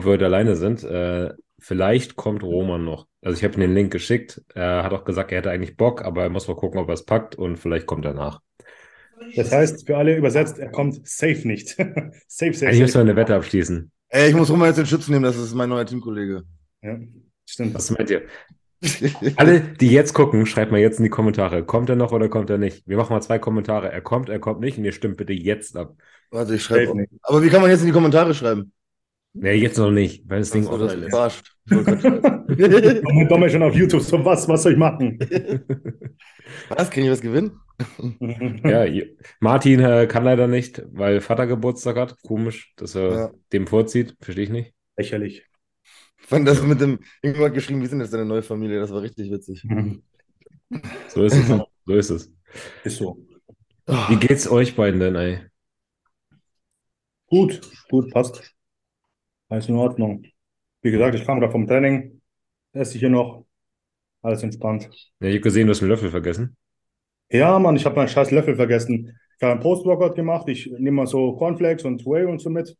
ob wir heute alleine sind. Äh, vielleicht kommt Roman noch. Also ich habe ihm den Link geschickt. Er hat auch gesagt, er hätte eigentlich Bock, aber er muss mal gucken, ob er es packt und vielleicht kommt er nach. Das heißt, für alle übersetzt, er kommt safe nicht. safe, safe, müssen wir safe. eine Wette abschließen. Ey, ich muss Roman jetzt in Schutz nehmen, das ist mein neuer Teamkollege. Ja, stimmt. Was meint ihr? Alle, die jetzt gucken, schreibt mal jetzt in die Kommentare. Kommt er noch oder kommt er nicht? Wir machen mal zwei Kommentare. Er kommt, er kommt nicht und ihr stimmt bitte jetzt ab. Warte, ich schreibe. Nicht. Aber wie kann man jetzt in die Kommentare schreiben? Nee, jetzt noch nicht, weil das Ding das online ist. verarscht. Ich Dom ist schon auf YouTube. So, was, was soll ich machen? Was? Kann ich was gewinnen? Ja, Martin äh, kann leider nicht, weil Vater Geburtstag hat. Komisch, dass er Ja. dem vorzieht. Verstehe ich nicht. Lächerlich. Fand das mit dem, irgendjemand hat geschrieben, wie sind jetzt deine neue Familie? Das war richtig witzig. So ist es. so ist es. Ist so. Wie geht's euch beiden denn, ey? Gut, gut, passt. Alles in Ordnung. Wie gesagt, ich kam gerade vom Training. Esse ich hier noch. Alles entspannt. Ja, ich habe gesehen, du hast einen Löffel vergessen. Ja, Mann, ich habe meinen scheiß Löffel vergessen. Ich habe einen Post-Workout gemacht. Ich nehme mal so Cornflakes und Whey und so mit.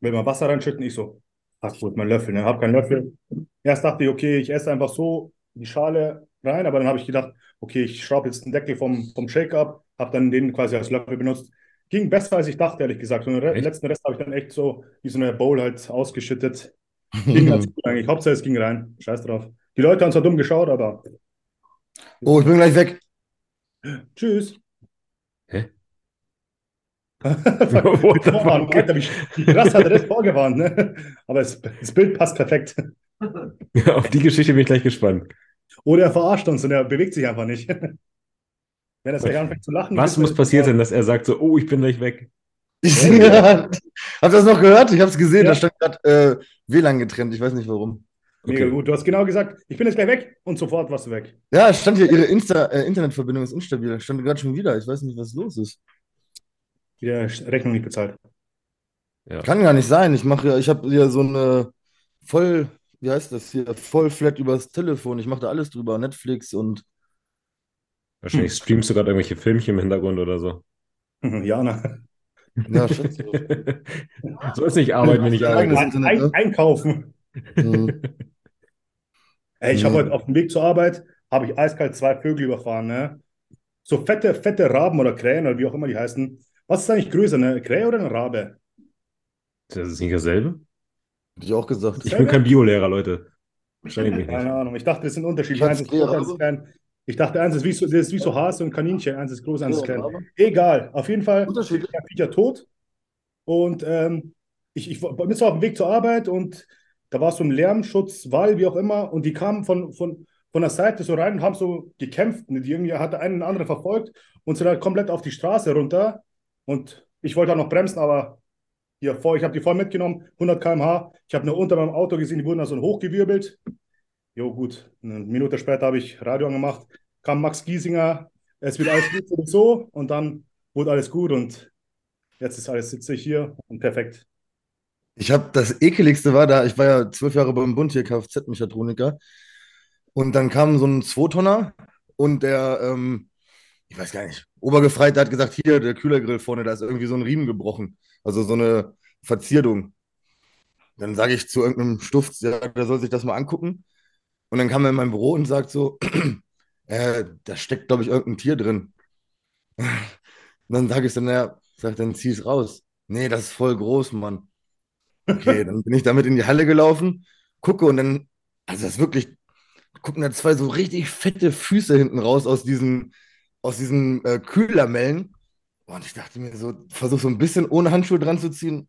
Will mal Wasser reinschütten. Ich so, ach, ist mein Löffel? Ne? Hab keinen Löffel. Erst dachte ich, okay, ich esse einfach so die Schale rein. Aber dann habe ich gedacht, okay, ich schraube jetzt den Deckel vom, vom Shake ab. Habe dann den quasi als Löffel benutzt. Ging besser, als ich dachte, ehrlich gesagt. Und den Echt? letzten Rest habe ich dann echt so wie so eine Bowl halt ausgeschüttet. Ging ganz gut eigentlich. Hauptsache, es ging rein. Scheiß drauf. Die Leute haben zwar dumm geschaut, aber Oh, ich bin gleich weg. tschüss. Hä? Fuck? Alter, wie krass hat er das vorgewarnt, ne? Aber es, das Bild passt perfekt. Auf die Geschichte bin ich gleich gespannt. Oder er verarscht uns und er bewegt sich einfach nicht. Wenn er gleich anfängt zu lachen. Was muss passieren sein, dass er sagt so, oh, ich bin gleich weg? Ich, ja. Habt ihr das noch gehört? Ich habe es gesehen, Ja. da stand gerade äh, WLAN getrennt. Ich weiß nicht warum. Mega Okay. gut. Du hast genau gesagt, ich bin jetzt gleich weg und sofort warst du weg. Ja, es stand hier, ihre Insta, äh, Internetverbindung ist instabil. Stand gerade schon wieder. Ich weiß nicht, was los ist. Wieder Rechnung nicht bezahlt. Ja. Kann gar nicht sein. Ich mache ja, ich habe hier so eine voll, wie heißt das hier, voll flat übers Telefon. Ich mache da alles drüber, Netflix und Wahrscheinlich streamst du gerade irgendwelche Filmchen im Hintergrund oder so. Jana. ja, Schatz. so ist nicht arbeiten, wenn ich arbeite. Ein, Internet, ein, ne? einkaufen. Mhm. Ey, ich habe Mhm. heute auf dem Weg zur Arbeit, habe ich eiskalt zwei Vögel überfahren, ne? So fette, fette Raben oder Krähen oder wie auch immer die heißen. Was ist eigentlich größer, eine Krähe oder eine Rabe? Das ist nicht dasselbe? Hätte ich auch gesagt. Ich bin kein Biolehrer, Leute. Mich nicht. Keine Ahnung. Ich dachte, das sind Unterschiede. Schatz, Eins ist klein. Ich dachte, eins ist wie so, das ist wie so Hase und Kaninchen. Eins ist groß, eins ist klein. Egal. Auf jeden Fall der Viecher tot. Und ähm, ich, ich war bin so auf dem Weg zur Arbeit und da war so ein Lärmschutz, Wall, wie auch immer. Und die kamen von, von, von der Seite so rein und haben so gekämpft. Und die irgendwie hatte einen oder anderen verfolgt und sind halt komplett auf die Straße runter. Und ich wollte auch noch bremsen, aber hier vor, ich habe die voll mitgenommen, 100 km/h. Ich habe nur unter meinem Auto gesehen, die wurden da so hochgewirbelt. Jo, gut. Eine Minute später habe ich Radio angemacht, kam Max Giesinger, es wird alles gut und so. Und dann wurde alles gut und jetzt ist alles, sitze ich hier und perfekt. Ich habe das ekeligste war da, ich war ja zwölf Jahre beim Bund hier, Kfz-Mechatroniker. Und dann kam so ein Zweitonner und der, ähm, ich weiß gar nicht, Obergefreite hat gesagt, hier, der Kühlergrill vorne, da ist irgendwie so ein Riemen gebrochen. Also so eine Verzierung. Dann sage ich zu irgendeinem Stuft, ja, der soll sich das mal angucken. Und dann kam er in mein Büro und sagt so, äh, da steckt, glaube ich, irgendein Tier drin. Und dann sage ich so, naja, sag, dann zieh es raus. Nee, das ist voll groß, Mann. Okay, dann bin ich damit in die Halle gelaufen, gucke und dann, also das ist wirklich, gucken da zwei so richtig fette Füße hinten raus aus diesen, aus diesen äh, Kühlermellen. Und ich dachte mir so, versuch so ein bisschen ohne Handschuhe dran zu ziehen.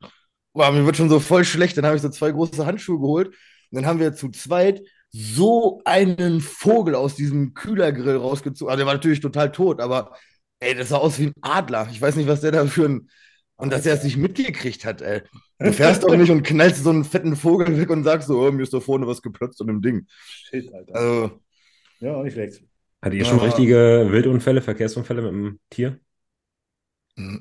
Boah, mir wird schon so voll schlecht. Dann habe ich so zwei große Handschuhe geholt. Und dann haben wir zu zweit so einen Vogel aus diesem Kühlergrill rausgezogen. Also der war natürlich total tot, aber ey, das sah aus wie ein Adler. Ich weiß nicht, was der da für ein. Und dass er es nicht mitgekriegt hat, ey. Du fährst doch nicht und knallst so einen fetten Vogel weg und sagst so, oh, mir ist da vorne was geplotzt an dem Ding. Shit, Alter. Also, Ja, nicht schlecht. Hattet ihr schon Ja. richtige Wildunfälle, Verkehrsunfälle mit dem Tier? mm,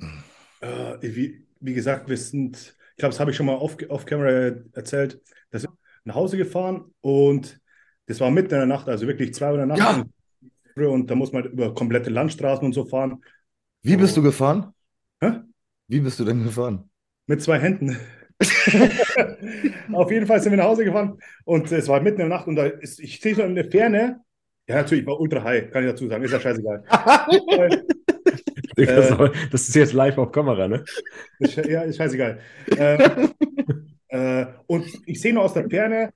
Äh, wie, wie gesagt, wir sind, ich glaube, das habe ich schon mal off Camera erzählt, dass wir nach Hause gefahren und das war mitten in der Nacht, also wirklich zwei Uhr in der Nacht. Ja. Und, da muss man über komplette Landstraßen und so fahren. wie bist du gefahren? Hä? Wie bist du denn gefahren? Mit zwei Händen. Auf jeden Fall sind wir nach Hause gefahren und es war mitten in der Nacht und da ist, ich sehe so in der Ferne, ja natürlich, ich war ultra high, kann ich dazu sagen, ist ja scheißegal. Äh, das ist jetzt live auf Kamera, ne? ja, ist scheißegal. Äh, und ich sehe nur aus der Ferne,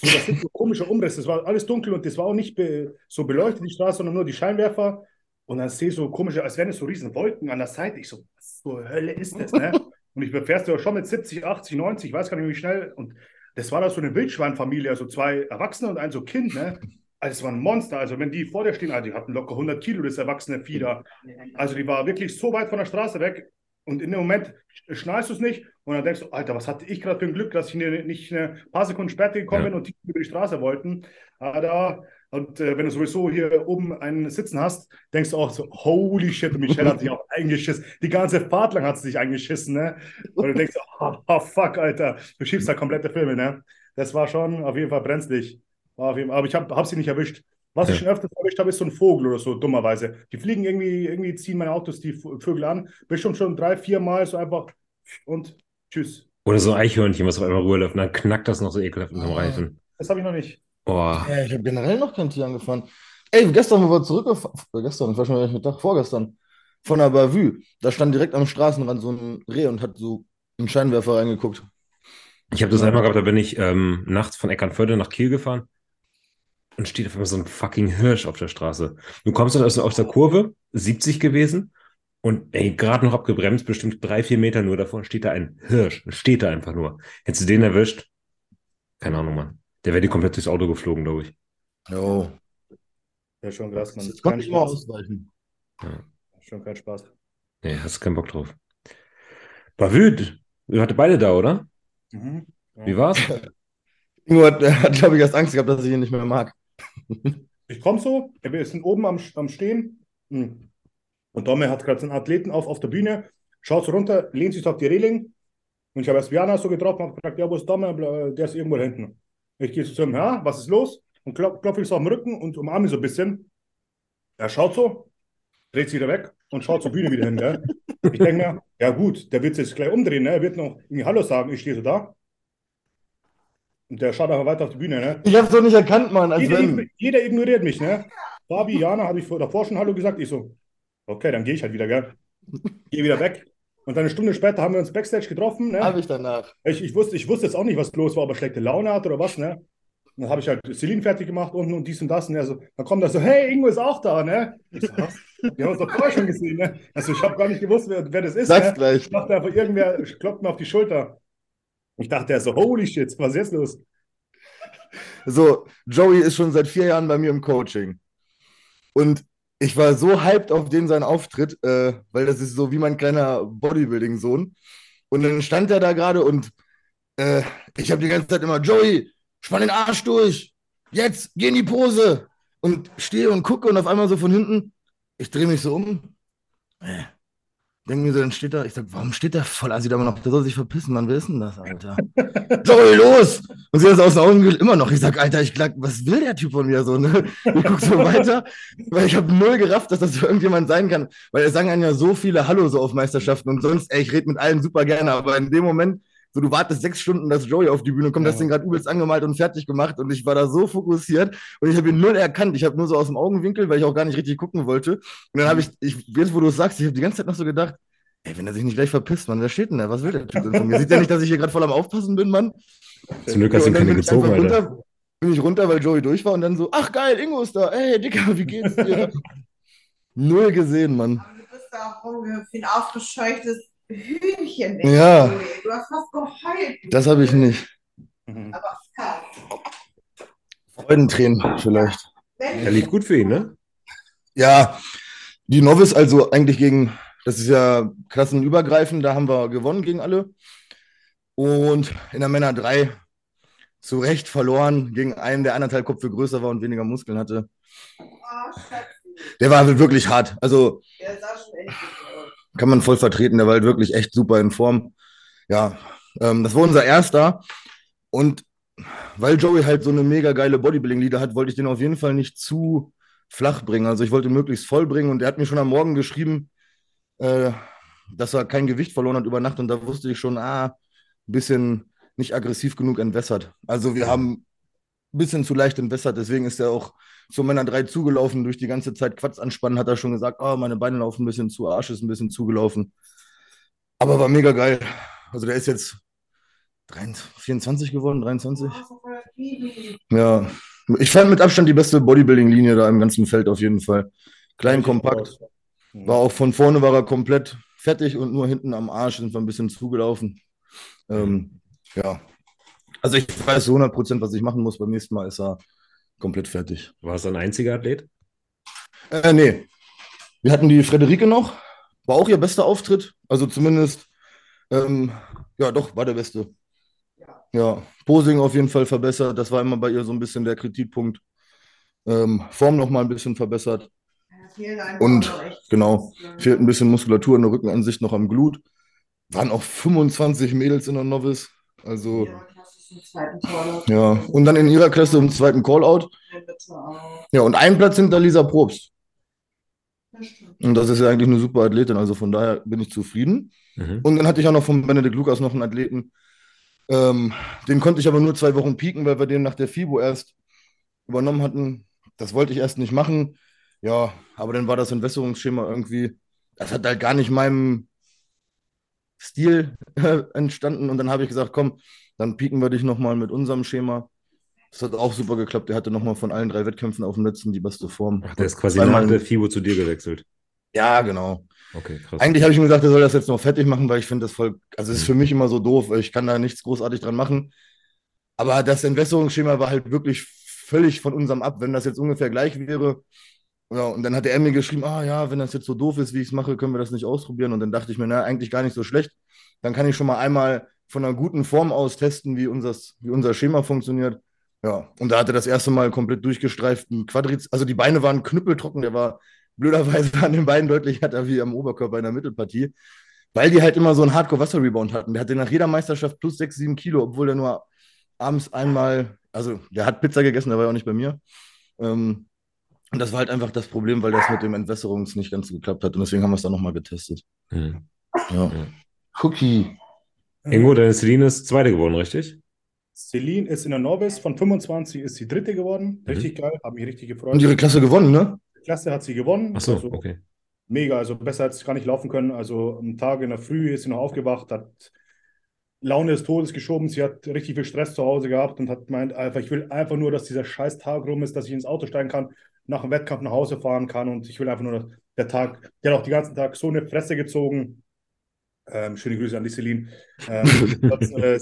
so, das sind so komische Umrisse, es war alles dunkel und das war auch nicht be so beleuchtet, die Straße, sondern nur die Scheinwerfer. Und dann sehe ich so komische, als wären es so riesen Wolken an der Seite. Ich so, was zur Hölle ist das, ne? Und ich befährst ja schon mit 70, 80, 90, ich weiß gar nicht, wie schnell. Und das war da so eine Wildschweinfamilie, also zwei Erwachsene und ein so Kind, ne? Also es war ein Monster. Also wenn die vor dir stehen, also die hatten locker 100 Kilo, das erwachsene Vieh da. Also die war wirklich so weit von der Straße weg. Und in dem Moment schnallst du es nicht und dann denkst du, Alter, was hatte ich gerade für ein Glück, dass ich nicht ein paar Sekunden später gekommen ja. bin und die über die Straße wollten. Aber da und äh, wenn du sowieso hier oben einen Sitzen hast, denkst du auch so, holy shit, Michelle hat sich auch eingeschissen. Die ganze Fahrt lang hat sie sich eingeschissen, ne? Und du denkst, oh, oh fuck, Alter, du schiebst da komplette Filme, ne? Das war schon auf jeden Fall brenzlig. War auf jeden Fall, aber ich habe hab sie nicht erwischt. Was ja. ich schon öfters erwischt habe, ist so ein Vogel oder so, dummerweise. Die fliegen irgendwie, irgendwie ziehen meine Autos die Vögel an. Bestimmt schon drei, vier Mal so einfach und tschüss. Oder so ein Eichhörnchen, was auf einmal Ruhe läuft und dann knackt das noch so ekelhaft in dem Reifen. Das habe ich noch nicht. Boah. Ja, ich habe generell noch kein Tier angefahren. Ey, gestern, wo wir zurückgefahren, gestern, ich weiß schon nicht Tag, vorgestern, von der Bavü, da stand direkt am Straßenrand so ein Reh und hat so einen Scheinwerfer reingeguckt. Ich habe das einmal gehabt, da bin ich ähm, nachts von Eckernförde nach Kiel gefahren und steht auf einmal so ein fucking Hirsch auf der Straße. Du kommst dann aus, aus der Kurve, 70 gewesen, und ey, gerade noch abgebremst, bestimmt drei, vier Meter nur davor steht da ein Hirsch. Steht da einfach nur. Hättest du den erwischt? Keine Ahnung, Mann. Der wäre die komplett durchs Auto geflogen, glaube ich. Jo. Ja, schon krass, man. Das konnte ich mal ausweichen. Ja. Schon kein Spaß. Nee, hast keinen Bock drauf. War wütend. Ihr hattet beide da, oder? Mhm. Ja. Wie war's? Ingo hat, hat glaube ich, erst Angst gehabt, dass ich ihn nicht mehr mag. ich komme so, wir sind oben am, am Stehen. Hm. Und Domme hat gerade so einen Athleten auf, auf der Bühne, schaut so runter, lehnt sich auf die Reling. Und ich habe erst Viana so getroffen und gesagt, ja, wo ist Domme? Der ist irgendwo hinten. Ich gehe zu ihm, ja, was ist los? Und klopfe klopf ich so auf den Rücken und umarme ihn so ein bisschen. Er schaut so, dreht sich wieder weg und schaut zur Bühne wieder hin. Gell? Ich denke mir, ja gut, der wird sich jetzt gleich umdrehen, ne? er wird noch Hallo sagen, ich stehe so da. Und der schaut einfach weiter auf die Bühne. Ne? Ich habe es doch nicht erkannt, Mann. Als jeder, wenn... jeder ignoriert mich. Ne? Fabi, Jana, habe ich davor schon Hallo gesagt. Ich so, okay, dann gehe ich halt wieder, gell? Gehe wieder weg. Und dann eine Stunde später haben wir uns Backstage getroffen. Ne? Habe ich danach. Ich, ich, wusste, ich wusste jetzt auch nicht, was los war, ob er schlechte Laune hat oder was. Ne? Und dann habe ich halt Celine fertig gemacht unten und dies und das. Und er so, dann kommt er so, hey, Ingo ist auch da, ne? Ich so, was? Wir haben uns doch vorher schon gesehen, ne? Also ich habe gar nicht gewusst, wer, wer das ist. Sag's ne? gleich. Ich dachte einfach, irgendwer klopft mir auf die Schulter. Ich dachte, er so, holy shit, was ist jetzt los? So, Joey ist schon seit vier Jahren bei mir im Coaching. Und ich war so hyped auf den seinen Auftritt, äh, weil das ist so wie mein kleiner Bodybuilding-Sohn. Und dann stand er da gerade und äh, ich habe die ganze Zeit immer, Joey, spann den Arsch durch, jetzt, geh in die Pose. Und stehe und gucke und auf einmal so von hinten, ich drehe mich so um. Äh, Denke mir so, dann steht da, ich sag, warum steht der voll Assi da immer noch? Der soll sich verpissen, Mann, wer ist denn das, Alter? Joey, los! Und sie ist aus den Augen immer noch. Ich sag, Alter, ich glaub, was will der Typ von mir so, ne? Ich guck so weiter, weil ich habe null gerafft, dass das so irgendjemand sein kann. Weil es sagen einem ja so viele Hallo so auf Meisterschaften und sonst, ey, ich rede mit allen super gerne, aber in dem Moment, so du wartest sechs Stunden, dass Joey auf die Bühne kommt, ja. das Ding gerade übelst angemalt und fertig gemacht und ich war da so fokussiert und ich habe ihn null erkannt. Ich habe nur so aus dem Augenwinkel, weil ich auch gar nicht richtig gucken wollte. Und dann habe ich, ich, jetzt wo du es sagst, ich habe die ganze Zeit noch so gedacht, ey, wenn er sich nicht gleich verpisst, Mann, wer steht denn da? Was will der Typ denn von mir? Sieht der nicht, dass ich hier gerade voll am Aufpassen bin, Mann? Zum Glück hast du ihn keine gezogen, Alter. Runter, bin ich runter, weil Joey durch war und dann so, ach geil, Ingo ist da. Ey, Dicker, wie geht's dir? Null gesehen, Mann. Aber du bist da auch rumgehüpft aufgescheuchtes Hühnchen. Ja. Du hast fast geheult. Das habe ich nicht. Mhm. Aber klar. Freudentränen vielleicht. Er lief gut für ihn, ne? Ja, die Novice also eigentlich gegen, das ist ja klassenübergreifend, da haben wir gewonnen gegen alle. Und in der Männer 3 zu Recht verloren gegen einen, der anderthalb Kopf größer war und weniger Muskeln hatte. Oh. Der war halt wirklich hart. Also Der sah schon echt. Kann man voll vertreten. Der war halt wirklich echt super in Form. Ja, ähm, das war unser erster. Und weil Joey halt so eine mega geile Bodybuilding-Lieder hat, wollte ich den auf jeden Fall nicht zu flach bringen. Also ich wollte ihn möglichst voll bringen. Und er hat mir schon am Morgen geschrieben, äh, dass er kein Gewicht verloren hat über Nacht. Und da wusste ich schon, ah, ein bisschen nicht aggressiv genug entwässert. Also wir haben ein bisschen zu leicht entwässert, deswegen ist er auch zu Männer 3 zugelaufen, durch die ganze Zeit Quatsch anspannen, hat er schon gesagt, oh, meine Beine laufen ein bisschen zu, Arsch ist ein bisschen zugelaufen. Aber war mega geil. Also der ist jetzt 23, 24 geworden, 23. Ja, ich fand mit Abstand die beste Bodybuilding-Linie da im ganzen Feld auf jeden Fall. Klein, kompakt. War auch von vorne war er komplett fertig und nur hinten am Arsch sind wir ein bisschen zugelaufen. Ähm, ja. Also ich weiß zu 100 Prozent, was ich machen muss. Beim nächsten Mal ist er komplett fertig. War es ein einziger Athlet? Äh, nee. Wir hatten die Frederike noch. War auch ihr bester Auftritt. Also zumindest, ähm, ja, doch, war der beste. Ja, Posing auf jeden Fall verbessert. Das war immer bei ihr so ein bisschen der Kritikpunkt. Ähm, Form noch mal ein bisschen verbessert. Und genau, fehlt ein bisschen Muskulatur in der Rückenansicht noch am Glut. Waren auch 25 Mädels in der Novice. Also, ja, und dann in ihrer Klasse im zweiten Callout. Ja, und ein Platz hinter Lisa Probst. Und das ist ja eigentlich eine super Athletin, also von daher bin ich zufrieden. Mhm. Und dann hatte ich auch noch von Benedikt Lukas noch einen Athleten. Ähm, den konnte ich aber nur zwei Wochen pieken, weil wir den nach der FIBO erst übernommen hatten. Das wollte ich erst nicht machen. Ja, aber dann war das Entwässerungsschema irgendwie, das hat halt gar nicht meinem Stil äh, entstanden. Und dann habe ich gesagt, komm, dann pieken wir dich nochmal mit unserem Schema. Das hat auch super geklappt. Der hatte nochmal von allen drei Wettkämpfen auf dem letzten die beste Form. Ach, der ist quasi nach der FIBO zu dir gewechselt. Ja, genau. Okay, krass. Eigentlich habe ich mir gesagt, er soll das jetzt noch fertig machen, weil ich finde das voll, also es ist für mich immer so doof, weil ich kann da nichts großartig dran machen. Aber das Entwässerungsschema war halt wirklich völlig von unserem ab, wenn das jetzt ungefähr gleich wäre. Ja, und dann hat er mir geschrieben, ah ja, wenn das jetzt so doof ist, wie ich es mache, können wir das nicht ausprobieren. Und dann dachte ich mir, na, eigentlich gar nicht so schlecht. Dann kann ich schon mal einmal von einer guten Form aus testen, wie, unsers, wie unser Schema funktioniert. Ja, und da hat er das erste Mal komplett durchgestreift, ein Quadriz, also die Beine waren knüppeltrocken, der war blöderweise an den Beinen deutlich härter wie am Oberkörper in der Mittelpartie, weil die halt immer so einen Hardcore-Wasser-Rebound hatten. Der hatte nach jeder Meisterschaft plus 6, 7 Kilo, obwohl der nur abends einmal, also der hat Pizza gegessen, der war ja auch nicht bei mir. Ähm, und das war halt einfach das Problem, weil das mit dem Entwässerungs nicht ganz geklappt hat. Und deswegen haben wir es dann nochmal getestet. Mhm. Ja. Ja. Cookie. Ingo, deine Celine ist Zweite geworden, richtig? Celine ist in der Novice, von 25 ist sie Dritte geworden. Richtig geil, habe mich richtig gefreut. Und ihre Klasse gewonnen, ne? Die Klasse hat sie gewonnen. Ach so, Also okay. Mega, also besser hätte es gar nicht laufen können. Also am Tag in der Früh ist sie noch aufgewacht, hat Laune des Todes geschoben. Sie hat richtig viel Stress zu Hause gehabt und hat gemeint, einfach, ich will einfach nur, dass dieser scheiß Tag rum ist, dass ich ins Auto steigen kann, nach dem Wettkampf nach Hause fahren kann und ich will einfach nur, dass der Tag, der hat auch den ganzen Tag so eine Fresse gezogen. Ähm, schöne Grüße an die Celine. Ähm, das, äh,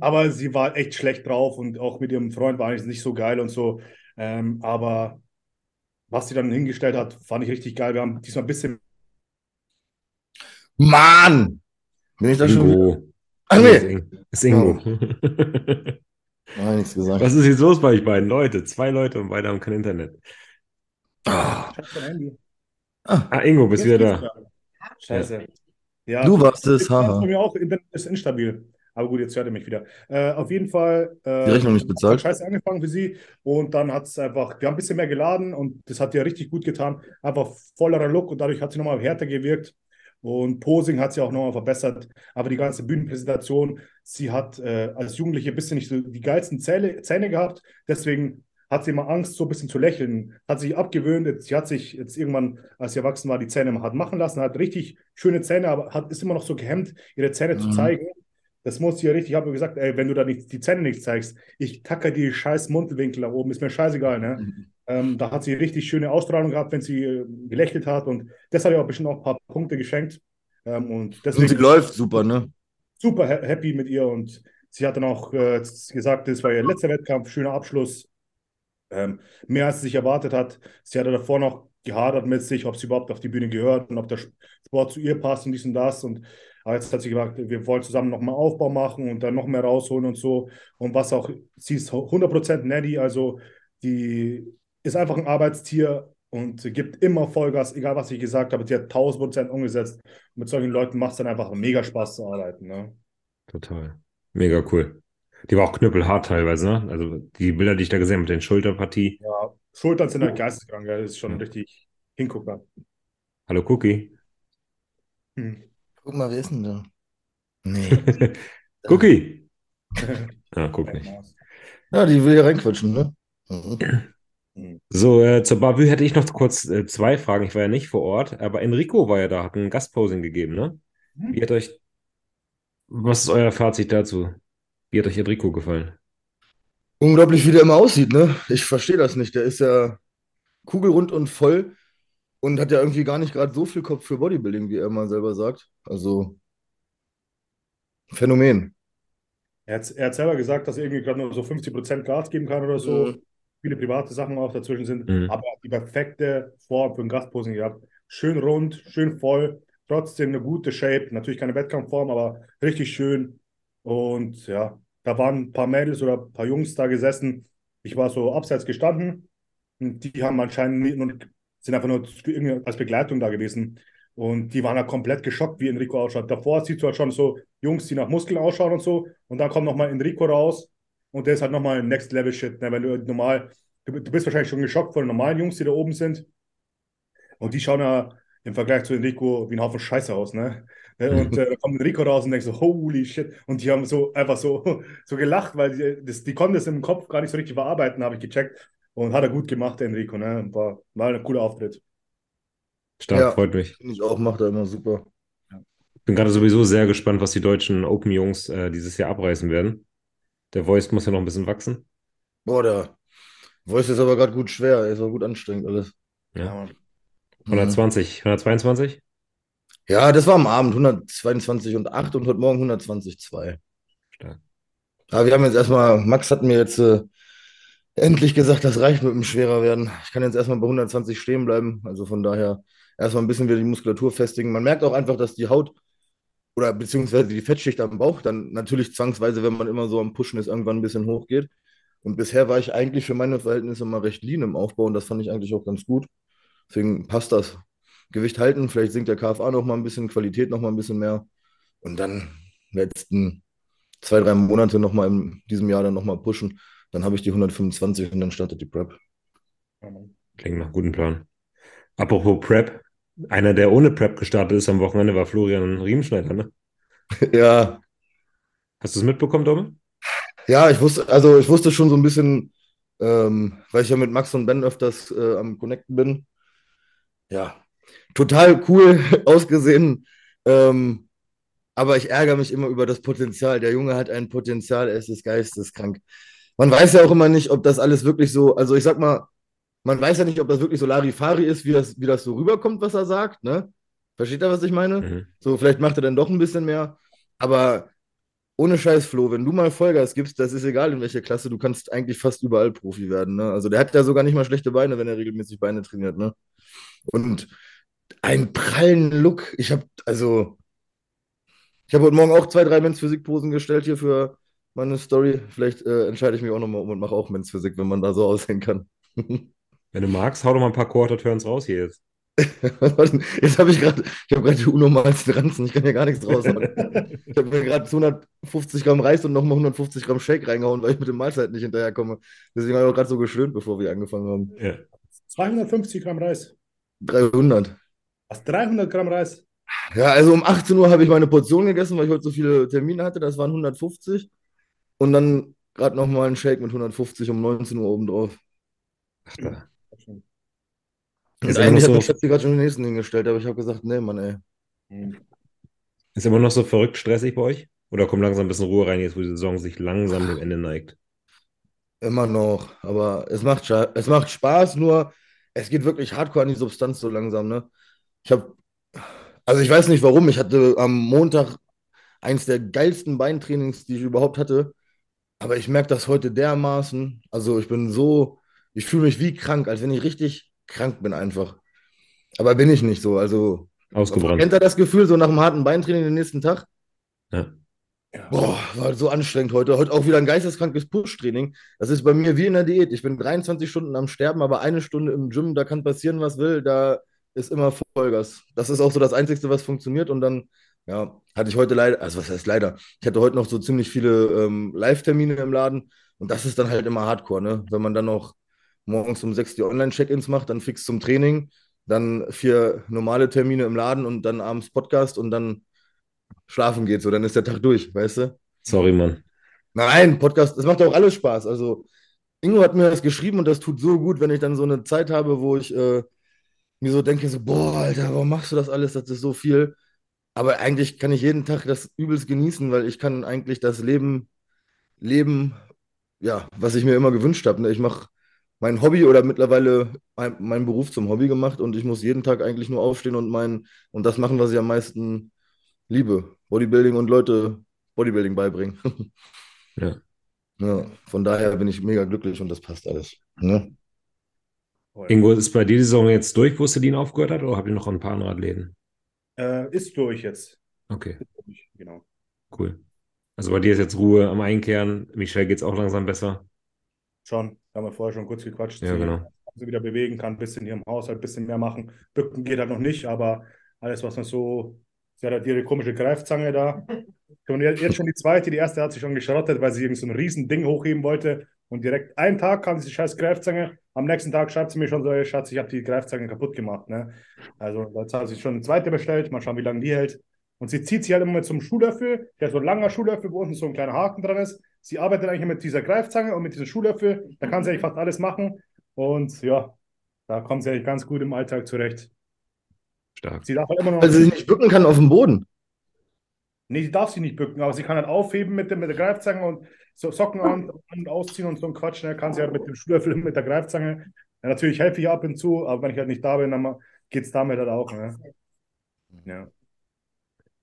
aber sie war echt schlecht drauf und auch mit ihrem Freund war eigentlich nicht so geil und so. Ähm, aber was sie dann hingestellt hat, fand ich richtig geil. Wir haben diesmal ein bisschen Mann! Bin ich da schon? Ingo. Ach Ist, nee! Ist Ingo. Nein, nichts gesagt. Was ist jetzt los bei euch beiden? Leute, zwei Leute und beide haben kein Internet. Ah, Handy. Ah, Ingo, bist Jetzt wieder da. Scheiße. Ja, Du warst es, haha. bei mir auch Internet ist instabil. Aber gut, jetzt hört er mich wieder. Äh, auf jeden Fall. Äh, Die Rechnung nicht bezahlt? Scheiße angefangen für sie. Und dann hat es einfach, wir haben ein bisschen mehr geladen und das hat ihr richtig gut getan. Einfach vollerer Look und dadurch hat sie nochmal härter gewirkt. Und Posing hat sie auch nochmal verbessert. Aber die ganze Bühnenpräsentation, sie hat äh, als Jugendliche ein bisschen nicht so die geilsten Zähne, Zähne gehabt. Deswegen hat sie immer Angst, so ein bisschen zu lächeln. Hat sich abgewöhnt. Sie hat sich jetzt irgendwann, als sie erwachsen war, die Zähne hat machen lassen. Hat richtig schöne Zähne, aber hat, ist immer noch so gehemmt, ihre Zähne zu Mhm. zeigen. Das muss sie ja richtig. Ich habe gesagt, ey, wenn du da nicht, die Zähne nicht zeigst, ich tacke die scheiß Mundwinkel nach oben, ist mir scheißegal, ne? Ähm, da hat sie richtig schöne Ausstrahlung gehabt, wenn sie äh, gelächelt hat und das hat ihr auch bestimmt auch ein paar Punkte geschenkt. Ähm, und Und deswegen sie läuft super, ne? super ha- happy mit ihr und sie hat dann auch äh, gesagt, das war ihr letzter Wettkampf, schöner Abschluss. Ähm, mehr als sie sich erwartet hat. Sie hatte davor noch gehadert mit sich, ob sie überhaupt auf die Bühne gehört und ob der Sport zu ihr passt und dies und das. Und jetzt hat sie gesagt, wir wollen zusammen nochmal Aufbau machen und dann noch mehr rausholen und so. Und was auch, sie ist 100% Neddy, also die ist einfach ein Arbeitstier und gibt immer Vollgas, egal was ich gesagt habe. Die hat 1000% umgesetzt. Und mit solchen Leuten macht es dann einfach mega Spaß zu arbeiten. Ne? Total. Mega cool. Die war auch knüppelhart teilweise, ne? Also die Bilder, die ich da gesehen habe mit den Schulterpartie. Ja, Schultern sind halt geisteskrank, das ist schon Ja. richtig Hingucker. Hallo Cookie. Hm. Guck mal, wer ist denn da? Nee. Cookie. Ja, guck nicht. Ja, die will hier reinquatschen, ne? Mhm. So, äh, zur Bavü hätte ich noch kurz äh, zwei Fragen. Ich war ja nicht vor Ort, aber Enrico war ja da, hat ein Gastposing gegeben, ne? Mhm. Wie hat euch, was ist euer Fazit dazu? Wie hat euch Enrico gefallen? Unglaublich, wie der immer aussieht, ne? Ich verstehe das nicht. Der ist ja kugelrund und voll und hat ja irgendwie gar nicht gerade so viel Kopf für Bodybuilding, wie er mal selber sagt. Also, Phänomen. Er hat, er hat selber gesagt, dass er irgendwie gerade nur so 50% Gas geben kann oder so. Mhm. Viele private Sachen auch dazwischen sind. Mhm. Aber er hat die perfekte Form für ein Gastposing gehabt. Schön rund, schön voll, trotzdem eine gute Shape. Natürlich keine Wettkampfform, aber richtig schön. Und ja, da waren ein paar Mädels oder ein paar Jungs da gesessen. Ich war so abseits gestanden. Und die haben anscheinend und sind einfach nur als Begleitung da gewesen. Und die waren halt komplett geschockt, wie Enrico ausschaut. Davor siehst du halt schon so Jungs, die nach Muskeln ausschauen und so. Und dann kommt nochmal Enrico raus. Und der ist halt nochmal Next Level Shit. Ne? Wenn du normal, du, du bist wahrscheinlich schon geschockt von den normalen Jungs, die da oben sind. Und die schauen ja im Vergleich zu Enrico wie ein Haufen Scheiße aus, ne? Ne, Und äh, da kommt Enrico raus und denkt so, holy shit. Und die haben so einfach so, so gelacht, weil die, das, die konnten das im Kopf gar nicht so richtig verarbeiten, habe ich gecheckt. Und hat er gut gemacht, der Enrico, ne? War, war ein cooler Auftritt. Stark, Ja. freut mich. Finde ich auch, macht er immer super. Bin gerade sowieso sehr gespannt, was die deutschen Open-Jungs äh, dieses Jahr abreißen werden. Der Voice muss ja noch ein bisschen wachsen. Boah, der Voice ist aber gerade gut schwer. Er ist auch gut anstrengend alles. Ja. Mhm. 120, 122? Ja, das war am Abend 122 und 8 und heute Morgen 120,2. Stark. Aber wir haben jetzt erstmal, Max hat mir jetzt äh, endlich gesagt, das reicht mit dem schwerer werden. Ich kann jetzt erstmal bei 120 stehen bleiben. Also von daher erstmal ein bisschen wieder die Muskulatur festigen. Man merkt auch einfach, dass die Haut oder beziehungsweise die Fettschicht am Bauch dann natürlich zwangsweise, wenn man immer so am Pushen ist, irgendwann ein bisschen hochgeht. Und bisher war ich eigentlich für meine Verhältnisse mal recht lean im Aufbau und das fand ich eigentlich auch ganz gut. Deswegen passt das. Gewicht halten, vielleicht sinkt der KFA noch mal ein bisschen, Qualität noch mal ein bisschen mehr. Und dann letzten zwei, drei Monate noch mal in diesem Jahr dann noch mal pushen. Dann habe ich die 125 und dann startet die Prep. Klingt nach gutem Plan. Apropos Prep. Einer, der ohne Prep gestartet ist am Wochenende, war Florian Riemenschneider, ne? Ja, Hast du es mitbekommen, Domme? ja, ich wusste, also ich wusste schon so ein bisschen, ähm, weil ich ja mit Max und Ben öfters äh, am Connecten bin. Ja, total cool ausgesehen. Ähm, aber ich ärgere mich immer über das Potenzial. Der Junge hat ein Potenzial, er ist des geisteskrank. Man weiß ja auch immer nicht, ob das alles wirklich so, also ich sag mal, man weiß ja nicht, ob das wirklich so Larifari ist, wie das, wie das so rüberkommt, was er sagt, ne? Versteht er, was ich meine? Mhm. So, vielleicht macht er dann doch ein bisschen mehr. Aber ohne Scheiß, Flo, wenn du mal Vollgas gibst, das ist egal in welcher Klasse, du kannst eigentlich fast überall Profi werden. Ne? Also der hat ja sogar nicht mal schlechte Beine, wenn er regelmäßig Beine trainiert. Ne? Und einen prallen Look. Ich habe, also, ich habe heute Morgen auch zwei, drei Men's Physik-Posen gestellt hier für meine Story. Vielleicht äh, entscheide ich mich auch nochmal um und mache auch Men's Physik, wenn man da so aussehen kann. Wenn du magst, hau doch mal ein paar Quarter-Turns raus hier jetzt. Jetzt habe ich gerade, ich habe gerade die unnormalsten Ranzen, ich kann hier gar nichts raushauen. Ich habe mir gerade 250 Gramm Reis und nochmal 150 Gramm Shake reingehauen, weil ich mit den Mahlzeiten nicht hinterherkomme. Deswegen habe ich auch gerade so geschlönt, bevor wir angefangen haben. Ja. 250 Gramm Reis. 300. Was, 300 Gramm Reis? Ja, also um 18 Uhr habe ich meine Portion gegessen, weil ich heute so viele Termine hatte. Das waren 150. Und dann gerade nochmal einen Shake mit 150 um 19 Uhr obendrauf. Ach, da. Ist noch eigentlich so, mich Schatzi gerade schon den nächsten hingestellt, aber ich habe gesagt, nee, Mann, ey. ist immer noch so verrückt stressig bei euch? Oder kommt langsam ein bisschen Ruhe rein, jetzt wo die Saison sich langsam dem Ende neigt? Immer noch, aber es macht, es macht Spaß, nur es geht wirklich hardcore an die Substanz so langsam, ne? Ich habe, also ich weiß nicht warum, ich hatte am Montag eins der geilsten Beintrainings, die ich überhaupt hatte, aber ich merke das heute dermaßen, also ich bin so, ich fühle mich wie krank, als wenn ich richtig krank bin einfach. Aber bin ich nicht so, also Ausgebrannt. kennt ihr das Gefühl, so nach einem harten Beintraining den nächsten Tag? Ja. Boah, war so anstrengend heute. Heute auch wieder ein geisteskrankes Push-Training. Das ist bei mir wie in der Diät. Ich bin 23 Stunden am Sterben, aber eine Stunde im Gym, da kann passieren, was will. Da ist immer Vollgas. Das ist auch so das Einzige, was funktioniert. Und dann, ja, hatte ich heute leider, also was heißt leider? Ich hatte heute noch so ziemlich viele ähm, Live-Termine im Laden. Und das ist dann halt immer Hardcore, ne? Wenn man dann noch morgens um 6 die Online-Check-ins macht, dann fix zum Training, dann vier normale Termine im Laden und dann abends Podcast und dann schlafen geht, so, dann ist der Tag durch, weißt du? Sorry, Mann. Nein, Podcast, das macht auch alles Spaß. Also, Ingo hat mir das geschrieben und das tut so gut, wenn ich dann so eine Zeit habe, wo ich äh, mir so denke, so, boah, Alter, warum machst du das alles? Das ist so viel. Aber eigentlich kann ich jeden Tag das übelst genießen, weil ich kann eigentlich das Leben leben, ja, was ich mir immer gewünscht habe. Ne? Ich mache mein Hobby oder mittlerweile mein, meinen Beruf zum Hobby gemacht und ich muss jeden Tag eigentlich nur aufstehen und mein und das machen, was ich am meisten liebe. Bodybuilding und Leute Bodybuilding beibringen. Ja. Ja, von daher bin ich mega glücklich und das passt alles. Ne? Ingo, ist bei dir die Saison jetzt durch, wo Celine aufgehört hat, oder habt ihr noch ein paar andere Athleten? Äh, ist durch jetzt. Okay, Genau. cool. Also bei dir ist jetzt Ruhe am Einkehren. Michelle geht es auch langsam besser. Schon. Da haben wir vorher schon kurz gequatscht. Ja, Sie genau. sich wieder bewegen kann, ein bisschen hier im Haushalt, ein bisschen mehr machen. Bücken geht halt noch nicht, aber alles, was man so. Sie hat halt ihre komische Greifzange da. Und jetzt jetzt schon die zweite. Die erste hat sich schon geschrottet, weil sie irgend so ein riesen Ding hochheben wollte. Und direkt einen Tag kam diese scheiß Greifzange. Am nächsten Tag schreibt sie mir schon so, ey, Schatz, ich habe die Greifzange kaputt gemacht. Ne? Also jetzt hat sie schon eine zweite bestellt. Mal schauen, wie lange die hält. Und sie zieht sich halt immer mit so einem Schuhlöffel. Der hat so ein langer Schuhlöffel, wo unten so ein kleiner Haken dran ist. Sie arbeitet eigentlich mit dieser Greifzange und mit diesem Schuhlöffel. Da kann sie eigentlich fast alles machen. Und ja, da kommt sie eigentlich ganz gut im Alltag zurecht. Stark. Sie darf halt immer noch. Weil sie sich nicht bücken kann auf dem Boden. Nee, sie darf sich nicht bücken, aber sie kann halt aufheben mit, dem, mit der Greifzange und so Socken an und ausziehen und so ein Quatsch. Ne? Kann sie halt mit dem Schuhlöffel mit der Greifzange. Ja, natürlich helfe ich ab und zu, aber wenn ich halt nicht da bin, dann geht es damit halt auch. Ne? Ja.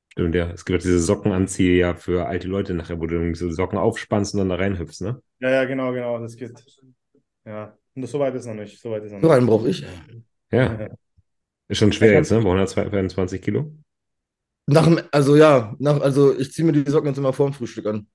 Stimmt, ja. Es gibt auch diese Sockenanzieher ja für alte Leute nachher, wo du irgendwie so Socken aufspannst und dann da reinhüpfst, ne? ja, ja, genau, genau, das geht. Ja, und das, so weit ist noch nicht. So weit ist noch So nicht. einen brauche ich. Ja. Ja. Ist schon schwer jetzt, ne? Bei 122 Kilo. Nach also ja, nach, also ich ziehe mir die Socken jetzt immer vorm Frühstück an.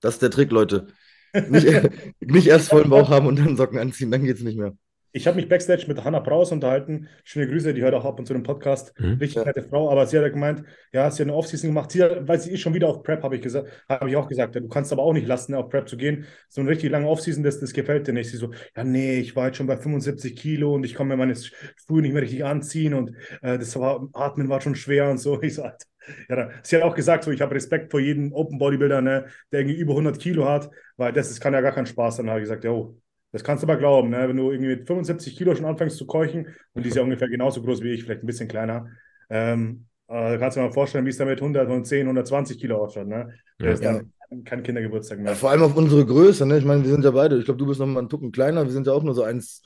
Das ist der Trick, Leute. Nicht, nicht erst vollen Bauch haben und dann Socken anziehen, dann geht's nicht mehr. Ich habe mich backstage mit Hannah Braus unterhalten. Schöne Grüße, die hört auch ab und zu den Podcast. Mhm. Richtig Ja. nette Frau, aber sie hat ja gemeint, ja, sie hat eine Offseason gemacht. Sie, hat- weil sie ist schon wieder auf Prep, habe ich gesagt, habe ich auch gesagt. Ja, du kannst aber auch nicht lassen, auf Prep zu gehen. So eine richtig lange Offseason, das, das gefällt dir nicht. Sie so, ja, nee, ich war jetzt schon bei 75 Kilo und ich kann mir meine Schuhe nicht mehr richtig anziehen und äh, das war, Atmen war schon schwer und so. Ich so, Alter. Ja, da, sie hat auch gesagt, so, ich habe Respekt vor jedem Open Bodybuilder, ne, der irgendwie über 100 Kilo hat, weil das ist, kann ja gar keinen Spaß. Dann habe ich gesagt, jo, das kannst du aber glauben, ne? wenn du irgendwie mit 75 Kilo schon anfängst zu keuchen und die ist ja ungefähr genauso groß wie ich, vielleicht ein bisschen kleiner. Ähm, äh, kannst du dir mal vorstellen, wie es da mit 100, 110, 120 Kilo ausschaut. Ne? Ja. Das ist dann kein Kindergeburtstag Ja, mehr. vor allem auf unsere Größe, ne? Ich meine, wir sind ja beide. Ich glaube, du bist noch mal einen Tucken kleiner. Wir sind ja auch nur so eins.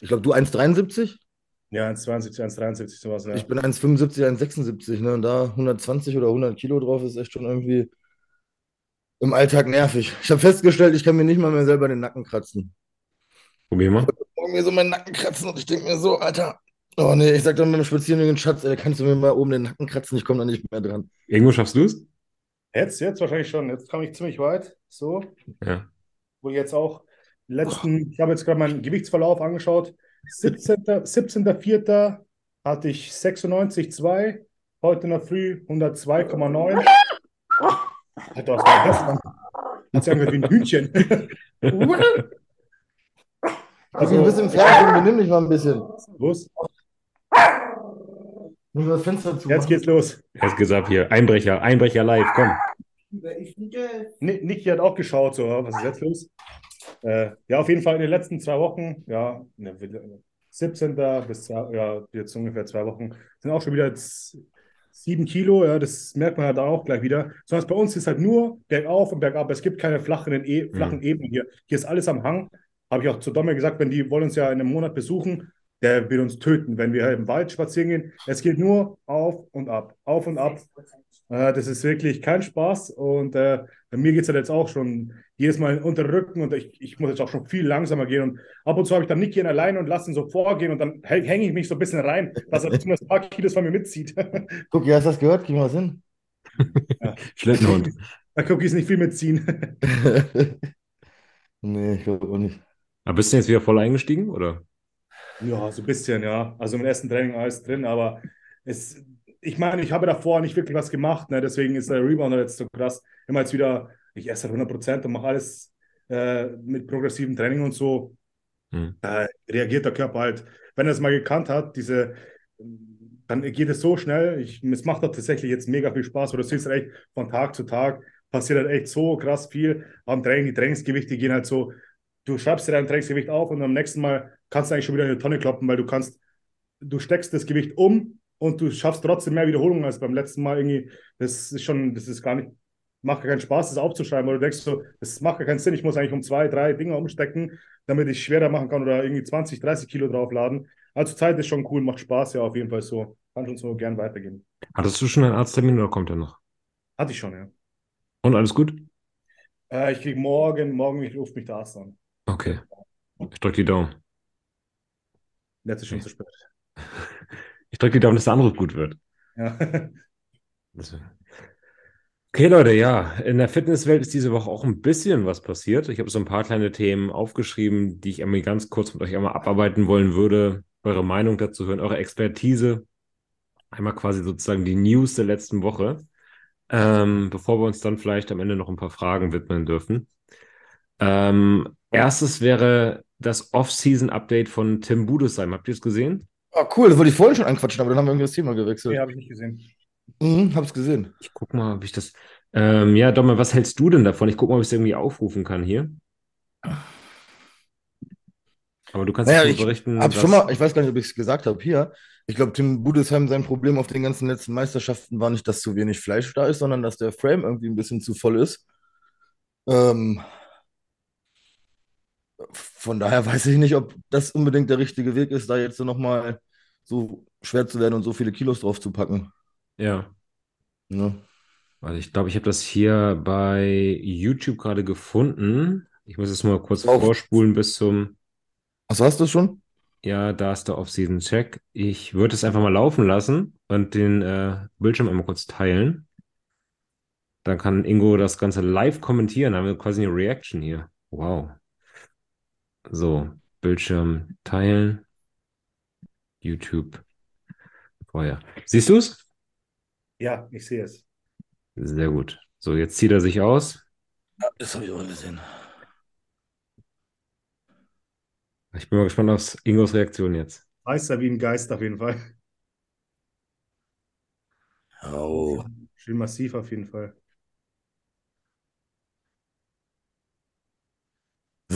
Ich glaube, du 1,73? Ja, 1,72, 1,73, sowas. Ja. Ich bin 1,75, 1,76, ne? Und da 120 oder 100 Kilo drauf ist echt schon irgendwie im Alltag nervig. Ich habe festgestellt, ich kann mir nicht mal mehr selber den Nacken kratzen. Probier mal. Morgen mir so meinen Nacken kratzen und ich denke mir so, Alter. Oh nee, ich sag dann beim Spazierengehen, Schatz, ey, kannst du mir mal oben den Nacken kratzen? Ich komme da nicht mehr dran. Irgendwo schaffst du es? Jetzt, jetzt wahrscheinlich schon. Jetzt kam ich ziemlich weit. So, Ja. wo ich jetzt auch letzten, ich habe jetzt gerade meinen Gewichtsverlauf angeschaut. 17. 17.04. hatte ich 96,2. Heute in der Früh 102,9. Alter, was war das? Hat sich angehört wie ein Hühnchen. Also, du bist im Fernsehen, benimm dich mal ein bisschen. Los, Muss das Fenster zu jetzt geht's los. Er hat gesagt hier, Einbrecher, Einbrecher live, komm. Niki hat auch geschaut, so, was ist jetzt los? Äh, ja, auf jeden Fall in den letzten zwei Wochen, ja, ne, 17. bis zwei, ja, jetzt ungefähr zwei Wochen, sind auch schon wieder jetzt sieben Kilo, ja, das merkt man halt auch gleich wieder. Sondern bei uns ist halt nur bergauf und bergab. Es gibt keine flachen, e flachen Ebenen hier. Hier ist alles am Hang. Habe ich auch zu Domme gesagt, wenn die wollen uns ja in einem Monat besuchen, der will uns töten, wenn wir im Wald spazieren gehen. Es geht nur auf und ab, auf und ab. Äh, das ist wirklich kein Spaß und äh, bei mir geht es halt jetzt auch schon jedes Mal unter den Rücken und ich, ich muss jetzt auch schon viel langsamer gehen und ab und zu habe ich dann Nicky alleine und lasse ihn so vorgehen und dann häng- hänge ich mich so ein bisschen rein, dass er zumindest ein paar Kilos von mir mitzieht. Guck, ja, hast du das gehört? Kriegen wir was hin? Schlittenhund. da gucke ich nicht viel mitziehen. nee, ich glaube auch nicht. Aber bist du jetzt wieder voll eingestiegen, oder? Ja, so ein bisschen, ja. Also im ersten Training alles drin, aber es, ich meine, ich habe davor nicht wirklich was gemacht, ne? deswegen ist der Rebound halt jetzt so krass. Immer jetzt wieder, ich esse halt 100 Prozent und mache alles äh, mit progressivem Training und so. Hm. Da reagiert der Körper halt, wenn er es mal gekannt hat, diese, dann geht es so schnell. Ich, es macht doch tatsächlich jetzt mega viel Spaß, oder du siehst echt von Tag zu Tag passiert halt echt so krass viel am Training. Die Trainingsgewichte gehen halt so, du schreibst dir dein Trainingsgewicht auf und am nächsten Mal kannst du eigentlich schon wieder in eine Tonne kloppen, weil du kannst, du steckst das Gewicht um und du schaffst trotzdem mehr Wiederholungen als beim letzten Mal irgendwie. Das ist schon, das ist gar nicht, macht gar keinen Spaß, das aufzuschreiben, weil du denkst so, das macht gar keinen Sinn, ich muss eigentlich um zwei, drei Dinge umstecken, damit ich schwerer machen kann oder irgendwie 20, 30 Kilo draufladen. Also Zeit ist schon cool, macht Spaß, ja, auf jeden Fall so. Kann schon so gern weitergehen. Hattest du schon einen Arzttermin oder kommt er noch? Hatte ich schon, ja. Und alles gut? Äh, ich kriege morgen, morgen ruft mich der Arzt an. Okay. Ich drücke die Daumen. Jetzt ist schon zu spät. Ich drücke die Daumen, dass der Anruf gut wird. Ja. Okay, Leute, ja, in der Fitnesswelt ist diese Woche auch ein bisschen was passiert. Ich habe so ein paar kleine Themen aufgeschrieben, die ich einmal ganz kurz mit euch einmal abarbeiten wollen würde. Eure Meinung dazu hören, eure Expertise. Einmal quasi sozusagen die News der letzten Woche, ähm, bevor wir uns dann vielleicht am Ende noch ein paar Fragen widmen dürfen. Ähm, erstes wäre das Off-Season-Update von Tim Budesheim. Habt ihr es gesehen? Ah, cool, das wollte ich vorhin schon anquatschen, aber dann haben wir irgendwie das Thema gewechselt. Nee, habe ich nicht gesehen. Mhm, hab's gesehen. Ich guck mal, ob ich das. Ähm, ja, Domme, was hältst du denn davon? Ich guck mal, ob ich es irgendwie aufrufen kann hier. Aber du kannst Naja, ich berichten, was- schon mal, ich weiß gar nicht, ob ich es gesagt habe hier. Ich glaube, Tim Budesheim, sein Problem auf den ganzen letzten Meisterschaften war nicht, dass zu wenig Fleisch da ist, sondern dass der Frame irgendwie ein bisschen zu voll ist. Ähm, von daher weiß ich nicht, ob das unbedingt der richtige Weg ist, da jetzt so nochmal so schwer zu werden und so viele Kilos drauf zu packen. Ja, Ne? weil ich glaube, ich habe das hier bei YouTube gerade gefunden. Ich muss jetzt mal kurz Auf. vorspulen bis zum. Achso, hast du es schon? Ja, da ist der Off-Season-Check. Ich würde es einfach mal laufen lassen und den äh, Bildschirm einmal kurz teilen. Dann kann Ingo das Ganze live kommentieren. Dann haben wir quasi eine Reaction hier. Wow. So, Bildschirm teilen. YouTube. Vorher. Siehst du es? Ja, ich sehe es. Sehr gut. So, jetzt zieht er sich aus. Ja, das habe ich auch gesehen. Ich bin mal gespannt auf Ingos Reaktion jetzt. Weiß er wie ein Geist auf jeden Fall. Oh. Schön massiv auf jeden Fall.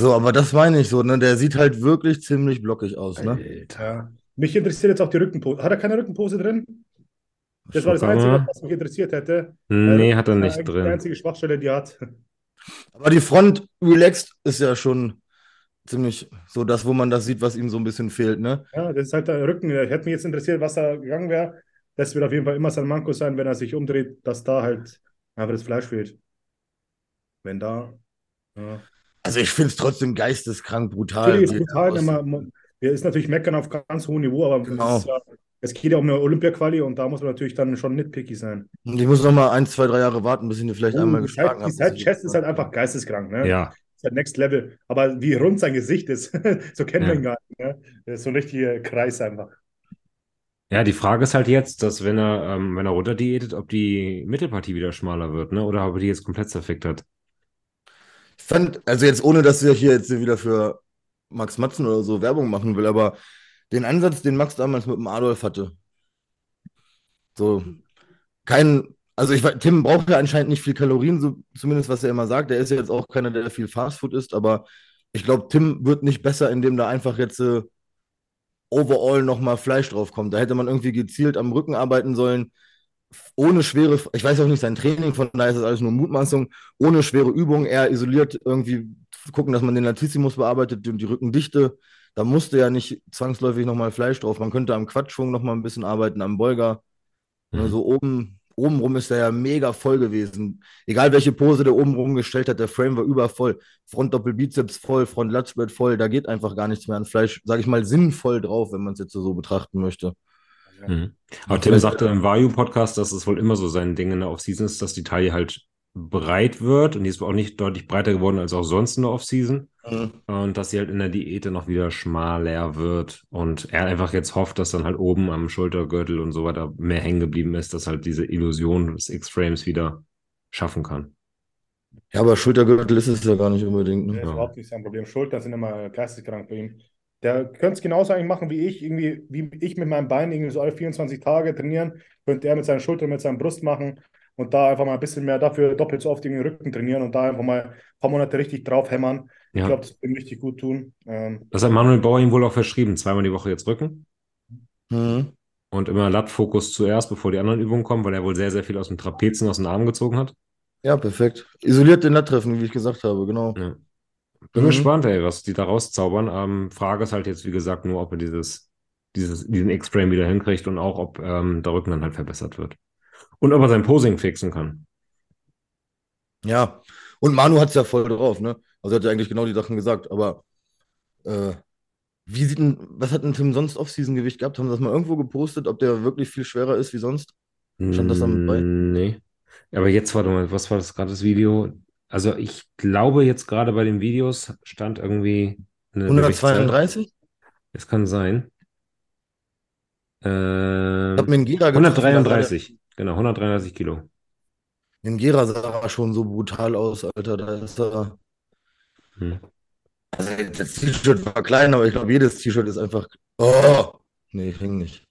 So, aber das meine ich so, ne? Der sieht halt wirklich ziemlich blockig aus, ne? Alter. Mich interessiert jetzt auch die Rückenpose. Hat er keine Rückenpose drin? Das war das Einzige, was mich interessiert hätte. Nee, hat er Das ist nicht eigentlich Die drin. einzige Schwachstelle, die er hat. Aber die Front relaxed ist ja schon ziemlich so das, wo man das sieht, was ihm so ein bisschen fehlt, ne? Ja, das ist halt der Rücken. Hätte mich jetzt interessiert, was da gegangen wäre. Das wird auf jeden Fall immer sein Manko sein, wenn er sich umdreht, dass da halt einfach das Fleisch fehlt. Wenn da. Ja. Also ich finde es trotzdem geisteskrank brutal. Natürlich ist er brutal, man, man, ja, ist natürlich meckern auf ganz hohem Niveau, aber Genau. es, ist ja, es geht ja um eine Olympia-Quali und da muss man natürlich dann schon nitpicky sein. Ich muss noch mal ein, zwei, drei Jahre warten, bis ich ihn vielleicht einmal die geschlagen Side, die habe. Side-Chest ist halt einfach geisteskrank, ne? Ja, Ist halt Next Level. Aber wie rund sein Gesicht ist, so kennen wir Ja. ihn gar nicht, ne? Das ist so ein richtiger Kreis einfach. ja, die Frage ist halt jetzt, dass wenn er, ähm, wenn er runterdiätet, ob die Mittelpartie wieder schmaler wird, ne? Oder ob er die jetzt komplett zerfickt hat. Fand, also jetzt ohne, dass ich hier jetzt wieder für Max Matzen oder so Werbung machen will, aber den Ansatz, den Max damals mit dem Adolf hatte, so kein, also ich Tim braucht ja anscheinend nicht viel Kalorien, so zumindest was er immer sagt. Er ist ja jetzt auch keiner, der viel Fastfood isst, aber ich glaube, Tim wird nicht besser, indem da einfach jetzt äh, overall nochmal Fleisch drauf kommt. Da hätte man irgendwie gezielt am Rücken arbeiten sollen, ohne schwere, ich weiß auch nicht sein Training, von daher ist das alles nur Mutmaßung, ohne schwere Übungen, eher isoliert irgendwie gucken, dass man den Latissimus bearbeitet und die Rückendichte. Da musste ja nicht zwangsläufig nochmal Fleisch drauf. Man könnte am Quatschschwung nochmal ein bisschen arbeiten, am Beuger. Mhm. Also oben, obenrum ist er ja mega voll gewesen. Egal welche Pose der obenrum gestellt hat, der Frame war übervoll. Frontdoppelbizeps voll, Front-Latzbrett voll. Da geht einfach gar nichts mehr an Fleisch, sage ich mal, sinnvoll drauf, wenn man es jetzt so betrachten möchte. Mhm. Aber Tim sagte im Vayu-Podcast, dass es wohl immer so sein Ding in der Offseason ist, dass die Taille halt breit wird und die ist auch nicht deutlich breiter geworden als auch sonst in der Offseason Mhm. und dass sie halt in der Diät dann noch wieder schmaler wird und er einfach jetzt hofft, dass dann halt oben am Schultergürtel und so weiter mehr hängen geblieben ist, dass halt diese Illusion des X-Frames wieder schaffen kann. Ja, aber Schultergürtel ist es ja gar nicht unbedingt. Das Ne? ist Ja. überhaupt nicht sein Problem. Schultern sind immer geisteskrank bei ihm. Der könnte es genauso eigentlich machen wie ich, irgendwie, wie ich mit meinem Bein irgendwie so alle 24 Tage trainieren, könnte er mit seinen Schultern, mit seiner Brust machen. und da einfach mal ein bisschen mehr dafür doppelt so oft den Rücken trainieren und da einfach mal ein paar Monate richtig drauf hämmern. Ich Ja. glaube, das wird ihm richtig gut tun. Ähm, Das hat Manuel Bauer ihm wohl auch verschrieben. Zweimal die Woche jetzt Rücken Mhm. und immer Lat-Fokus zuerst, bevor die anderen Übungen kommen, weil er wohl sehr, sehr viel aus dem Trapezen, aus den Armen gezogen hat. Ja, perfekt. Isoliert den Lat-Treffen, wie ich gesagt habe, genau. Ja. Bin Mhm. gespannt, ey, was die da rauszaubern. Ähm, Frage ist halt jetzt, wie gesagt, nur, ob er dieses, dieses, diesen X-Frame wieder hinkriegt und auch, ob ähm, der Rücken dann halt verbessert wird. Und ob er sein Posing fixen kann. Ja, und Manu hat es ja voll drauf, ne? Also er hat ja eigentlich genau die Sachen gesagt, aber äh, wie sieht denn, was hat denn Tim sonst Off-Season-Gewicht gehabt? Haben sie das mal irgendwo gepostet, ob der wirklich viel schwerer ist wie sonst? Stand das damit bei? Nee. Aber jetzt, warte mal, was war das gerade das Video? Also ich glaube jetzt gerade bei den Videos stand irgendwie eine Gewichtszahl. 132? Das kann sein. Ich Ähm, hab sah der- 133. Genau, 133 Kilo. Mengera sah schon so brutal aus, Alter. Da ist er. Hm. Also das T-Shirt war klein, aber ich glaube, jedes T-Shirt ist einfach. Oh! Nee, ich häng nicht.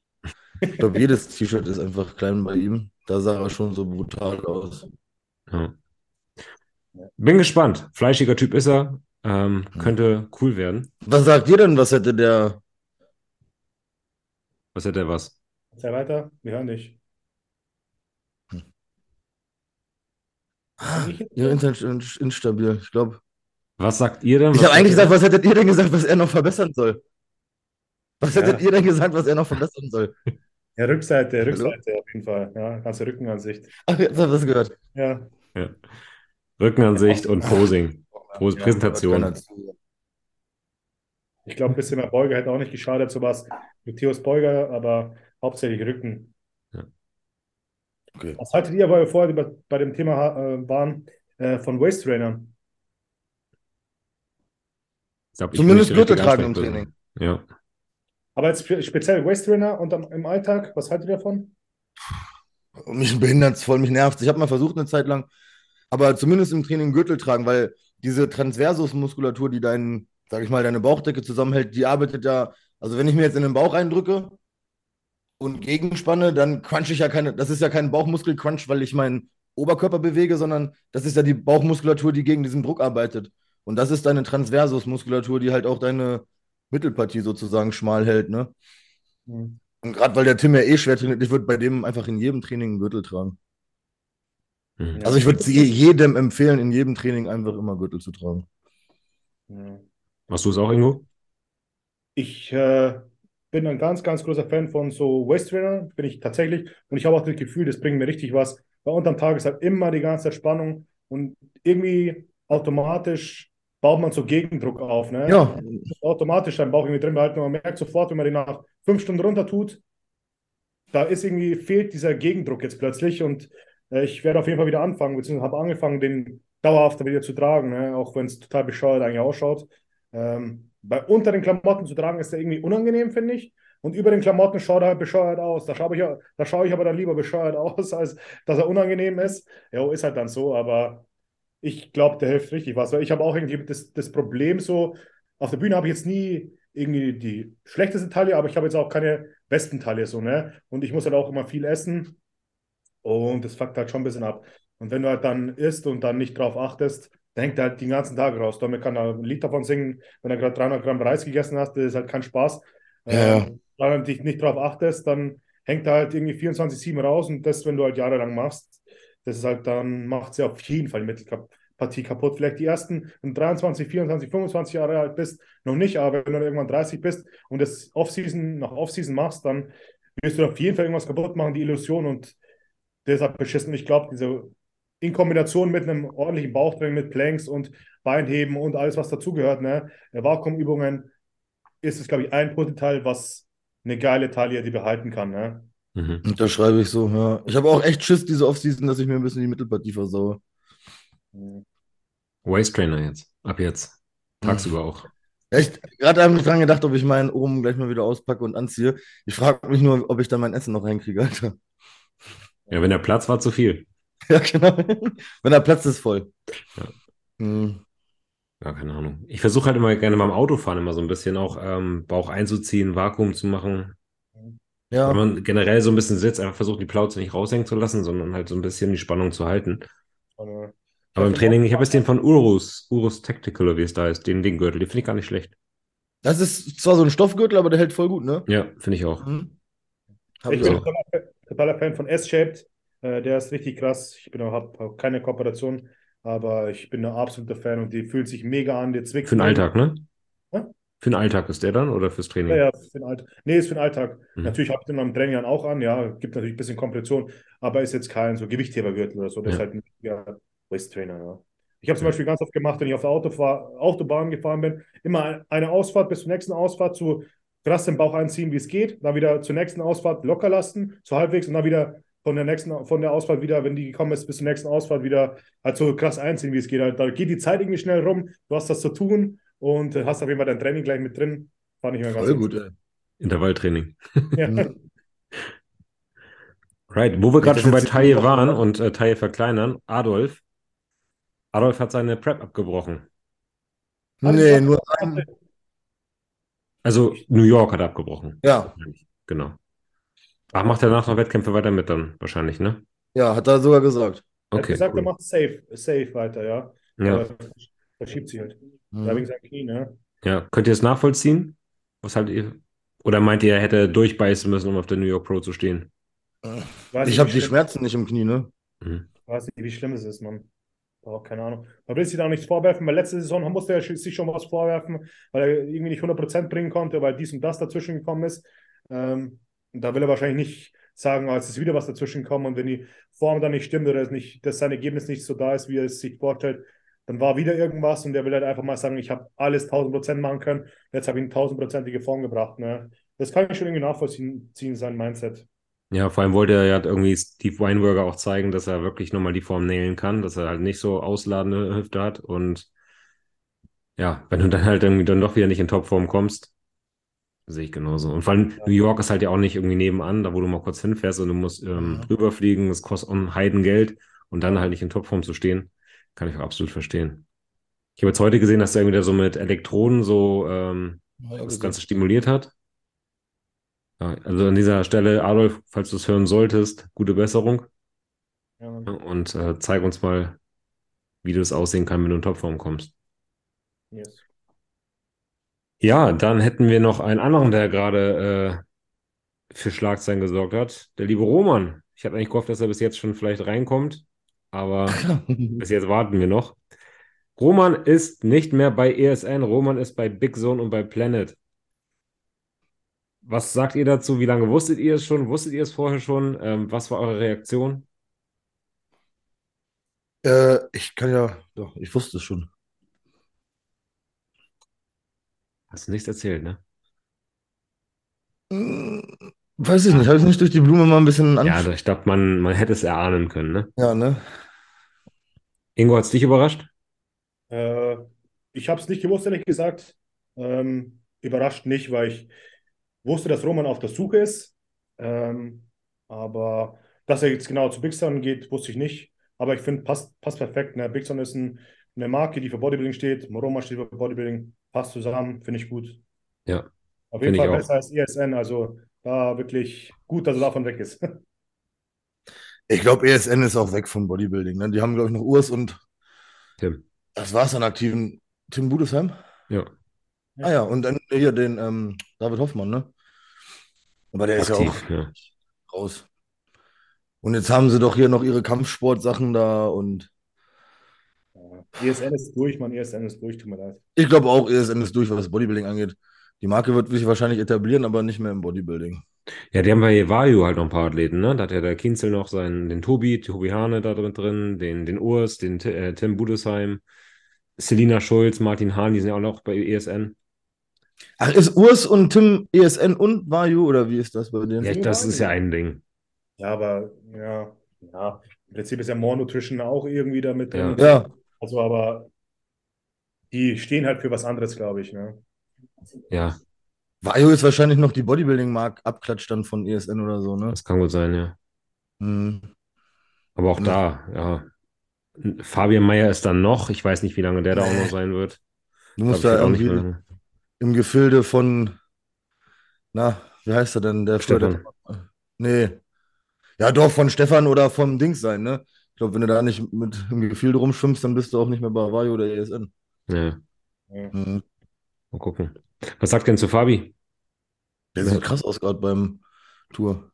Ich glaube, jedes T-Shirt ist einfach klein bei ihm. Da sah er schon so brutal aus. Ja. Bin gespannt. Fleischiger Typ ist er. Ähm, könnte cool werden. Was sagt ihr denn, was hätte der. Was hätte er was? sei weiter, wir hören dich. Ah, Ihr Internet ist instabil. Ich glaube. Was sagt ihr denn? Ich habe eigentlich gesagt, was hättet ihr denn gesagt, was er noch verbessern soll? Was Ja. hättet ihr denn gesagt, was er noch verbessern soll? Ja, Rückseite, Hallo? Rückseite auf jeden Fall. Ja, ganze Rückenansicht. Ach, jetzt habt ihr das gehört. Ja, er? Rückenansicht und Posing. Pos Ja, Präsentation. ich glaube, ein bisschen mehr Beuger hätte auch nicht geschadet, sowas mit Theos Beuger, aber hauptsächlich Rücken. Okay. Was haltet ihr, weil wir vorher bei, bei dem Thema äh, waren, äh, von Waist Trainern? Glaub, Zumindest Gürtel tragen im. Training. Ja. Aber jetzt spe- speziell Waist Trainer und im Alltag, was haltet ihr davon? Mich behindert es voll, mich nervt Ich habe mal versucht eine Zeit lang, aber zumindest im Training Gürtel tragen, weil diese Transversusmuskulatur, die deinen, sag ich mal, deine Bauchdecke zusammenhält, die arbeitet ja, also wenn ich mir jetzt in den Bauch eindrücke und gegenspanne, dann crunch ich ja keine, das ist ja kein Bauchmuskelcrunch, weil ich meinen Oberkörper bewege, sondern das ist ja die Bauchmuskulatur, die gegen diesen Druck arbeitet. Und das ist deine Transversusmuskulatur, die halt auch deine Mittelpartie sozusagen schmal hält, ne? Hm. Und gerade weil der Tim ja eh schwer trainiert, ich würde bei dem einfach in jedem Training einen Gürtel tragen. Mhm. Also ich würde jedem empfehlen, in jedem Training einfach immer Gürtel zu tragen. Ja. Machst du es auch, Ingo? Ich äh, bin ein ganz, ganz großer Fan von so Waist Trainern, bin ich tatsächlich. Und ich habe auch das Gefühl, das bringt mir richtig was. Weil unterm Tag ist halt immer die ganze Zeit Spannung und irgendwie automatisch baut man so Gegendruck auf. Ne? Ja, automatisch deinen Bauch irgendwie drin behalten und man merkt sofort, wenn man den nach fünf Stunden runter tut, da ist irgendwie, fehlt dieser Gegendruck jetzt plötzlich und ich werde auf jeden Fall wieder anfangen, beziehungsweise habe angefangen, den dauerhaft wieder zu tragen, ne? auch wenn es total bescheuert eigentlich ausschaut. Ähm, bei unter den Klamotten zu tragen ist der irgendwie unangenehm, finde ich. Und über den Klamotten schaut er halt bescheuert aus. Da schaue ich, da schaue ich aber dann lieber bescheuert aus, als dass er unangenehm ist. Ja, ist halt dann so, aber ich glaube, der hilft richtig was. Weil ich habe auch irgendwie das, das Problem so, auf der Bühne habe ich jetzt nie irgendwie die schlechteste Taille, aber ich habe jetzt auch keine besten Taille so, ne? Und ich muss halt auch immer viel essen und das fuckt halt schon ein bisschen ab. Und wenn du halt dann isst und dann nicht drauf achtest, dann hängt er halt den ganzen Tag raus. Damit kann er ein Lied davon singen, wenn du gerade 300 Gramm Reis gegessen hast, das ist halt kein Spaß. Ja. Ähm, wenn du dich nicht drauf achtest, dann hängt er halt irgendwie 24-7 raus und das, wenn du halt jahrelang machst, das ist halt, dann macht es ja auf jeden Fall die Mittelpartie kaputt. Vielleicht die ersten, wenn du 23, 24, 25 Jahre alt bist, noch nicht, aber wenn du dann irgendwann 30 bist und das Offseason nach Offseason machst, dann wirst du auf jeden Fall irgendwas kaputt machen, die Illusion und deshalb beschissen. Ich glaube, diese in Kombination mit einem ordentlichen Bauchtraining, mit Planks und Beinheben und alles, was dazugehört, ne, Vakuumübungen, ist es, glaube ich, ein Puzzleteil, was eine geile Taille die behalten kann. Ne? Mhm. und da schreibe ich so, ja. Ich habe auch echt Schiss diese Offseason, dass ich mir ein bisschen die Mittelpartie versaue. Waist Trainer jetzt. Ab jetzt. Tagsüber auch. Echt, gerade habe ich dran gedacht, ob ich meinen oben gleich mal wieder auspacke und anziehe. Ich frage mich nur, ob ich da mein Essen noch reinkriege, Alter. Ja, wenn der Platz war, zu viel. Ja, genau. Wenn der Platz ist voll. Ja. Hm. Ja, keine Ahnung. Ich versuche halt immer gerne beim Autofahren immer so ein bisschen auch ähm, Bauch einzuziehen, Vakuum zu machen. Wenn Ja, man generell so ein bisschen sitzt, einfach versucht, die Plauze nicht raushängen zu lassen, sondern halt so ein bisschen die Spannung zu halten. Und, äh, Aber im Training, ich habe jetzt den von Urus, Urus Tactical, oder wie es da ist, den, den Gürtel, den finde ich gar nicht schlecht. das ist zwar so ein Stoffgürtel, aber der hält voll gut, ne? Ja, finde ich auch. Mhm. Hab Ich ich bin auch. Totaler, Fan von S-Shaped. Äh, der ist richtig krass. Ich bin habe hab keine Kooperation, aber ich bin ein absoluter Fan und die fühlt sich mega an. Der zwickt Für den Alltag, ne? Hä? Für den Alltag ist der dann oder fürs Training? Ja, ja, für den Alltag. Nee, ist für den Alltag. Mhm. Natürlich habe ich den am Training dann auch an. Ja, gibt natürlich ein bisschen Kompression, aber ist jetzt kein so Gewichthebergürtel oder so. Das Ja. ist halt ein ja, Waist-Trainer. Ja. Ich habe zum Ja. Beispiel ganz oft gemacht, wenn ich auf der Autofahr Autobahn gefahren bin, immer eine Ausfahrt bis zur nächsten Ausfahrt zu krass den Bauch einziehen, wie es geht, dann wieder zur nächsten Ausfahrt locker lassen, so halbwegs und dann wieder von der nächsten, von der Ausfahrt wieder, wenn die gekommen ist, bis zur nächsten Ausfahrt wieder halt so krass einziehen, wie es geht. Da geht die Zeit irgendwie schnell rum, du hast das zu tun und hast auf jeden Fall dein Training gleich mit drin. Fand ich mir ganz Voll gut. Intervalltraining. Ja. Right, wo wir gerade schon bei Taille waren war. und äh, Taille verkleinern, Adolf. Adolf hat seine Prep abgebrochen. Nee, nur ein. Also New York hat er abgebrochen. Ja, Genau. Ach, macht er danach noch Wettkämpfe weiter mit dann wahrscheinlich, ne? ja, hat er sogar gesagt. Er hat Okay, gesagt, er cool. macht safe, safe weiter, ja. Ja, verschiebt sich halt. Mhm. Da wegen seinem Knie, ne? ja. Könnt ihr es nachvollziehen? Was halt ihr? Oder meint ihr, er hätte durchbeißen müssen, um auf der New York Pro zu stehen? Weiß Ich habe die Schmerzen nicht im Knie, ne? Mhm. Weiß nicht, wie schlimm es ist, man. Auch keine Ahnung. Man will sich da auch nichts vorwerfen, weil letzte Saison musste er sich schon was vorwerfen, weil er irgendwie nicht 100% bringen konnte, weil dies und das dazwischen gekommen ist. Ähm, da will er wahrscheinlich nicht sagen, ah, es ist wieder was dazwischen gekommen und wenn die Form dann nicht stimmt oder es nicht, dass sein Ergebnis nicht so da ist, wie er es sich vorstellt, dann war wieder irgendwas und er will halt einfach mal sagen, ich habe alles 1000% machen können, jetzt habe ich eine 1000%ige Form gebracht. Ne? Das kann ich schon irgendwie nachvollziehen, ziehen, sein Mindset. Ja, vor allem wollte er ja irgendwie Steve Weinberger auch zeigen, dass er wirklich nochmal die Form nailen kann, dass er halt nicht so ausladende Hüfte hat. Und ja, wenn du dann halt irgendwie dann doch wieder nicht in Topform kommst, sehe ich genauso. Und vor allem New York ist halt ja auch nicht irgendwie nebenan, da wo du mal kurz hinfährst und du musst ähm, Ja. rüberfliegen, das kostet ein Heidengeld und dann halt nicht in Topform zu stehen, kann ich auch absolut verstehen. Ich habe jetzt heute gesehen, dass er irgendwie da so mit Elektroden so ähm, das Ganze stimuliert hat. Ja, also an dieser Stelle, Adolf, falls du es hören solltest, gute Besserung Ja, und äh, zeig uns mal, wie das aussehen kann, wenn du in Topform kommst. yes. Ja, dann hätten wir noch einen anderen, der gerade äh, für Schlagzeilen gesorgt hat, der liebe Roman. Ich hatte eigentlich gehofft, dass er bis jetzt schon vielleicht reinkommt, aber bis jetzt warten wir noch. Roman ist nicht mehr bei ESN, Roman ist bei Big Zone und bei Planet. Was sagt ihr dazu? Wie lange wusstet ihr es schon? Wusstet ihr es vorher schon? Ähm, was war eure Reaktion? Äh, ich kann ja, doch, ich wusste es schon. Hast du nichts erzählt, ne? Hm, Weiß ich nicht, habe ich nicht durch die Blume mal ein bisschen an. Ja, ich glaube, man, man hätte es erahnen können, ne? Ja, ne? Ingo, hat es dich überrascht? Äh, ich habe es nicht gewusst, ehrlich gesagt. Ähm, überrascht nicht, weil ich wusste, dass Roman auf der Suche ist. Ähm, aber dass er jetzt genau zu Big Sun geht, wusste ich nicht. Aber ich finde, passt, passt perfekt. Ne? Big Sun ist ein, eine Marke, die für Bodybuilding steht. Roman steht für Bodybuilding. Passt zusammen, finde ich gut. Ja, Auf jeden Fall auch. besser als ESN. Also da wirklich gut, dass er davon weg ist. Ich glaube, ESN ist auch weg vom Bodybuilding. Ne? Die haben, glaube ich, noch Urs und Tim. das war es an aktiven Tim Budesheim. Ja, Ah ja, und dann hier den ähm, David Hoffmann, ne? Aber der ist ja aktiv, auch ja. raus. Und jetzt haben sie doch hier noch ihre Kampfsportsachen da und ESN ist durch, Mann. ESN ist durch, tut mir leid. ich glaube auch, ESN ist durch, was das Bodybuilding angeht. Die Marke wird sich wahrscheinlich etablieren, aber nicht mehr im Bodybuilding. Ja, die haben bei Vario halt noch ein paar Athleten, ne? Da hat ja der Kinzel noch seinen, den Tobi, Tobi Hane da drin, drin den, den Urs, den äh, Tim Budesheim, Selina Schulz, Martin Hahn, die sind ja auch noch bei ESN. Ach, ist Urs und Tim ESN und Vayu oder wie ist das bei denen? Ja, das ist ja ein Ding. Ja, aber ja, ja. Im Prinzip ist ja More Nutrition auch irgendwie damit drin. Ja, Also, aber die stehen halt für was anderes, glaube ich. Ne? Ja, Vayu ist wahrscheinlich noch die Bodybuilding-Mark abklatscht dann von ESN oder so, ne? das kann gut sein, ja. Hm. Aber auch da, ja. Fabian Meyer ist dann noch. Ich weiß nicht, wie lange der da auch noch sein wird. Du musst da wird auch nicht irgendwie. Im Gefilde von, na, wie heißt er denn? Der Stefan. Nee. Ja, doch, von Stefan oder vom Dings sein, ne? Ich glaube, wenn du da nicht mit dem Gefilde rumschwimmst, dann bist du auch nicht mehr bei Vario oder ESN. Ja, Ja. Mhm. mal gucken. Was sagt denn zu Fabi? Der sieht krass aus gerade beim Tour.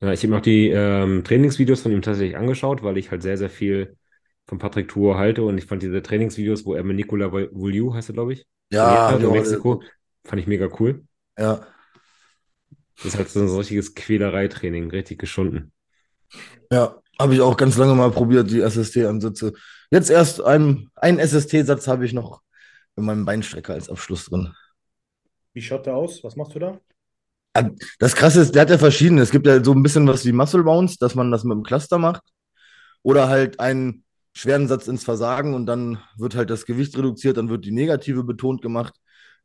Ja, ich habe mir auch die ähm, Trainingsvideos von ihm tatsächlich angeschaut, weil ich halt sehr, sehr viel von Patrick Tour halte und ich fand diese Trainingsvideos, wo er mit Nicola Vouliou, heißt er, glaube ich, Ja, in ja, Mexiko, fand ich mega cool. Ja, Das ist halt so ein richtiges Quälereitraining, richtig geschunden. ja. Habe ich auch ganz lange mal probiert, die SST-Ansätze. Jetzt erst ein, einen SST-Satz habe ich noch in meinem Beinstrecker als Abschluss drin. Wie schaut der aus? Was machst du da? Das Krasse ist, der hat ja verschiedene. Es gibt ja so ein bisschen was wie Muscle Bounce, dass man das mit dem Cluster macht. Oder halt einen schweren Satz ins Versagen und dann wird halt das Gewicht reduziert, dann wird die Negative betont gemacht.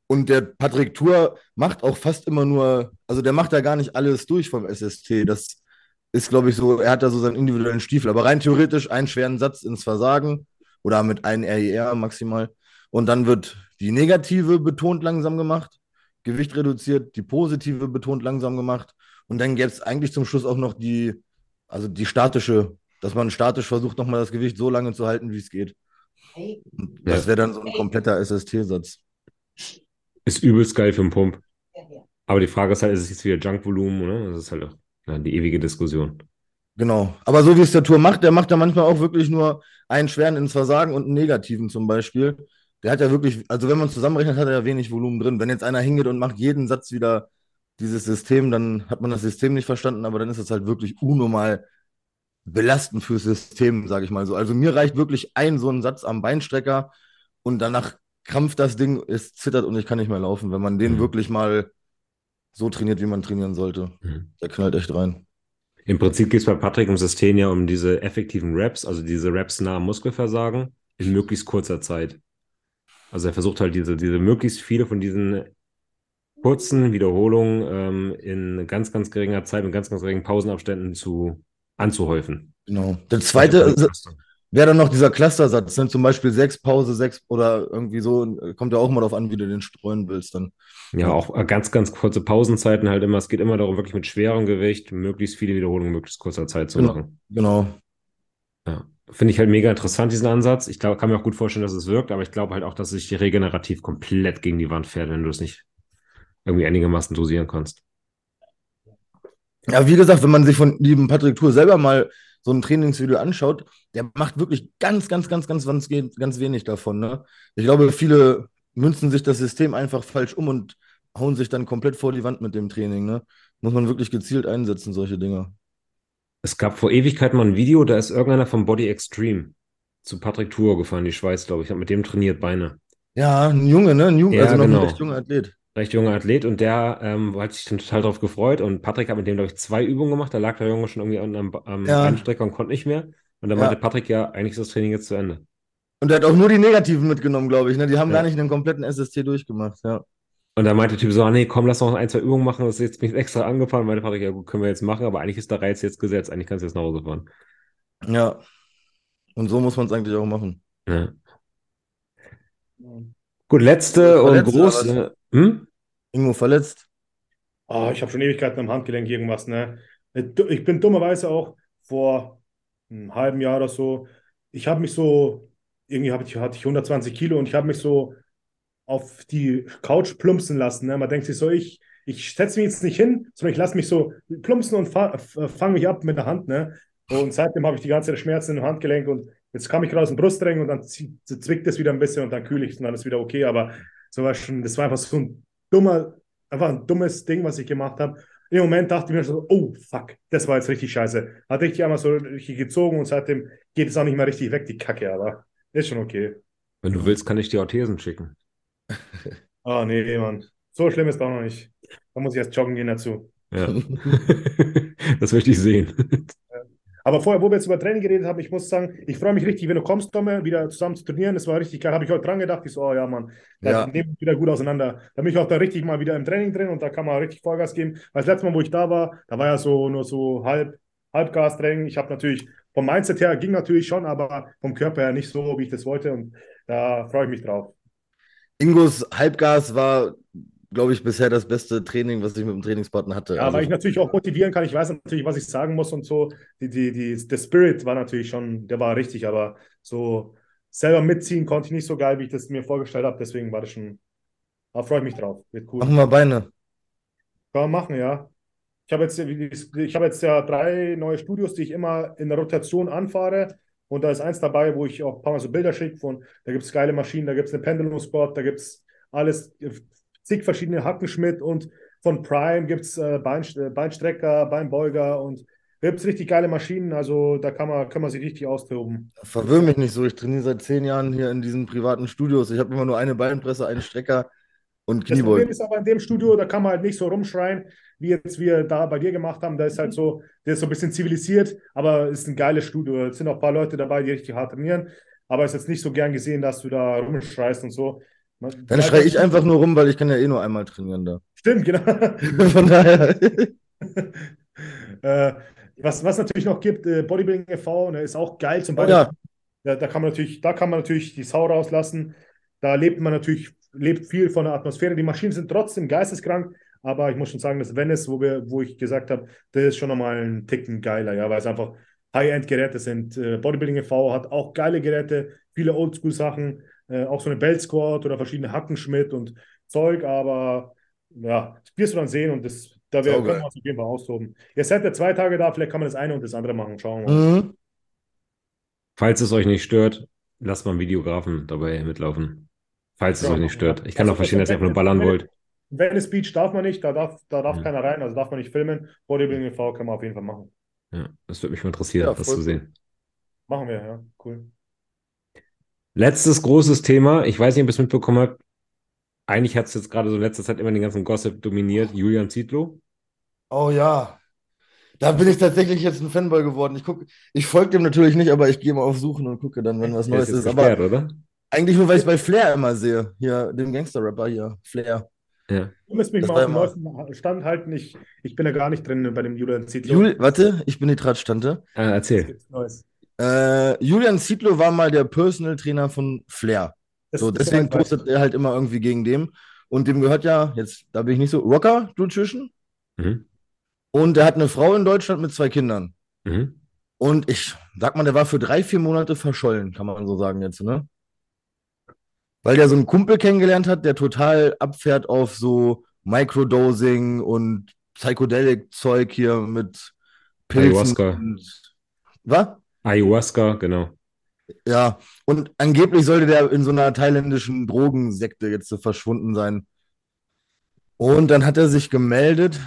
Und der Patrick Tour macht auch fast immer nur, also der macht da gar nicht alles durch vom SST. Das ist, glaube ich, so, er hat da so seinen individuellen Stiefel. Aber rein theoretisch einen schweren Satz ins Versagen oder mit einem RIR maximal. Und dann wird die Negative betont langsam gemacht. Gewicht reduziert, die positive betont langsam gemacht. Und dann gäbe es eigentlich zum Schluss auch noch die, also die statische, dass man statisch versucht, nochmal das Gewicht so lange zu halten, wie es geht. Das wäre dann so ein kompletter SST-Satz. Ist übelst geil für den Pump. Aber die Frage ist halt, ist es jetzt wieder Junkvolumen, oder? Das ist halt auch ja, die ewige Diskussion. Genau. Aber so wie es der Tour macht, der macht ja manchmal auch wirklich nur einen schweren ins Versagen und einen negativen zum Beispiel. Der hat ja wirklich, also wenn man zusammenrechnet, hat er ja wenig Volumen drin. Wenn jetzt einer hingeht und macht jeden Satz wieder dieses System, dann hat man das System nicht verstanden, aber dann ist es halt wirklich unnormal belastend fürs System, sage ich mal so. Also mir reicht wirklich ein so ein Satz am Beinstrecker und danach krampft das Ding, es zittert und ich kann nicht mehr laufen, wenn man den Mhm. wirklich mal so trainiert, wie man trainieren sollte. Mhm. Der knallt echt rein. Im Prinzip geht es bei Patrick im System ja um diese effektiven Reps, also diese Reps nah am Muskelversagen in möglichst kurzer Zeit. Also er versucht halt diese, diese möglichst viele von diesen kurzen Wiederholungen ähm, in ganz, ganz geringer Zeit mit ganz, ganz geringen Pausenabständen zu anzuhäufen. Genau. Der zweite wäre dann noch dieser Clustersatz, ne? zum Beispiel sechs Pause, sechs oder irgendwie so, kommt ja auch mal darauf an, wie du den streuen willst dann. Ja, auch äh, ganz, ganz kurze Pausenzeiten halt immer. Es geht immer darum, wirklich mit schwerem Gewicht möglichst viele Wiederholungen möglichst kurzer Zeit zu Genau. machen. Genau. Ja. Finde ich halt mega interessant, diesen Ansatz. Ich glaube, kann mir auch gut vorstellen, dass es wirkt, aber ich glaube halt auch, dass es dich regenerativ komplett gegen die Wand fährt, wenn du es nicht irgendwie einigermaßen dosieren kannst. Ja, wie gesagt, wenn man sich von lieben Patrick Tour selber mal so ein Trainingsvideo anschaut, der macht wirklich ganz, ganz, ganz, ganz, ganz, ganz wenig davon. Ne? Ich glaube, viele münzen sich das System einfach falsch um und hauen sich dann komplett vor die Wand mit dem Training. Ne? Muss man wirklich gezielt einsetzen, solche Dinge. Es gab vor Ewigkeit mal ein Video, da ist irgendeiner vom Body Extreme zu Patrick Tour gefahren, die Schweiz, glaube ich. Hat mit dem trainiert Beine. Ja, ein Junge, ne? Ein Junge, Ja, also noch genau. ein recht junger Athlet. Recht junger Athlet und der ähm, hat sich dann total drauf gefreut und Patrick hat mit dem, glaube ich, zwei Übungen gemacht. Da lag der Junge schon irgendwie am, am Ja. Beinstrecker und konnte nicht mehr. Und dann Ja. meinte Patrick, ja, eigentlich ist das Training jetzt zu Ende. Und der hat auch nur die Negativen mitgenommen, glaube ich. Ne? Die haben Ja. gar nicht einen kompletten SST durchgemacht. Ja. Und dann meinte der Typ so, ah, nee, komm, lass noch ein, zwei Übungen machen. Das ist jetzt bin ich extra angefahren. Meinte Patrick, ja gut, können wir jetzt machen, aber eigentlich ist der Reiz jetzt gesetzt. Eigentlich kannst du jetzt nach Hause fahren. ja. Und so muss man es eigentlich auch machen. Ja. Gut, letzte und große. Hm? Irgendwo verletzt. Ah, ich habe schon Ewigkeiten am Handgelenk irgendwas, ne? Ich bin dummerweise auch vor einem halben Jahr oder so, ich habe mich so, irgendwie hab ich, hatte ich 120 Kilo und ich habe mich so auf die Couch plumpsen lassen. Ne? Man denkt sich so, ich, ich setze mich jetzt nicht hin, sondern ich lasse mich so plumpsen und fa fange mich ab mit der Hand. Ne? Und seitdem habe ich die ganze Zeit Schmerzen im Handgelenk und jetzt kam ich gerade aus dem Brustring und dann zwickt es wieder ein bisschen und dann kühle ich es und dann ist wieder okay. Aber so war schon, das war einfach so ein dummer, einfach ein dummes Ding, was ich gemacht habe. Im Moment dachte ich mir so, oh fuck, das war jetzt richtig scheiße. Hat richtig einmal so richtig gezogen und seitdem geht es auch nicht mehr richtig weg, die Kacke, aber ist schon okay. Wenn du willst, kann ich dir Orthesen schicken. Ah, nee, Mann. So schlimm ist es auch noch nicht. Da muss ich erst joggen gehen dazu. Ja. das möchte ich sehen. Aber vorher, wo wir jetzt über Training geredet haben, ich muss sagen, ich freue mich richtig, wenn du kommst, Tomme, wieder zusammen zu trainieren. Das war richtig geil. Habe ich heute dran gedacht. Ich so, oh ja, Mann, da Ja. nehmen wir wieder gut auseinander. Da bin ich auch da richtig mal wieder im Training drin und da kann man richtig Vollgas geben. Weil das letzte Mal, wo ich da war, da war ja so nur so halb, Halbgas-Training. Ich habe natürlich vom Mindset her ging natürlich schon, aber vom Körper her nicht so, wie ich das wollte. Und da freue ich mich drauf. Ingos Halbgas war glaube ich, bisher das beste Training, was ich mit dem Trainingspartner hatte. Ja, Also, weil ich natürlich auch motivieren kann. Ich weiß natürlich, was ich sagen muss und so. Die, die, die, der Spirit war natürlich schon, der war richtig, aber so selber mitziehen konnte ich nicht so geil, wie ich das mir vorgestellt habe. Deswegen war das schon, da freue ich mich drauf. Wird cool. machen wir Beine. Kann man machen, ja. Ich habe jetzt, ich habe jetzt ja drei neue Studios, die ich immer in der Rotation anfahre. Und da ist eins dabei, wo ich auch ein paar Mal so Bilder schicke von, da gibt es geile Maschinen, da gibt es eine Pendulum Spot, da gibt es alles, zig verschiedene Hackenschmidt und von Prime gibt es äh, Bein, äh, Beinstrecker, Beinbeuger und da gibt es richtig geile Maschinen. Also da kann man, kann man sich richtig austoben. Verwirr mich nicht so. Ich trainiere seit zehn Jahren hier in diesen privaten Studios. Ich habe immer nur eine Beinpresse, einen Strecker und Das Problem Kniebeugen. ist aber in dem Studio, da kann man halt nicht so rumschreien, wie jetzt wir da bei dir gemacht haben. Da ist halt so, der ist so ein bisschen zivilisiert, aber es ist ein geiles Studio. Es sind auch ein paar Leute dabei, die richtig hart trainieren, aber es ist jetzt nicht so gern gesehen, dass du da rumschreist und so. Man- Dann schreie ich einfach nur rum, weil ich kann ja eh nur einmal trainieren da. Stimmt, genau. Von daher. äh, was, was natürlich noch gibt, äh, Bodybuilding e.V., ne, ist auch geil zum Oh Beispiel. ja, Da, da kann man natürlich, da kann man natürlich die Sau rauslassen. Da lebt man natürlich, lebt viel von der Atmosphäre. Die Maschinen sind trotzdem geisteskrank, aber ich muss schon sagen, das Venice, wo wir, wo ich gesagt habe, das ist schon nochmal ein Ticken geiler, ja, weil es einfach High-End-Geräte sind. Äh, Bodybuilding e.V. hat auch geile Geräte, viele Oldschool-Sachen, äh, auch so eine Belt Squad oder verschiedene Hackenschmidt und Zeug, aber ja, das wirst du dann sehen und das, da wir, Saugeil. können wir uns auf jeden Fall austoben. Ihr seid ja zwei Tage da, vielleicht kann man das eine und das andere machen. Schauen wir mal. mhm. Falls es euch nicht stört, lasst mal einen Videografen dabei mitlaufen. Falls es Ja, euch nicht stört. Ich kann Also auch verstehen, dass ihr einfach nur ballern wollt. Venice Beach darf man nicht, da darf, da darf Ja. keiner rein, also darf man nicht filmen. Bodybuilding e.V. kann man auf jeden Fall machen. Ja, das würde mich mal interessieren, Ja, das voll zu sehen. Machen wir, ja, cool. Letztes großes Thema. Ich weiß nicht, ob ihr es mitbekommen habt. Eigentlich hat es jetzt gerade so in letzter Zeit immer den ganzen Gossip dominiert. Julian Zietlow. Oh ja. Da bin ich tatsächlich jetzt ein Fanboy geworden. Ich gucke, ich folge dem natürlich nicht, aber ich gehe mal auf Suchen und gucke dann, wenn was Neues ist ist. jetzt Aber oder? eigentlich nur, weil ich es bei Flair immer sehe. Hier, dem Gangster-Rapper hier, Flair. Ja. Du müsst mich Das mal war auf dem immer- neuesten Stand halten. Ich, ich bin da gar nicht drin bei dem Julian Zietlow. Jul, warte, ich bin die Tratstante. Was erzähl. gibt's Neues? Äh, Julian Zietlow war mal der Personal Trainer von Flair. Das- So, deswegen postet er halt immer irgendwie gegen dem. Und dem gehört ja, jetzt, da bin ich nicht so, Rocker Nutrition. Mhm. Und er hat eine Frau in Deutschland mit zwei Kindern. Mhm. Und ich sag mal, der war für drei, vier Monate verschollen, kann man so sagen jetzt, ne? Weil der so einen Kumpel kennengelernt hat, der total abfährt auf so Microdosing und Psychedelic-Zeug hier mit Pilzen. Ayahuasca. Und, was? Ayahuasca, genau. Ja, und angeblich sollte der in so einer thailändischen Drogensekte jetzt so verschwunden sein. Und dann hat er sich gemeldet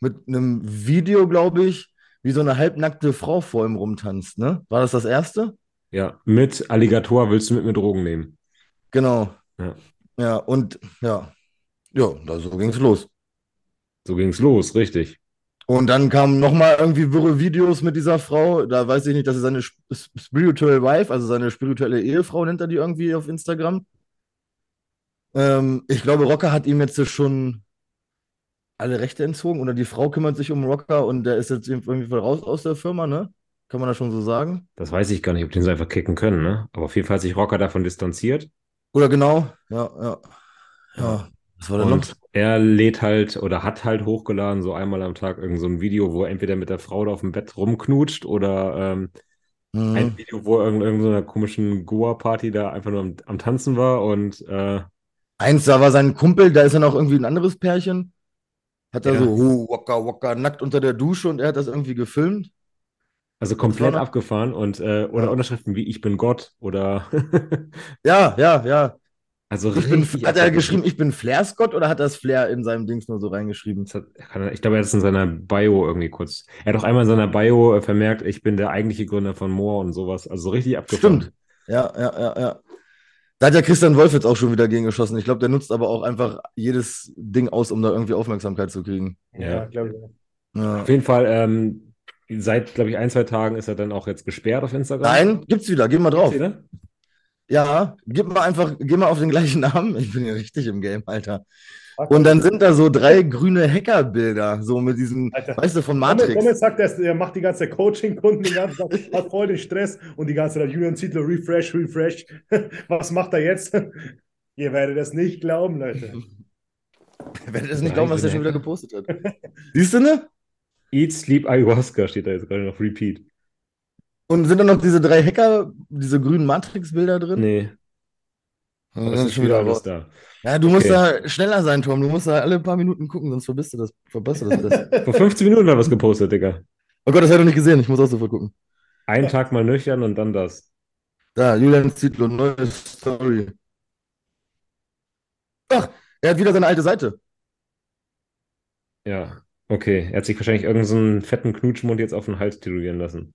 mit einem Video, glaube ich, wie so eine halbnackte Frau vor ihm rumtanzt, ne? War das das erste? Ja, mit Alligator willst du mit mir Drogen nehmen. Genau. Ja. Ja, und ja, ja, so ging es los. So ging's los, richtig. Und dann kamen nochmal irgendwie wirre Videos mit dieser Frau. Da weiß ich nicht, dass sie seine Sp- Sp- Spiritual Wife, also seine spirituelle Ehefrau, nennt er die irgendwie auf Instagram. Ähm, ich glaube, Rocker hat ihm jetzt schon alle Rechte entzogen oder die Frau kümmert sich um Rocker und der ist jetzt irgendwie raus aus der Firma, ne? Kann man das schon so sagen? Das weiß ich gar nicht, ob die so einfach kicken können, ne? Aber auf jeden Fall hat sich Rocker davon distanziert. Oder genau? Ja, ja. Ja, was war denn noch? Und er lädt halt oder hat halt hochgeladen, so einmal am Tag irgend so ein Video, wo er entweder mit der Frau da auf dem Bett rumknutscht oder ähm, Mhm. ein Video, wo er in irgendeiner komischen Goa-Party da einfach nur am, am Tanzen war und äh, Eins, da war sein Kumpel, da ist dann auch irgendwie ein anderes Pärchen. Hat er Ja. so, oh, waka, waka, nackt unter der Dusche und er hat das irgendwie gefilmt. also komplett noch- abgefahren und äh, oder Ja. Unterschriften wie Ich bin Gott oder Ja, ja, ja. Also Ich bin, richtig hat er geschrieben, ich bin Flair Scott oder hat das Flair in seinem Dings nur so reingeschrieben? Hat- er- Ich glaube, er hat es in seiner Bio irgendwie kurz. Er hat auch einmal in seiner Bio äh, vermerkt, ich bin der eigentliche Gründer von Moore und sowas. Also so richtig abgefahren. Stimmt. Ja, ja, ja, ja. Da hat ja Christian Wolf jetzt auch schon wieder gegen geschossen. Ich glaube, der nutzt aber auch einfach jedes Ding aus, um da irgendwie Aufmerksamkeit zu kriegen. Ja. Ja, glaube ich. Ja. Auf jeden Fall, ähm, seit, glaube ich, ein, zwei Tagen ist er dann auch jetzt gesperrt auf Instagram. Nein, gibt's wieder. Geh mal drauf. Gibt's wieder? Ja, gib mal einfach, geh mal auf den gleichen Namen. Ich bin ja richtig im Game, Alter. Und dann sind da so drei grüne Hackerbilder, so mit diesem, Alter. weißt du, von Matrix. damit sagt er, er macht die ganze Coaching-Kunden den ganzen Tag, hat voll den Stress und die ganze Zeit Julian Zietlow, Refresh, Refresh. Was macht er jetzt? Ihr werdet es nicht glauben, Leute. Wer hätte das nicht glauben, was der ich schon wieder gepostet hat. Siehst du, ne? Eat, Sleep, Ayahuasca steht da jetzt gerade noch Repeat. Und sind da noch diese drei Hacker, diese grünen Matrix-Bilder drin? Nee, Ja, dann es ist schon wieder alles da. Ja, du musst Okay. da schneller sein, Tom. Du musst da alle paar Minuten gucken, sonst verpasst du das, verpasst du das. Vor 15 Minuten hat er was gepostet, Digga. Oh Gott, das habe ich noch nicht gesehen. Ich muss auch sofort gucken. Einen Tag mal nüchtern und dann das. Da, Julian Zietlow, neue Story. Ach, er hat wieder seine alte Seite. Ja, okay. Er hat sich wahrscheinlich irgendeinen fetten Knutschmund jetzt auf den Hals tätowieren lassen.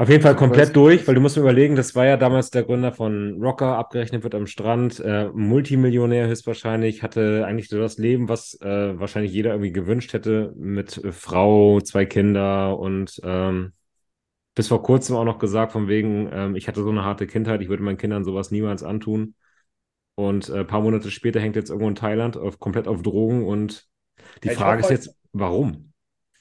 Auf jeden Fall komplett durch, weil du musst mir überlegen, das war ja damals der Gründer von Rocker, abgerechnet wird am Strand, äh, Multimillionär höchstwahrscheinlich, hatte eigentlich so das Leben, was äh, wahrscheinlich jeder irgendwie gewünscht hätte, mit äh, Frau, zwei Kinder und ähm, bis vor kurzem auch noch gesagt, von wegen, ähm, ich hatte so eine harte Kindheit, ich würde meinen Kindern sowas niemals antun. Und äh, ein paar Monate später hängt jetzt irgendwo in Thailand auf, komplett auf Drogen und die ich Frage ist jetzt, warum?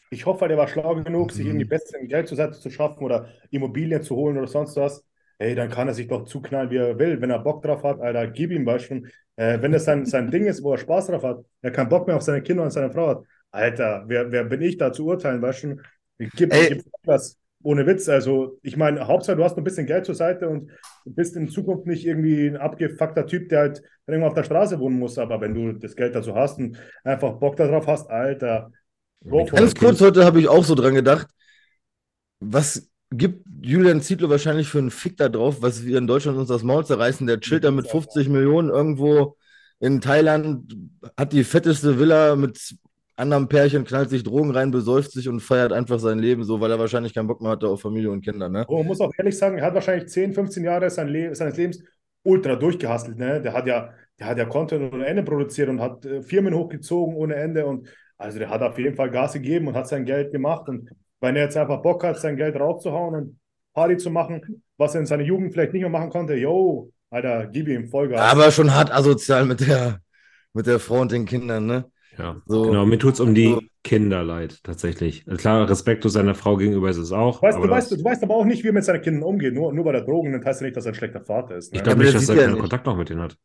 Ich hoffe, der war schlau genug, sich Mhm. irgendwie bisschen Geld zur Seite zu schaffen oder Immobilien zu holen oder sonst was. Ey, dann kann er sich doch zuknallen, wie er will. Wenn er Bock drauf hat, Alter, gib ihm Beispiel. Äh, wenn das sein, sein Ding ist, wo er Spaß drauf hat, er keinen Bock mehr auf seine Kinder und seine Frau hat. Alter, wer, wer bin ich da zu urteilen, weißt du? Ey. gib was. Ohne Witz, also ich meine, Hauptsache du hast ein bisschen Geld zur Seite und du bist in Zukunft nicht irgendwie ein abgefuckter Typ, der halt irgendwo auf der Straße wohnen muss, aber wenn du das Geld dazu hast und einfach Bock darauf hast, Alter, Ganz kurz heute habe ich auch so dran gedacht, was gibt Julian Zietlow wahrscheinlich für einen Fick da drauf, was wir in Deutschland uns das Maul zerreißen? Der chillt da mit 50 Millionen irgendwo in Thailand, hat die fetteste Villa mit anderen Pärchen, knallt sich Drogen rein, besäuft sich und feiert einfach sein Leben so, weil er wahrscheinlich keinen Bock mehr hatte auf Familie und Kinder, ne? Oh, man muss auch ehrlich sagen, er hat wahrscheinlich 10, 15 Jahre sein Le seines Lebens ultra durchgehustelt. Ne? Der hat ja, der hat ja Content ohne Ende produziert und hat äh, Firmen hochgezogen ohne Ende. Und also der hat auf jeden Fall Gas gegeben und hat sein Geld gemacht. Und wenn er jetzt einfach Bock hat, sein Geld rauszuhauen und Party zu machen, was er in seiner Jugend vielleicht nicht mehr machen konnte, yo, Alter, gib ihm Vollgas. Aber schon hart asozial mit der, mit der Frau und den Kindern, ne? Ja, So. genau. Mir tut es um die. Kinder leid, tatsächlich. Klar, respektlos seiner Frau gegenüber ist es auch. Weißt, aber du, weißt, du weißt aber auch nicht, wie er mit seinen Kindern umgeht. Nur, nur weil er Drogen nimmt, heißt ja nicht, dass er ein schlechter Vater ist. Ne? ich glaube nicht, das dass er keinen nicht. Kontakt noch mit denen hat.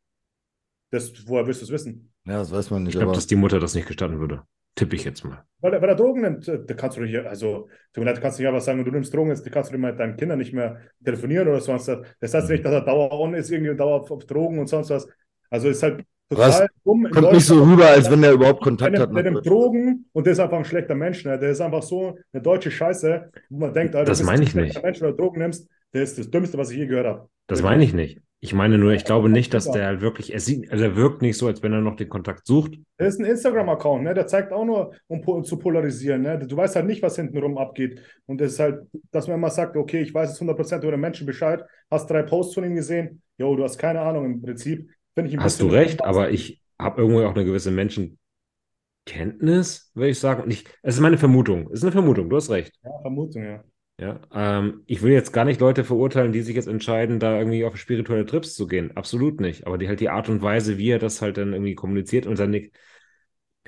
das, woher willst du es wissen? Ja, das weiß man nicht, Ich glaube, dass die Mutter das nicht gestatten würde. Tippe ich jetzt mal. Weil er, weil er Drogen nimmt, äh, da kannst du nicht, also, tut mir leid, du kannst nicht einfach sagen, du nimmst Drogen, jetzt kannst du mit deinen Kindern nicht mehr telefonieren oder sonst was. Das heißt nicht, dass er dauer on ist, irgendwie dauer auf, auf Drogen und sonst was. Also ist halt total dumm. kommt nicht so rüber, als wenn der überhaupt Der Kontakt hat. der nimmt Drogen und der ist einfach ein schlechter Mensch. Ne? Der ist einfach so eine deutsche Scheiße, wo man denkt, Alter, Das du meine ein ich nicht. Mensch, wenn du Drogen nimmst. Der ist das Dümmste, was ich je gehört habe. Das meine ich nicht. Ich meine nur, ich glaube nicht, dass der halt wirklich, er sieht, also er wirkt nicht so, als wenn er noch den Kontakt sucht. Der ist ein Instagram-Account, ne? Der zeigt auch nur, um po zu polarisieren, ne? Du weißt halt nicht, was hintenrum abgeht. Und das ist halt, dass man immer sagt, okay, ich weiß jetzt 100% über den Menschen Bescheid, hast drei Posts von ihm gesehen, jo, du hast keine Ahnung im Prinzip. Finde ich ein Hast du recht, aber ich habe irgendwo auch eine gewisse Menschenkenntnis, würde ich sagen. Und ich, es ist meine Vermutung. Es ist eine Vermutung, du hast recht. Ja, Vermutung, ja. Ja, ähm, ich will jetzt gar nicht Leute verurteilen, die sich jetzt entscheiden, da irgendwie auf spirituelle Trips zu gehen. Absolut nicht. Aber die halt die Art und Weise, wie er das halt dann irgendwie kommuniziert und seine,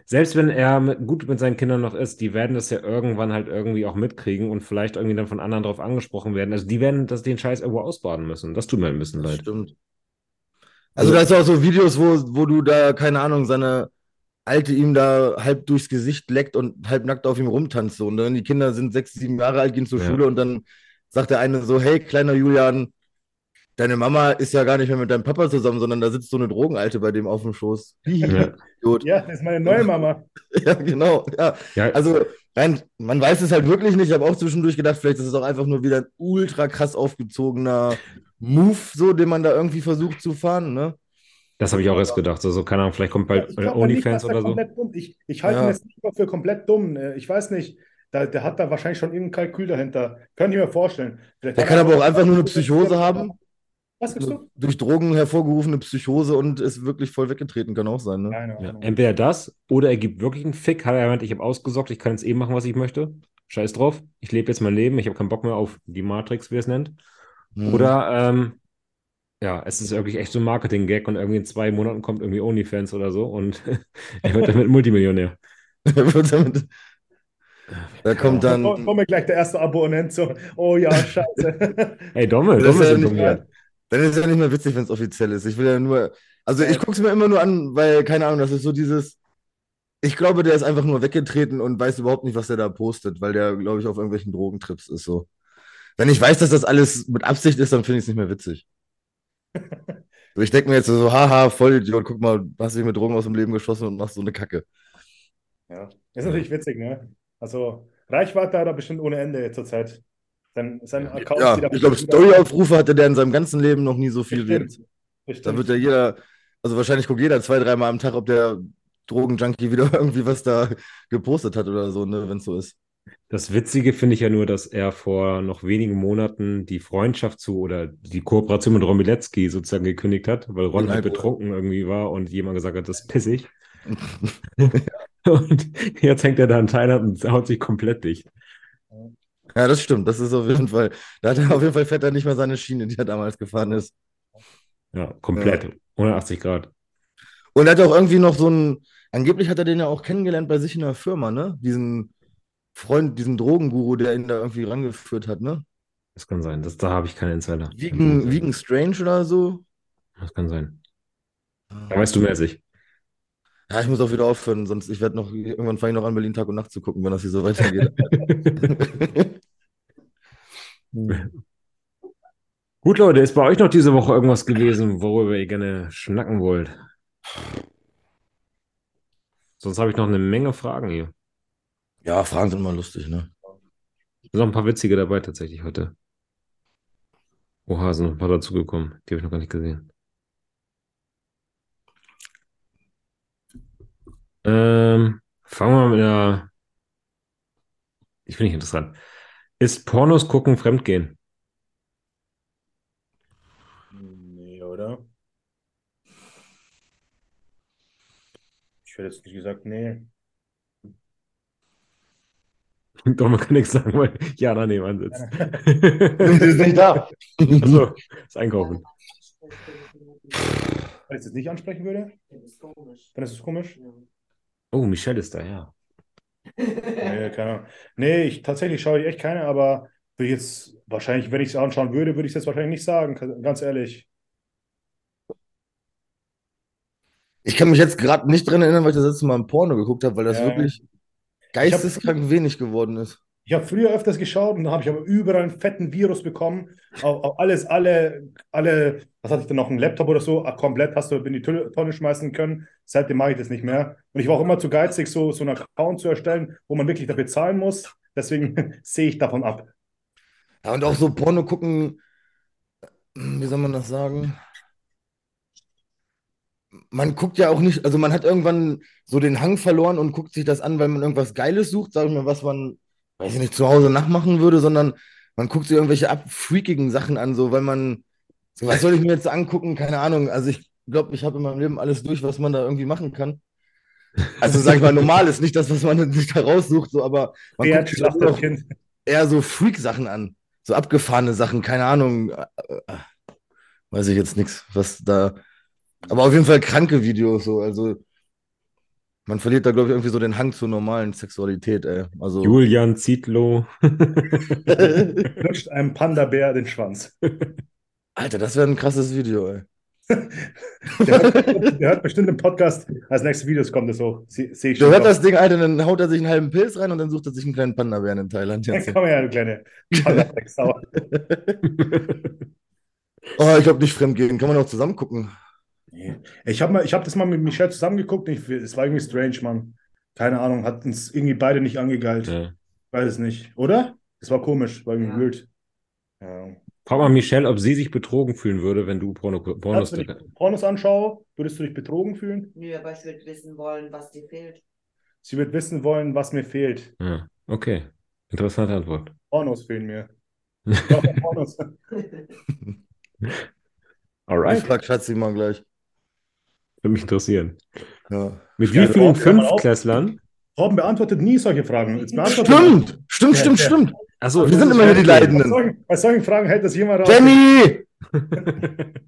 selbst wenn er mit, gut mit seinen Kindern noch ist, die werden das ja irgendwann halt irgendwie auch mitkriegen und vielleicht irgendwie dann von anderen drauf angesprochen werden. Also die werden das den Scheiß irgendwo ausbaden müssen. Das tut mir ein bisschen leid. stimmt. Also da ist auch so Videos, wo, wo du da, keine Ahnung, seine Alte ihm da halb durchs Gesicht leckt und halb nackt auf ihm rumtanzt. So. Und dann die Kinder sind sechs, sieben Jahre alt, gehen zur Ja. Schule und dann sagt der eine so, hey, kleiner Julian, deine Mama ist ja gar nicht mehr mit deinem Papa zusammen, sondern da sitzt so eine Drogenalte bei dem auf dem Schoß. Ja. Ja, das ist meine neue Mama. Ja, genau. Ja. Ja, Also, rein, man weiß es halt wirklich nicht. Ich habe auch zwischendurch gedacht, vielleicht ist es auch einfach nur wieder ein ultra krass aufgezogener Move, so, den man da irgendwie versucht zu fahren, ne? Das habe ich auch erst gedacht. Also, keine Ahnung, vielleicht kommt bald nicht, OnlyFans oder so. komplett dumm- Ich, ich halte Ja. ihn jetzt nicht mal für komplett dumm. Äh, Ich weiß nicht. Da, der hat da wahrscheinlich schon irgendein Kalkül dahinter. Könnte ich mir vorstellen. Vielleicht Der kann er aber auch einfach nur eine Psychose haben. Was gibst du? Durch Drogen hervorgerufene Psychose und ist wirklich voll weggetreten, kann auch sein, ne? Keine Ja, entweder das oder er gibt wirklich einen Fick. Hat er gemeint, ich habe ausgesorgt, ich kann jetzt eben machen, was ich möchte. Scheiß drauf. Ich lebe jetzt mein Leben. Ich habe keinen Bock mehr auf die Matrix, wie er es nennt. Hm. Oder, ähm, ja, es ist wirklich echt so ein Marketing-Gag und irgendwie in zwei Monaten kommt irgendwie OnlyFans oder so und er wird damit Multimillionär. Er wird damit- da kommt Da dann. kommt kommt mir gleich der erste Abonnent so, oh ja, scheiße. Ey, Domme, Das ist Domme informiert. Dann ist es ja nicht mehr witzig, wenn es offiziell ist. Ich will ja nur, Also ich gucke es mir immer nur an, weil, keine Ahnung, das ist so dieses. Ich glaube, der ist einfach nur weggetreten und weiß überhaupt nicht, was der da postet, weil der, glaube ich, auf irgendwelchen Drogentrips ist so. Wenn ich weiß, dass das alles mit Absicht ist, dann finde ich es nicht mehr witzig. So, ich denke mir jetzt so, haha, Vollidiot, guck mal, hast dich mit Drogen aus dem Leben geschossen und machst so eine Kacke. Ja, ist natürlich witzig, ne? Also, Reichweite hat er bestimmt ohne Ende zurzeit. Sein, sein Account Ja, ich glaube, bestimmt Storyaufrufe hatte der in seinem ganzen Leben noch nie so viel Bestimmt. jetzt. Da Bestimmt. wird ja jeder, also wahrscheinlich guckt jeder zwei, dreimal am Tag, ob der Drogenjunkie wieder irgendwie was da gepostet hat oder so, ne, wenn es so ist. Das Witzige finde ich ja nur, dass er vor noch wenigen Monaten die Freundschaft zu oder die Kooperation mit Ron Bilecki sozusagen gekündigt hat, weil Ron halt betrunken irgendwie war und jemand gesagt hat, das ist pissig. und jetzt hängt er da in Thailand und haut sich komplett dicht. Ja, das stimmt. Das ist auf jeden Fall, da hat er auf jeden Fall fährt er nicht mehr seine Schiene, die er damals gefahren ist. Ja, komplett. 180 Grad. Und er hat auch irgendwie noch so einen, angeblich hat er den ja auch kennengelernt bei sich in der Firma, ne? Diesen Freund, diesen Drogenguru, der ihn da irgendwie rangeführt hat, ne? Das kann sein. Das, da habe ich keine Insider. Vegan, Vegan Strange oder so. Das kann sein. Da weißt du mehr als ich. Ja, ich muss auch wieder aufhören, sonst ich werde noch, irgendwann fange ich noch an, Berlin Tag und Nacht zu gucken, wenn das hier so weitergeht. Gut, Leute, ist bei euch noch diese Woche irgendwas gewesen, worüber ihr gerne schnacken wollt? Sonst habe ich noch eine Menge Fragen hier. Ja, Fragen sind immer lustig, ne? sind noch ein paar witzige dabei tatsächlich heute. Oha, sind noch ein paar dazugekommen. Die habe ich noch gar nicht gesehen. Ähm, fangen wir mal mit einer. Ich finde ich interessant. Ist Pornos gucken Fremdgehen? Nee, oder? Ich hätte jetzt nicht gesagt, nee. Doch, man kann nichts sagen, weil Jana nebenan sitzt. Sie ist nicht da. Achso, das Einkaufen. Wenn ich es jetzt nicht ansprechen würde, Das dann ist es komisch. Oh, Michelle ist da, ja. Nee, keine Ahnung. Nee, ich, tatsächlich schaue ich echt keine, aber würde ich jetzt wahrscheinlich, wenn ich es anschauen würde, würde ich es jetzt wahrscheinlich nicht sagen, ganz ehrlich. Ich kann mich jetzt gerade nicht dran erinnern, weil ich das letzte Mal ein Porno geguckt habe, weil das Ja. wirklich geisteskrank wenig geworden ist. Ich habe früher öfters geschaut und da habe ich aber überall einen fetten Virus bekommen. Auf, auf alles, alle, alle, was hatte ich denn noch, einen Laptop oder so, ah, komplett hast du in die Tonne schmeißen können. Seitdem mache ich das nicht mehr. Und ich war auch immer zu geizig, so, so einen Account zu erstellen, wo man wirklich dafür zahlen muss. Deswegen sehe ich davon ab. Ja, und auch so Porno gucken, wie soll man das sagen? Man guckt ja auch nicht, also man hat irgendwann so den Hang verloren und guckt sich das an, weil man irgendwas Geiles sucht, sag ich mal, was man, weiß ich nicht, zu Hause nachmachen würde, sondern man guckt sich irgendwelche abfreakigen Sachen an, so, weil man, so, was soll ich mir jetzt angucken? Keine Ahnung. Also ich glaube, ich habe in meinem Leben alles durch, was man da irgendwie machen kann. Also sag ich mal, normal ist nicht das, was man sich da raussucht, so, aber man Wer guckt sich auch eher so Freak-Sachen an. So abgefahrene Sachen, keine Ahnung. Äh, äh, Weiß ich jetzt nichts, was da. Aber auf jeden Fall kranke Videos, so. Also, man verliert da, glaube ich, irgendwie so den Hang zur normalen Sexualität, ey. Also. Julian Zietlow. Lutscht einem Panda-Bär den Schwanz. Alter, das wäre ein krasses Video, ey. Der hört, der hört bestimmt im Podcast, als nächstes Videos kommt es so. Sehe seh ich Du schon. hört drauf. das Ding, Alter, dann haut er sich einen halben Pilz rein und dann sucht er sich einen kleinen Panda-Bären in Thailand. Jetzt. komm her, du kleine Panda-Drecksau. Oh, ich glaube nicht fremdgehen. Kann man auch zusammen gucken. Nee. Ich habe hab das mal mit Michelle zusammengeguckt. Ich, es war irgendwie strange, Mann. Keine Ahnung, hat uns irgendwie beide nicht angegeilt. Ja. Weiß es nicht. Oder? Es war komisch, war irgendwie Ja. wild. Ja. Frag mal Michelle, ob sie sich betrogen fühlen würde, wenn du Porno, Pornos. Wenn ich Pornos anschaue, würdest du dich betrogen fühlen? Nö, aber ich würde wissen wollen, was dir fehlt. Sie wird wissen wollen, was mir fehlt. Ja, okay. Interessante Antwort. Pornos fehlen mir. Ich brauche Pornos. Ich Alright. frag Schatzi mal gleich. Würde mich interessieren. Ja. Mit wie vielen Fünftklässlern? Torben beantwortet nie solche Fragen. Jetzt beantwortet Stimmt! Stimmt, Ja, stimmt, ja. stimmt. Achso, Wir sind immer hier die Bei Leidenden. solchen, bei solchen Fragen hält das jemand raus. Danny!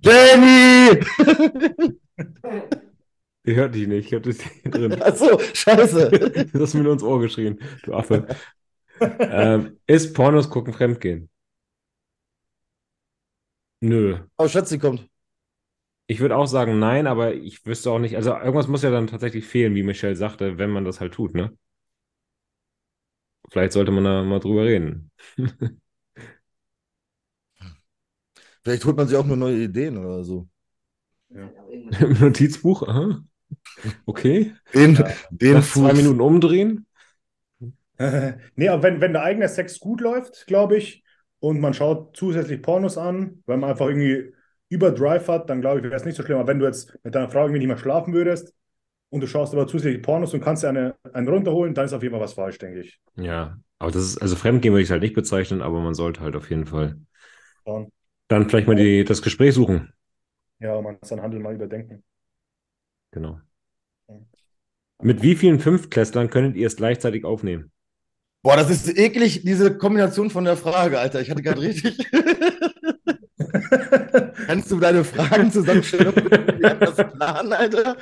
Danny! Ich hört dich nicht. Ich hab das hier drin. Achso, scheiße. Du hast mir nur ins Ohr geschrien, du Affe. ähm, ist Pornos gucken Fremdgehen? Nö. Oh, Schatzi kommt. Ich würde auch sagen nein, aber ich wüsste auch nicht, also irgendwas muss ja dann tatsächlich fehlen, wie Michelle sagte, wenn man das halt tut, ne? Vielleicht sollte man da mal drüber reden. Vielleicht holt man sich auch nur neue Ideen oder so. Im Notizbuch, aha. Okay. Den, Ja. den zwei. Minuten umdrehen. nee, aber wenn, wenn der eigene Sex gut läuft, glaube ich, und man schaut zusätzlich Pornos an, weil man einfach irgendwie über Drive hat, dann glaube ich, wäre es nicht so schlimm. Aber wenn du jetzt mit deiner Frau irgendwie nicht mehr schlafen würdest und du schaust aber zusätzlich Pornos und kannst dir eine, einen runterholen, dann ist auf jeden Fall was falsch, denke ich. Ja, aber das ist, also Fremdgehen würde ich es halt nicht bezeichnen, aber man sollte halt auf jeden Fall Dann, dann vielleicht mal die, das Gespräch suchen. ja, man muss seinen Handel mal überdenken. Genau. Mit wie vielen Fünftklässlern könntet ihr es gleichzeitig aufnehmen? Boah, das ist eklig, diese Kombination von der Frage, Alter. Ich hatte gerade richtig. Kannst du deine Fragen zusammenstellen? Wir haben das Plan, Alter.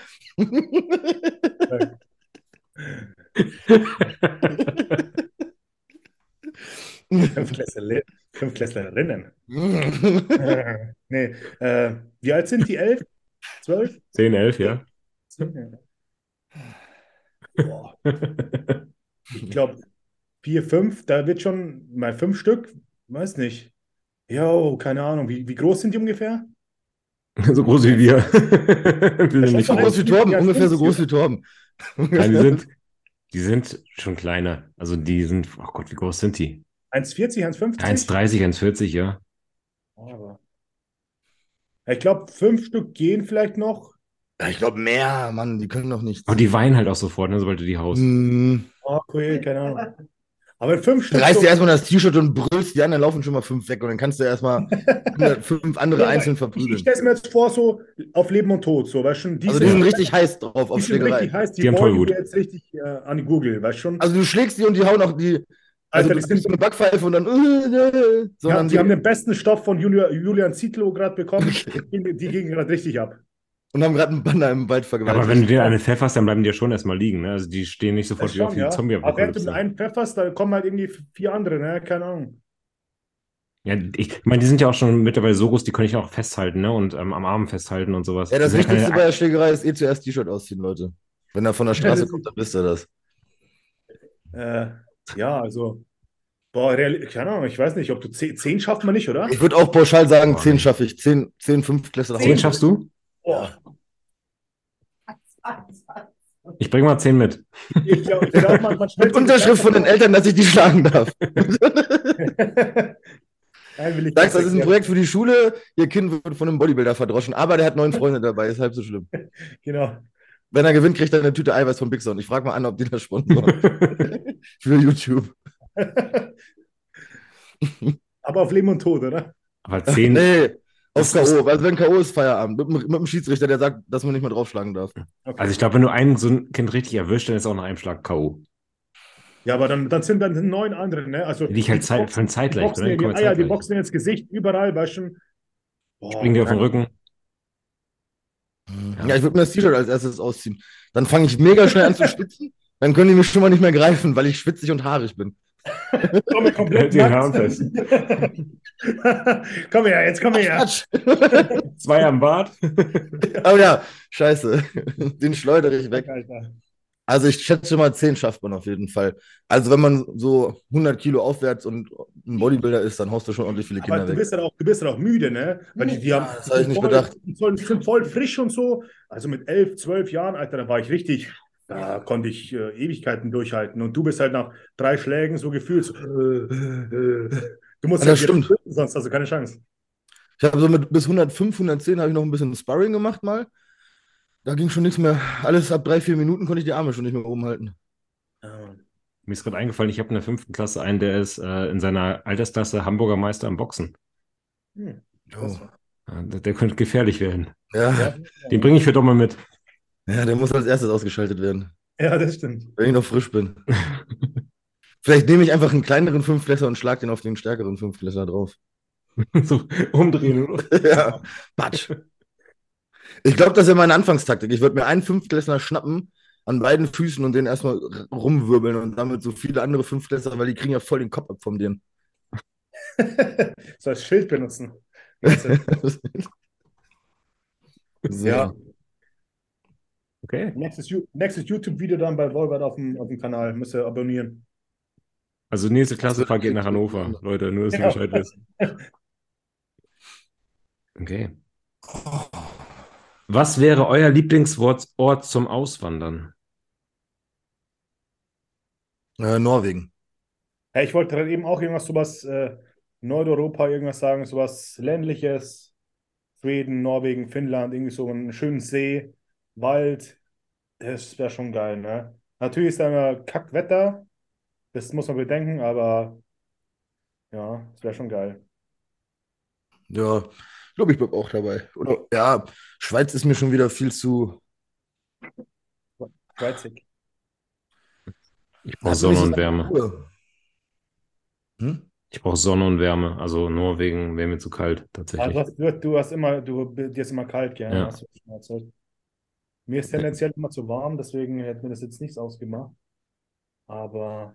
Fünftklässler, Fünftklässlerinnen. nee, äh, wie alt sind die? Elf? Zwölf? 10, 11, ja. Boah, ich glaube, vier, fünf, da wird schon mal fünf Stück, weiß nicht. Jo, keine Ahnung. Wie, wie groß sind die ungefähr? so groß wie wir. wir sind nicht So schon groß wie Torben, ungefähr so groß wie Torben. Nein, die sind, die sind schon kleiner. Also die sind, oh Gott, wie groß sind die? 1,40, 1,50? 1,30, 1,40, ja. Oh, aber- Ja, Ich glaube, fünf Stück gehen vielleicht noch. Ich glaube mehr, Mann, die können doch nicht. Aber die weinen halt auch sofort, ne, sobald du die haust. Hm. Oh, cool, keine Ahnung. Aber fünf Stück. Reißt so- dir erstmal das T-Shirt und brüllst, die anderen laufen schon mal fünf weg und dann kannst du erstmal fünf andere Ja, einzeln Ich, ich verprügeln. stelle mir jetzt vor, so auf Leben und Tod, so, weißt du schon, die Also die sind richtig heiß drauf auf die sind richtig Schlägerei. heiß, die, Die haben Tollwut. dir jetzt richtig äh, an die Google, weißt du schon? Also du schlägst die und die hauen auch die. Also Alter, du die, gibst sind, so eine Backpfeife und dann. ja, sondern die haben den besten Stoff von Julia, Julian Zietlow gerade bekommen. Die, die gehen gerade richtig ab. Und haben gerade einen Banner im Wald vergewaltigt. Aber wenn du den eine pfefferst, dann bleiben die ja schon erstmal liegen. Ne? Also die stehen nicht sofort wieder auf die ja. Aber während du einen pfefferst, da kommen halt irgendwie vier andere, ne? Keine Ahnung. Ja, ich meine, die sind ja auch schon mittlerweile so groß, die kann ich auch festhalten, ne? Und ähm, am Arm festhalten und sowas. ja, das Wichtigste bei der Schlägerei ist eh zuerst T-Shirt ausziehen, Leute. Wenn er von der Straße kommt, dann wisst ihr das. Äh, ja, also, boah, real, keine Ahnung, ich weiß nicht, ob du zehn, zehn schafft man nicht, oder? Ich würde auch pauschal sagen, Boah, 10 nee. schaffe ich. 10, 10 5 Klässler. Zehn schaffst du? Boah, Ich bringe mal zehn mit. ich glaube, ich glaub, man, man Mit Unterschrift von den Eltern, dass ich die schlagen darf. Nein, will ich Sagst, das ist ein. Projekt für die Schule. Ihr Kind wird von einem Bodybuilder verdroschen, aber der hat neun Freunde dabei, ist halb so schlimm. Genau. Wenn er gewinnt, kriegt er eine Tüte Eiweiß von Big Sound. Ich frage mal an, ob die das sponsoren. Für YouTube. Aber auf Leben und Tod, oder? Aber zehn, Nee, auf K.O. Also wenn K.O. ist Feierabend. Mit, dem- mit dem Schiedsrichter, der sagt, dass man nicht mehr draufschlagen darf. Okay. also ich glaube, wenn du ein so ein Kind richtig erwischt, dann ist auch nach einem Schlag K.O. ja, aber dann, dann sind dann neun andere, ne? Also, Die ich halt die Zeit, boxen- für ein die Zeitgleich, boxen ne? Die Eier, die zeitgleich. boxen ins Gesicht, überall. Boah, Springen dir auf den Rücken. Ja, ich würde mir das T-Shirt als erstes ausziehen. Dann fange ich mega schnell an zu schwitzen. Dann können die mich schon mal nicht mehr greifen, weil ich schwitzig und haarig bin. Komm her, komplett Die nackt. Haaren fest. komm her, jetzt komm her. Quatsch. Zwei am Bart. Oh ja, scheiße. Den schleudere ich weg. Alter. Also ich schätze mal, 10 schafft man auf jeden Fall. Also wenn man so 100 Kilo aufwärts und ein Bodybuilder ist, dann haust du schon ordentlich viele Aber Kinder du weg. bist halt auch, du bist halt auch müde, ne? Weil die, die haben, das hab ich nicht voll, bedacht. Die sind voll frisch und so. Also mit elf, zwölf Jahren, Alter, da war ich richtig, da konnte ich äh, Ewigkeiten durchhalten. Und du bist halt nach drei Schlägen so gefühlt. So, äh, äh, du musst Ja, das halt stimmt. wieder- sonst hast du keine Chance. Ich habe so mit bis 105, 110 habe ich noch ein bisschen Sparring gemacht mal. Da ging schon nichts mehr. Alles ab drei, vier Minuten konnte ich die Arme schon nicht mehr oben halten. Mir ist gerade eingefallen, ich habe in der fünften Klasse einen, der ist äh, in seiner Altersklasse Hamburger Meister im Boxen. Hm. Oh. Der, der könnte gefährlich werden. Ja, Den bringe ich für Dommel mit. Ja, der muss als erstes ausgeschaltet werden, ja, das stimmt. wenn ich noch frisch bin. Vielleicht nehme ich einfach einen kleineren Fünftklässler und schlag den auf den stärkeren Fünftklässler drauf. so umdrehen. ja, Patsch. Ich glaube, das ist ja meine Anfangstaktik. Ich würde mir einen Fünftklässler schnappen, an beiden Füßen und den erstmal rumwirbeln und damit so viele andere Fünftklässler, weil die kriegen ja voll den Kopf ab von denen. so als Schild benutzen. So. Ja. Okay. Nächstes, nächstes YouTube-Video dann bei Wolbert auf dem, auf dem Kanal. Müsst ihr abonnieren. Also nächste Klassenfahrt geht nach Hannover. Leute, nur, dass ihr. Bescheid wisst. Okay. Was wäre euer Lieblingsort Ort zum Auswandern? Äh, Norwegen. Ja, ich wollte gerade eben auch irgendwas sowas äh, Nordeuropa irgendwas sagen, sowas ländliches. Schweden, Norwegen, Finnland, irgendwie so einen schönen See, Wald. Das wäre schon geil, ne? Natürlich ist da immer Kackwetter. Das muss man bedenken, aber ja, das wäre schon geil. Ja, glaube ich, bleib auch dabei. Oder ja, Schweiz ist mir schon wieder viel zu. Schweizig. Ich brauche Das Sonne und Wärme. Hm? Ich brauche Sonne und Wärme. Also Norwegen wäre mir zu kalt, Also tatsächlich. du hast, du, du hast immer, du, dir ist immer kalt, gell? Ja. Hast du schon erzählt. Mir ist tendenziell immer zu warm, deswegen hätte mir das jetzt nichts ausgemacht. Aber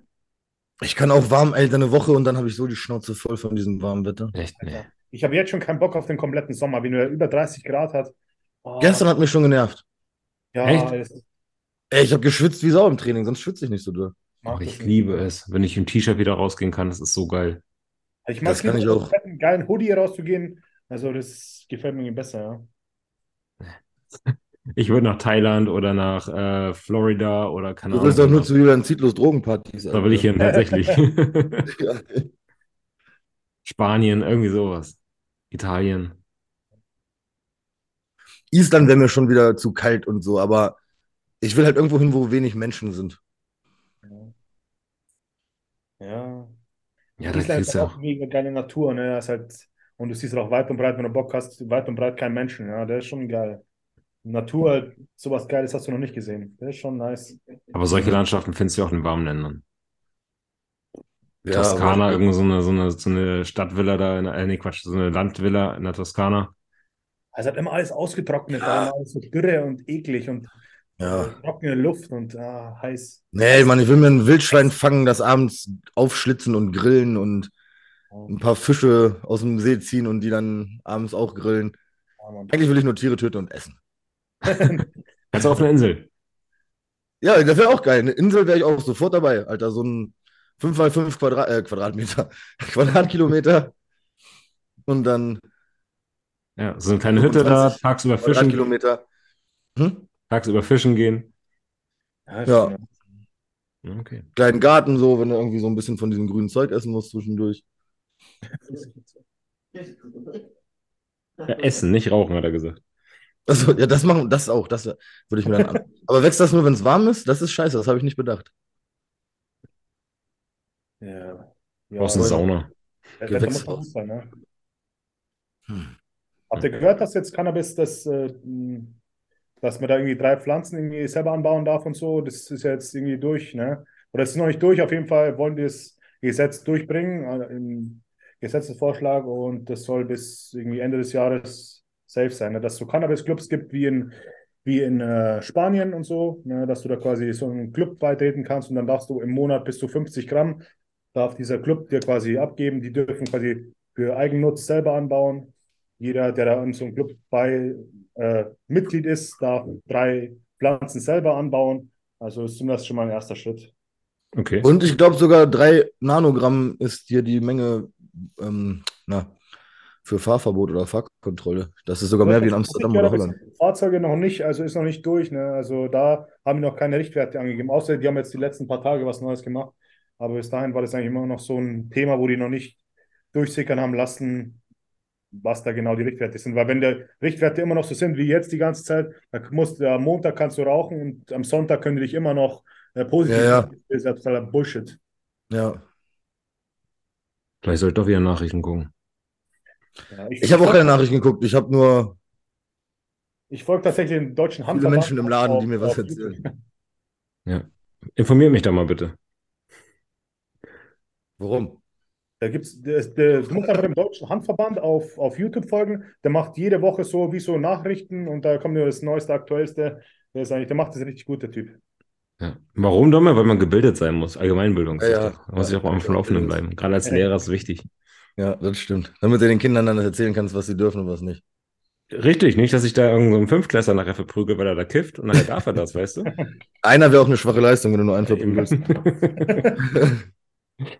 Ich kann auch warm, Alter, eine Woche und dann habe ich so die Schnauze voll von diesem warmen Wetter. Echt, nee. ich habe jetzt schon keinen Bock auf den kompletten Sommer, wenn er über 30 Grad hat. Oh, Gestern hat mich schon genervt. ja, Echt? Ey, ich habe geschwitzt wie Sau im Training, sonst schwitze ich nicht so doll. ich nicht. liebe es, wenn ich im T-Shirt wieder rausgehen kann. Das ist so geil. Ich mag Das kann lieber ich mit auch. fetten, geilen Hoodie rauszugehen. Also das gefällt mir besser, ja. Ich würde nach Thailand oder nach äh, Florida oder keine Du willst Ahnung. doch nur zu Julian Zietlos Drogenpartys. Da will ich hin, tatsächlich. Ja. Spanien, irgendwie sowas. Italien. Island wäre mir schon wieder zu kalt und so, aber ich will halt irgendwo hin, wo wenig Menschen sind. Ja. Ja, Island ist du auch auch. mega geile Natur, ne? Das ist halt, und du siehst auch weit und breit, wenn du Bock hast, weit und breit kein Menschen, ja, der ist schon geil. Natur, sowas Geiles hast du noch nicht gesehen. Der ist schon nice. Aber solche Landschaften findest du auch in den warmen Ländern. Ja, Toskana, aber- irgend so eine, so eine, so eine Stadtvilla da, in, äh, nee, Quatsch, so eine Landvilla in der Toskana. Also hat immer alles ausgetrocknet, da immer alles so dürre und eklig und Ja. trockene Luft und ah, heiß. Nee, Mann, ich will mir ein Wildschwein fangen, das abends aufschlitzen und grillen und ein paar Fische aus dem See ziehen und die dann abends auch grillen. Ja. Eigentlich will ich nur Tiere töten und essen. Kannst du auf einer Insel. Ja, das wäre auch geil. Eine Insel wäre ich auch sofort dabei, Alter. So ein 5x5 Quadrat, äh, Quadratmeter, Quadratkilometer. Und dann Ja, so eine kleine Hütte da, 25 tagsüber fischen, Quadratkilometer. Hm? tagsüber fischen gehen. Ja, Ja, Okay. Kleinen Garten, so, wenn du irgendwie so ein bisschen von diesem grünen Zeug essen musst zwischendurch. Ja, essen, nicht rauchen, hat er gesagt. Also, ja, das machen, das auch, das würde ich mir dann an. Aber wächst das nur, wenn es warm ist? Das ist scheiße, das habe ich nicht bedacht. Ja. Ja, Du brauchst eine aber- Sauna. der Wetter muss Gewächshaus. gut sein, ne? Hm. Habt ihr gehört, dass jetzt Cannabis, das, äh, mh, dass man da irgendwie drei Pflanzen irgendwie selber anbauen darf und so? Das ist ja jetzt irgendwie durch, ne? Oder es ist noch nicht durch, auf jeden Fall wollen die das Gesetz durchbringen, äh, im Gesetzesvorschlag und das soll bis irgendwie Ende des Jahres safe sein, ne? Dass es so Cannabis-Clubs gibt wie in, wie in äh, Spanien und so, ne? Dass du da quasi so einen Club beitreten kannst und dann darfst du im Monat bis zu 50 Gramm, darf dieser Club dir quasi abgeben, die dürfen quasi für Eigennutz selber anbauen. Jeder, der da in so einem Club bei äh, Mitglied ist, darf drei Pflanzen selber anbauen. Also ist zumindest schon mal ein erster Schritt. Okay. Und ich glaube sogar drei Nanogramm ist hier die Menge ähm, na, für Fahrverbot oder Fahrkontrolle. Das ist sogar mehr wie in Amsterdam oder Holland. Fahrzeuge noch nicht, also ist noch nicht durch. Ne? Also da haben wir noch keine Richtwerte angegeben. Außer die haben jetzt die letzten paar Tage was Neues gemacht. Aber bis dahin war das eigentlich immer noch so ein Thema, wo die noch nicht durchsickern haben lassen, was da genau die Richtwerte sind. Weil wenn die Richtwerte immer noch so sind wie jetzt die ganze Zeit, dann musst du am Montag kannst du rauchen und am Sonntag können die dich immer noch äh, positiv. Ja, ja. Das ist ja totaler Bullshit. Ja. Vielleicht soll ich doch wieder Nachrichten gucken. Ja, Ich habe auch keine Nachrichten geguckt. Ich habe nur Ich folge tatsächlich den deutschen viele Handverband Menschen im Laden, die auf- mir was auf erzählen. YouTube. Informiert mich da mal bitte. Warum? Da gibt's, der, der, du musst einfach dem deutschen Handverband auf, auf YouTube folgen. Der macht jede Woche so wie so Nachrichten und da kommt nur das Neueste, Aktuellste. Der ist eigentlich, der macht das richtig gut, der Typ. Ja. Warum, Domme? Weil man gebildet sein muss. Allgemeinbildung. Ja, ja. Da muss ich auch am Laufenden bleiben. Gerade als Ja. Lehrer ist es wichtig. Ja, das stimmt. Damit du den Kindern dann erzählen kannst, was sie dürfen und was nicht. Richtig, nicht, dass ich da irgendeinen so Fünftklässler nachher verprügel, weil er da kifft und nachher darf er das, weißt du? Einer wäre auch eine schwache Leistung, wenn du nur einen verprügelst.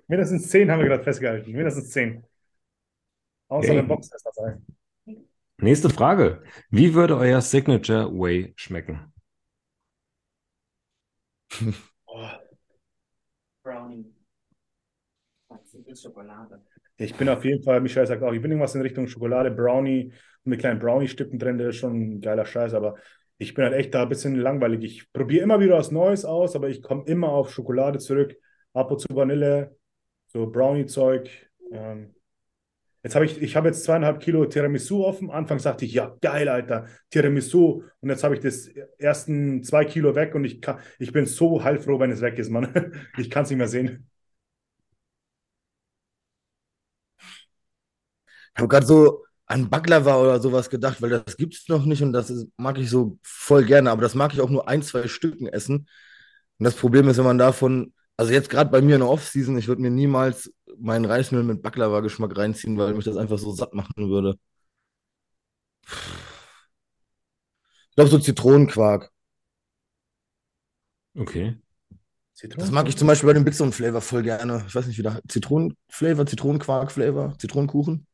Mindestens zehn haben wir gerade festgehalten. Mindestens zehn. Außer der Box ist dabei. Nächste Frage. Wie würde euer Signature Way schmecken? Oh, Brownie. Schokolade? Ich bin auf jeden Fall, Michael sagt auch, ich bin irgendwas in Richtung Schokolade, Brownie und mit kleinen Brownie-Stücken drin, das ist schon ein geiler Scheiß, aber ich bin halt echt da ein bisschen langweilig. Ich probiere immer wieder was Neues aus, aber ich komme immer auf Schokolade zurück, ab und zu Vanille, so Brownie-Zeug. Ähm, jetzt habe ich, ich habe jetzt zweieinhalb Kilo Tiramisu offen. Anfangs dachte ich, ja, geil, Alter, Tiramisu. Und jetzt habe ich das ersten zwei Kilo weg und ich, kann, ich bin so heilfroh, wenn es weg ist, Mann. Ich kann es nicht mehr sehen. Habe gerade so an Baklava oder sowas gedacht, weil das gibt es noch nicht und das ist, mag ich so voll gerne, aber das mag ich auch nur ein, zwei Stücken essen. Und das Problem ist, wenn man davon, also jetzt gerade bei mir in der Off-Season, ich würde mir niemals meinen Reismehl mit Baklava-Geschmack reinziehen, weil mich das einfach so satt machen würde. Ich glaube, so Zitronenquark. Okay. Zitronen? Das mag ich zum Beispiel bei dem Big Zone Flavor voll gerne. Ich weiß nicht, wie der Zitronenflavor, Zitronenquark-Flavor, Zitronenkuchen.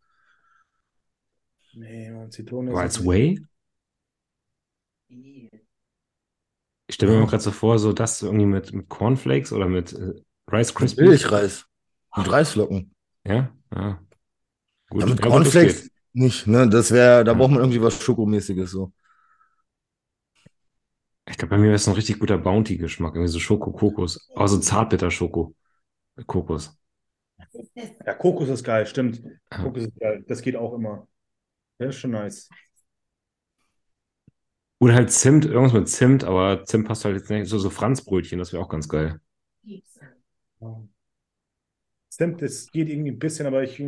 Nee, Mann, Zitrone Aber ist als? Ih, Ich stelle mir mal gerade so vor, so das irgendwie mit, mit Cornflakes oder mit äh, Rice Krispies. Milchreis. Mit Reisflocken. Ja, ja. Gut. Ja, mit Ja, das Cornflakes nicht, ne? Das wäre, da Ja. braucht man irgendwie was Schokomäßiges so. Ich glaube, bei mir wäre es ein richtig guter Bounty-Geschmack, irgendwie so Schoko-Kokos. Aber so Zartbitter-Schoko. Kokos. Ja, Kokos ist geil, stimmt. Ja. Kokos ist geil. Das geht auch immer. Das ist schon nice. Oder halt Zimt, irgendwas mit Zimt, aber Zimt passt halt jetzt nicht. So, so Franzbrötchen, das wäre auch ganz geil. Stimmt, das geht irgendwie ein bisschen, aber ich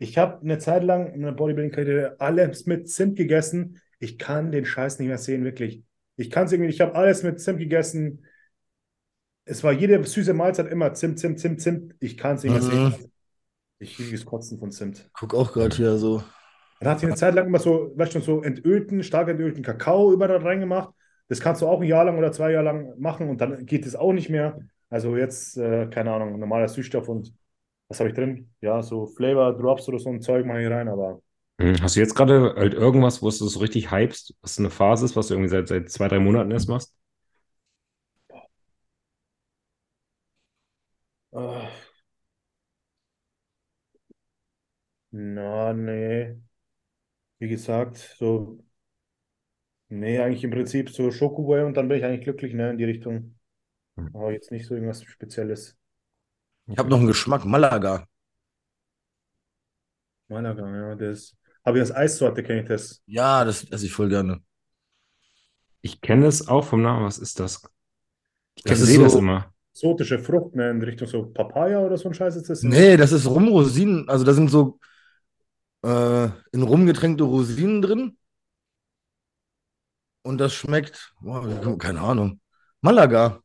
ich habe eine Zeit lang in meiner Bodybuilding-Karriere alles mit Zimt gegessen. Ich kann den Scheiß nicht mehr sehen, wirklich. Ich kann es irgendwie, ich habe alles mit Zimt gegessen. Es war jede süße Mahlzeit immer Zimt, Zimt, Zimt, Zimt. Ich kann es nicht mehr Mhm. sehen. Ich kriege das Kotzen von Zimt. Guck auch gerade hier so. Dann hat sie eine Zeit lang immer so, weißt du, so entölten, stark entölten Kakao überall reingemacht. Das kannst du auch ein Jahr lang oder zwei Jahre lang machen und dann geht es auch nicht mehr. Also jetzt, äh, keine Ahnung, normaler Süßstoff und was habe ich drin? Ja, so Flavor Drops oder so ein Zeug mache ich rein, aber Hm, Hast du jetzt gerade halt irgendwas, wo du so richtig hypst, was eine Phase ist, was du irgendwie seit, seit zwei, drei Monaten erst machst? äh, na, nee. Wie gesagt, so, nee, eigentlich im Prinzip so Schokoway und dann bin ich eigentlich glücklich, ne, in die Richtung. Hm. Aber jetzt nicht so irgendwas Spezielles. Ich habe noch einen Geschmack, Malaga. Malaga, ja, das. Habe ich als Eissorte, kenne ich das. Ja, das esse ich voll gerne. Ich kenne es auch vom Namen. Was ist das? Ich Das kenn- ist sehe das so- immer. Exotische Frucht, ne, in Richtung so Papaya oder so ein Scheiß ist das. Nee, das ist Rumrosinen. Also da sind so äh, in Rum getränkte Rosinen drin. Und das schmeckt, boah, keine Ahnung. Malaga.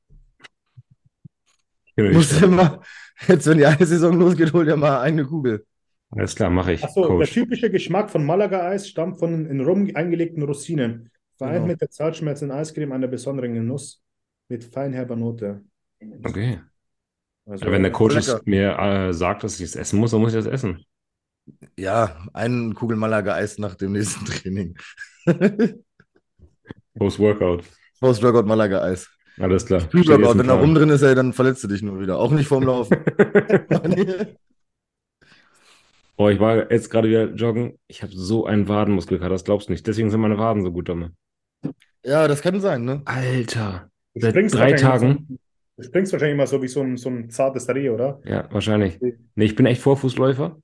Stelle. immer, jetzt wenn die eine Saison losgeht, hol dir mal eine Kugel. Alles klar, mache ich. Achso, der typische Geschmack von Malaga-Eis stammt von in Rum eingelegten Rosinen, vereint Genau. mit der zartschmerzenden Eiscreme einer besonderen Genuss mit feinherber Note. Okay. Also, wenn der Coach es lecker. mir äh, sagt, dass ich es essen muss, dann muss ich das essen. Ja, eine Kugel Malaga-Eis nach dem nächsten Training. Post-Workout. Post-Workout Malaga-Eis. Alles klar. Pre-Workout, wenn da rum drin ist, ey, dann verletzt du dich nur wieder. Auch nicht vorm Laufen. Oh, ich war jetzt gerade wieder joggen. Ich habe so einen Wadenmuskelkater, das glaubst du nicht. Deswegen sind meine Waden so gut, Dumme. ja, das kann sein, ne? Alter. du Seit springst drei wahrscheinlich Tagen. So, du springst wahrscheinlich mal so wie so ein, so ein zartes Reh, oder? Ja, wahrscheinlich. Nee, ich bin echt Vorfußläufer.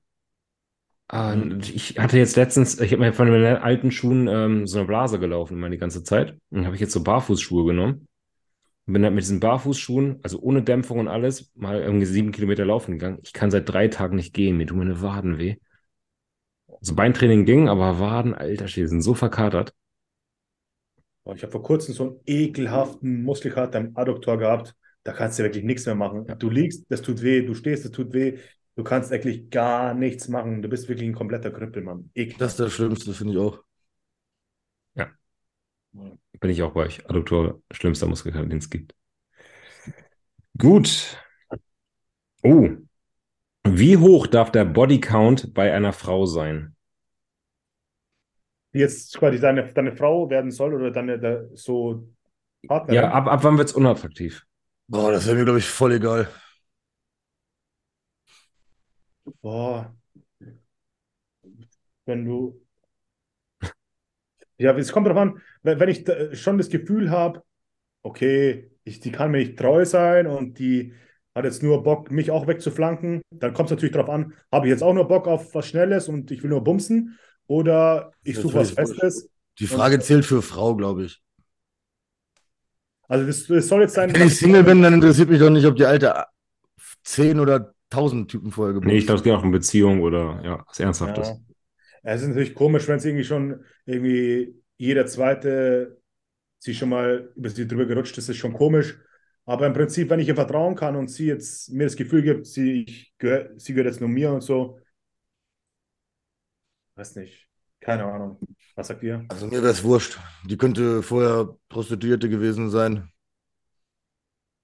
Ah, Ich hatte jetzt letztens, ich habe mir von meinen alten Schuhen ähm, so eine Blase gelaufen immer die ganze Zeit. Und dann habe ich jetzt so Barfußschuhe genommen. Und bin dann mit diesen Barfußschuhen, also ohne Dämpfung und alles, mal irgendwie sieben Kilometer laufen gegangen. Ich kann seit drei Tagen nicht gehen. Mir tun meine Waden weh. Also Beintraining ging, aber Waden, alter Schwede, sind so verkatert. Ich habe vor kurzem so einen ekelhaften Muskelkater im Adduktor gehabt. Da kannst du wirklich nichts mehr machen. Ja. Du liegst, das tut weh. Du stehst, das tut weh. Du kannst wirklich gar nichts machen. Du bist wirklich ein kompletter Krüppel, Mann. Ekelhaft. Das ist das Schlimmste, finde ich auch. Bin ich auch bei euch. Adduktor, schlimmster Muskelkater, den es gibt. Gut. Oh. Wie hoch darf der Bodycount bei einer Frau sein? Die jetzt quasi deine, deine Frau werden soll oder deine der, so Partnerin. Ja, ab, ab wann wird es unattraktiv? Boah, das wäre mir, glaube ich, voll egal. Boah. Wenn du. Ja, es kommt darauf an, wenn, ich schon das Gefühl habe, okay, ich, die kann mir nicht treu sein und die hat jetzt nur Bock, mich auch wegzuflanken, dann kommt es natürlich darauf an, habe ich jetzt auch nur Bock auf was Schnelles und ich will nur bumsen oder ich suche was. Festes. Die Frage zählt für Frau, glaube ich. Also das, das soll jetzt sein. Wenn ich Single bin, dann interessiert mich doch nicht, ob die alte 10 oder 1000 Typen vorher geboren Nee, ich glaube, es geht auch um Beziehung oder ja, was Ernsthaftes. Ja. Es ist natürlich komisch, wenn es irgendwie schon irgendwie jeder zweite sich schon mal über sie drüber gerutscht ist, ist schon komisch. Aber im Prinzip, wenn ich ihr vertrauen kann und sie jetzt mir das Gefühl gibt, sie, ich gehör, sie gehört jetzt nur mir und so, weiß nicht, keine Ahnung. Was sagt ihr? Also mir wäre es wurscht. Die könnte vorher Prostituierte gewesen sein.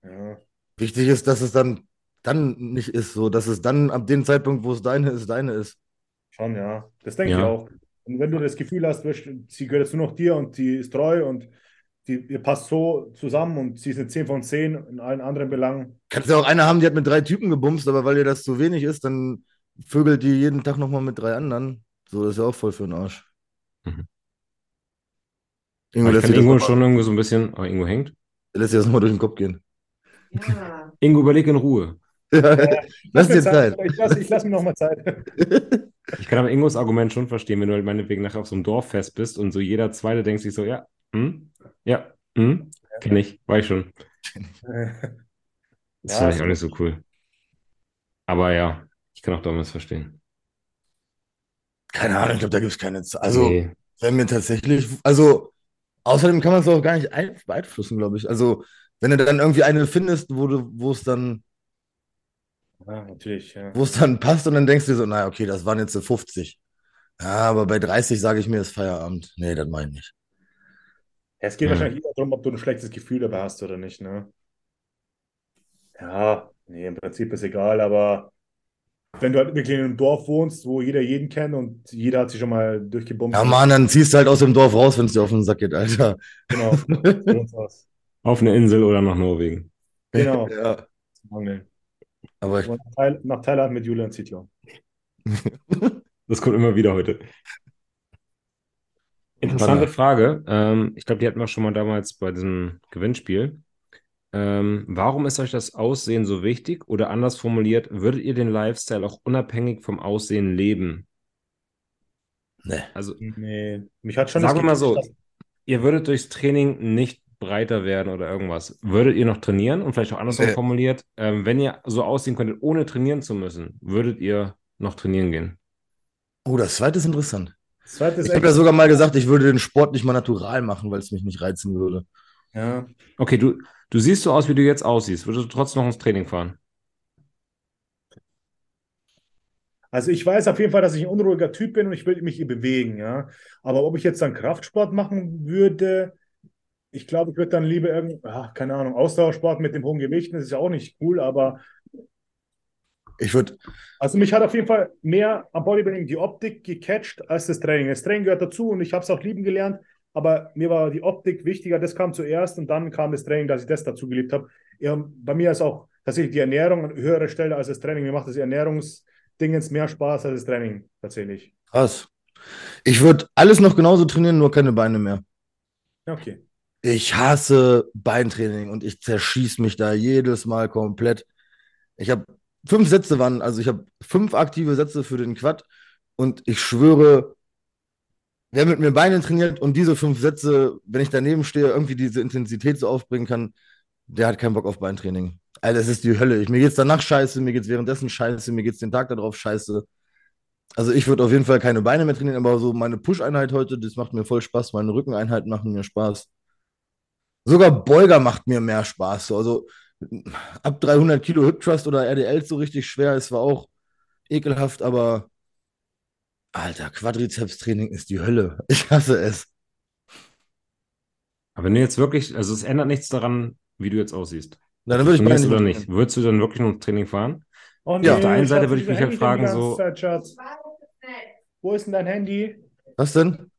Ja, Wichtig ist, dass es dann, dann nicht ist so, dass es dann ab dem Zeitpunkt, wo es deine ist, deine ist. schon, ja. Das denke Ja. ich auch. Und wenn du das Gefühl hast, sie gehört jetzt nur noch dir und die ist treu und die, ihr passt so zusammen und sie ist eine 10 von 10 in allen anderen Belangen. Kannst ja auch eine haben, die hat mit drei Typen gebumst, aber weil dir das zu wenig ist, dann vögelt die jeden Tag nochmal mit drei anderen. So, das ist ja auch voll für den Arsch. Mhm. Ingo ich lässt kann Ingo nochmal schon irgendwo so ein bisschen, aber Ingo hängt. lässt sich das nochmal durch den Kopf gehen. Ja. Ingo, überleg in Ruhe. Lass mir dir Zeit. Ich lasse lass mir noch mal Zeit. Ich kann aber Ingos Argument schon verstehen, wenn du halt meinetwegen nachher auf so einem Dorffest bist und so jeder Zweite denkt sich so, ja, hm, ja, hm, kenn ich, war ich schon. Das Ja, fand ich auch nicht so cool. Aber ja, ich kann auch damals verstehen. Keine Ahnung, ich glaube, da gibt es keine Zeit. Also, Nee. wenn mir tatsächlich, also, außerdem kann man es auch gar nicht ein- beeinflussen, glaube ich. Also, wenn du dann irgendwie eine findest, wo du, wo es dann, Ja, natürlich. Ja. wo es dann passt und dann denkst du dir so, naja, okay, das waren jetzt so 50. Ja, aber bei 30 sage ich mir, ist Feierabend. Nee, das meine ich nicht. Es geht Ja. wahrscheinlich eher darum, ob du ein schlechtes Gefühl dabei hast oder nicht, ne? Ja, nee, im Prinzip ist egal, aber wenn du halt wirklich in einem Dorf wohnst, wo jeder jeden kennt und jeder hat sich schon mal durchgebumst. Ja, Mann, dann ziehst du halt aus dem Dorf raus, wenn es dir auf den Sack geht, Alter. Genau. Auf eine Insel oder nach Norwegen. Genau. Ja. Aber ich, nach, Thail nach Thailand mit Julian Zietlow. Das kommt immer wieder heute. Interessante. Frage. Ähm, ich glaube, die hatten wir schon mal damals bei diesem Gewinnspiel. Ähm, warum ist euch das Aussehen so wichtig? Oder anders formuliert, würdet ihr den Lifestyle auch unabhängig vom Aussehen leben? ne. Also, Nee, mich hat schon sagen wir mal so, ihr würdet durchs Training nicht breiter werden oder irgendwas. Würdet ihr noch trainieren? Und vielleicht auch andersrum Nee. formuliert, ähm, wenn ihr so aussehen könntet, ohne trainieren zu müssen, würdet ihr noch trainieren gehen? Oh, das zweite ist interessant. Das zweite ist Ich habe ja sogar mal gesagt, ich würde den Sport nicht mal natural machen, weil es mich nicht reizen würde. ja. Okay, du, du siehst so aus, wie du jetzt aussiehst. Würdest du trotzdem noch ins Training fahren? Also ich weiß auf jeden Fall, dass ich ein unruhiger Typ bin und ich will mich hier bewegen, ja. Aber ob ich jetzt dann Kraftsport machen würde, ich glaube, ich würde dann lieber irgend, ah, keine Ahnung, Ausdauersport mit dem hohen Gewicht, das ist ja auch nicht cool, aber Ich würde, also mich hat auf jeden Fall mehr am Bodybuilding die Optik gecatcht als das Training. Das Training gehört dazu und ich habe es auch lieben gelernt, aber mir war die Optik wichtiger, das kam zuerst und dann kam das Training, dass ich das dazu geliebt habe. Ja, bei mir ist auch tatsächlich die Ernährung an höherer Stelle als das Training. Mir macht das Ernährungsdingens mehr Spaß als das Training, tatsächlich. krass. Ich würde alles noch genauso trainieren, nur keine Beine mehr. Okay. Ich hasse Beintraining und ich zerschieß mich da jedes Mal komplett. Ich habe fünf Sätze waren, also ich habe fünf aktive Sätze für den Quad und ich schwöre, wer mit mir Beine trainiert und diese fünf Sätze, wenn ich daneben stehe, irgendwie diese Intensität so aufbringen kann, der hat keinen Bock auf Beintraining. Alter, das ist die Hölle. Ich, mir geht's danach scheiße, mir geht's währenddessen scheiße, mir geht's den Tag darauf scheiße. Also ich würde auf jeden Fall keine Beine mehr trainieren, aber so meine Push-Einheit heute, das macht mir voll Spaß. Meine Rückeneinheiten machen mir Spaß. Sogar Beuger macht mir mehr Spaß. So. Also ab 300 Kilo Hip Thrust oder RDL so richtig schwer. Es war auch ekelhaft, aber Alter, Quadrizeps-Training ist die Hölle. Ich hasse es. Aber wenn du jetzt wirklich, also es ändert nichts daran, wie du jetzt aussiehst. Na, dann würde ich Beine oder nicht? Würdest du dann wirklich noch Training fahren? Oh Ja. Auf der einen Seite würde ich mich halt fragen, so- Zeit? Wo ist denn dein Handy? Was denn?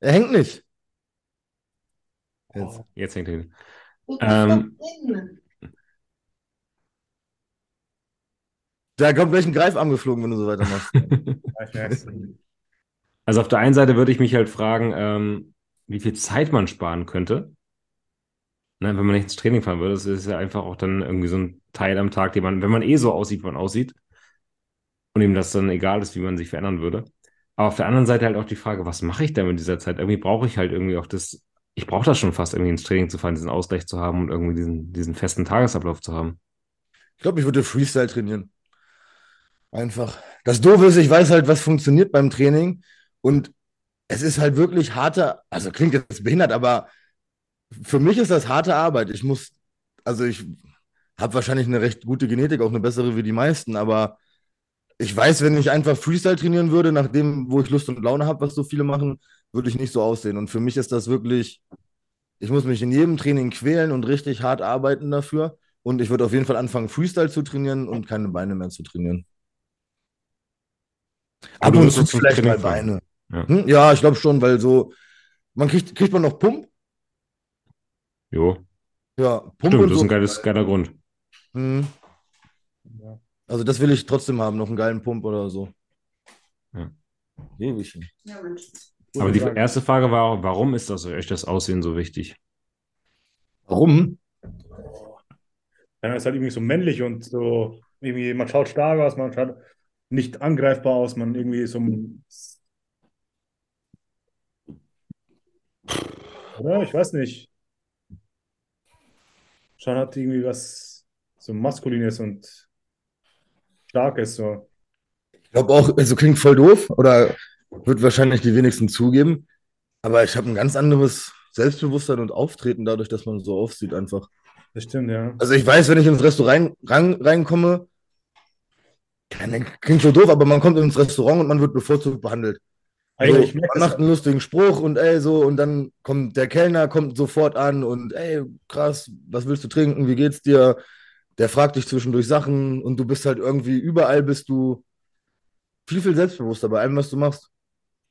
Er hängt nicht. Jetzt. Jetzt hängt er hin. Ich Ähm, Da kommt gleich ein Greifarm geflogen, wenn du so weitermachst. Also auf der einen Seite würde ich mich halt fragen, ähm, wie viel Zeit man sparen könnte. Ne, wenn man nicht ins Training fahren würde, das ist ja einfach auch dann irgendwie so ein Teil am Tag, den man, wenn man eh so aussieht, wie man aussieht, und ihm das dann egal ist, wie man sich verändern würde. Aber auf der anderen Seite halt auch die Frage, was mache ich denn mit dieser Zeit? Irgendwie brauche ich halt irgendwie auch das, ich brauche das schon fast irgendwie ins Training zu fahren, diesen Ausgleich zu haben und irgendwie diesen, diesen festen Tagesablauf zu haben. Ich glaube, ich würde Freestyle trainieren. Einfach. Das Doofe ist, ich weiß halt, was funktioniert beim Training und es ist halt wirklich harte, also klingt jetzt behindert, aber für mich ist das harte Arbeit. Ich muss, also ich habe wahrscheinlich eine recht gute Genetik, auch eine bessere wie die meisten, aber ich weiß, wenn ich einfach Freestyle trainieren würde, nach dem, wo ich Lust und Laune habe, was so viele machen, würde ich nicht so aussehen. Und für mich ist das wirklich, ich muss mich in jedem Training quälen und richtig hart arbeiten dafür. Und ich würde auf jeden Fall anfangen, Freestyle zu trainieren und keine Beine mehr zu trainieren. Aber Ab du und zu vielleicht mal. Beine. Ja. Hm? Ja, ich glaube schon, weil so, man kriegt, kriegt man noch Pump? Jo, Ja, Pump stimmt, und das ist so. ein geiles, geiler Grund. Hm. Ja. Also das will ich trotzdem haben, noch einen geilen Pump oder so. Ja. Ewig. Ja, Mensch. Aber die Frage. erste Frage war, warum ist das euch das Aussehen so wichtig? Warum? Dann ist halt irgendwie so männlich und so, irgendwie, man schaut stark aus, man schaut nicht angreifbar aus, man irgendwie so. Oder? Ich weiß nicht. Schon hat irgendwie was so Maskulines und Starkes, so. Ich glaube auch, also klingt voll doof oder wird wahrscheinlich die wenigsten zugeben, aber ich habe ein ganz anderes Selbstbewusstsein und Auftreten dadurch, dass man so aussieht einfach. Das stimmt, ja. Also ich weiß, wenn ich ins Restaurant rein, reinkomme, keine- klingt so doof, aber man kommt ins Restaurant und man wird bevorzugt behandelt. So, Eigentlich, ich merke man macht einen lustigen Spruch und ey, so, und dann kommt der Kellner, kommt sofort an und ey, krass, was willst du trinken? Wie geht's dir? Der fragt dich zwischendurch Sachen und du bist halt irgendwie überall bist du viel, viel selbstbewusster bei allem, was du machst.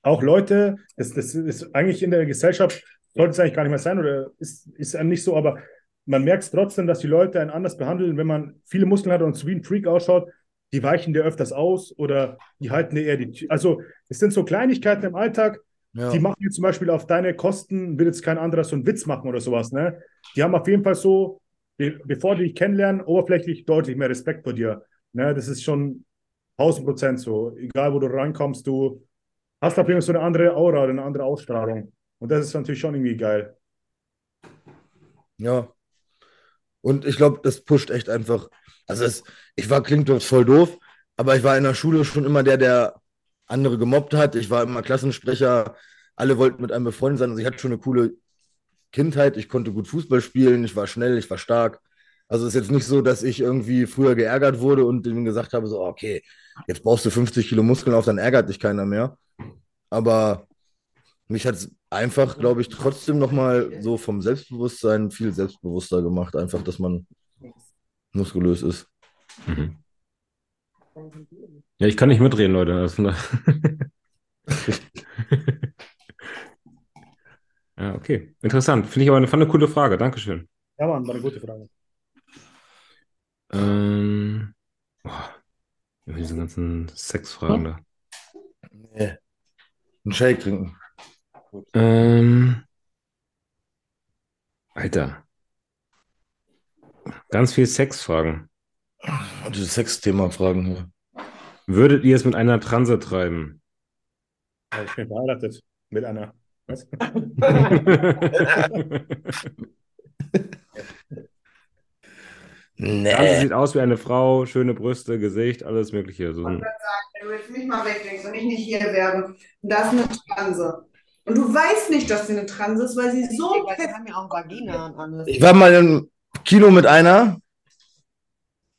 Auch Leute, das, das ist eigentlich in der Gesellschaft, sollte es eigentlich gar nicht mehr sein oder ist, ist einem nicht so, aber man merkt es trotzdem, dass die Leute einen anders behandeln, wenn man viele Muskeln hat und so wie ein Freak ausschaut, die weichen dir öfters aus oder die halten dir eher die Tür. Also es sind so Kleinigkeiten im Alltag, Ja. die machen jetzt zum Beispiel auf deine Kosten, will jetzt kein anderer so einen Witz machen oder sowas, ne? Die haben auf jeden Fall so, be- bevor die dich kennenlernen, oberflächlich deutlich mehr Respekt vor dir. Ne? Das ist schon 1000 Prozent so. Egal, wo du reinkommst, du hast auf jeden Fall so eine andere Aura eine andere Ausstrahlung. Und das ist natürlich schon irgendwie geil. Ja. Und ich glaube, das pusht echt einfach. Also es, ich war, klingt jetzt voll doof, aber ich war in der Schule schon immer der, der andere gemobbt hat. Ich war immer Klassensprecher. Alle wollten mit einem befreundet sein. Also ich hatte schon eine coole Kindheit. Ich konnte gut Fußball spielen. Ich war schnell, ich war stark. Also es ist jetzt nicht so, dass ich irgendwie früher geärgert wurde und denen gesagt habe, so, okay, jetzt brauchst du 50 Kilo Muskeln auf, dann ärgert dich keiner mehr. Aber mich hat es einfach, glaube ich, trotzdem nochmal so vom Selbstbewusstsein viel selbstbewusster gemacht, einfach, dass man muskulös ist. Mhm. Ja, ich kann nicht mitreden, Leute. Ja, okay. Interessant. Finde ich aber eine, eine coole Frage. Dankeschön. Ja, Mann, war eine gute Frage. Ähm, boah, diese ganzen Sexfragen da. Einen Shake trinken. Ähm, Alter. Ganz viel Sexfragen. Und dieses Sexthema fragen hier. Würdet ihr es mit einer Transe treiben? Ja, ich bin verheiratet mit einer. Was? Transe Nee. sieht aus wie eine Frau, schöne Brüste, Gesicht, alles Mögliche. So ein, Wenn du jetzt mich mal wegdenkst und ich nicht hier wäre, und da ist eine Transe. Und du weißt nicht, dass sie eine Transe ist, weil sie so Die fest haben ja auch Vagina und alles. Ich war mal im Kino mit einer,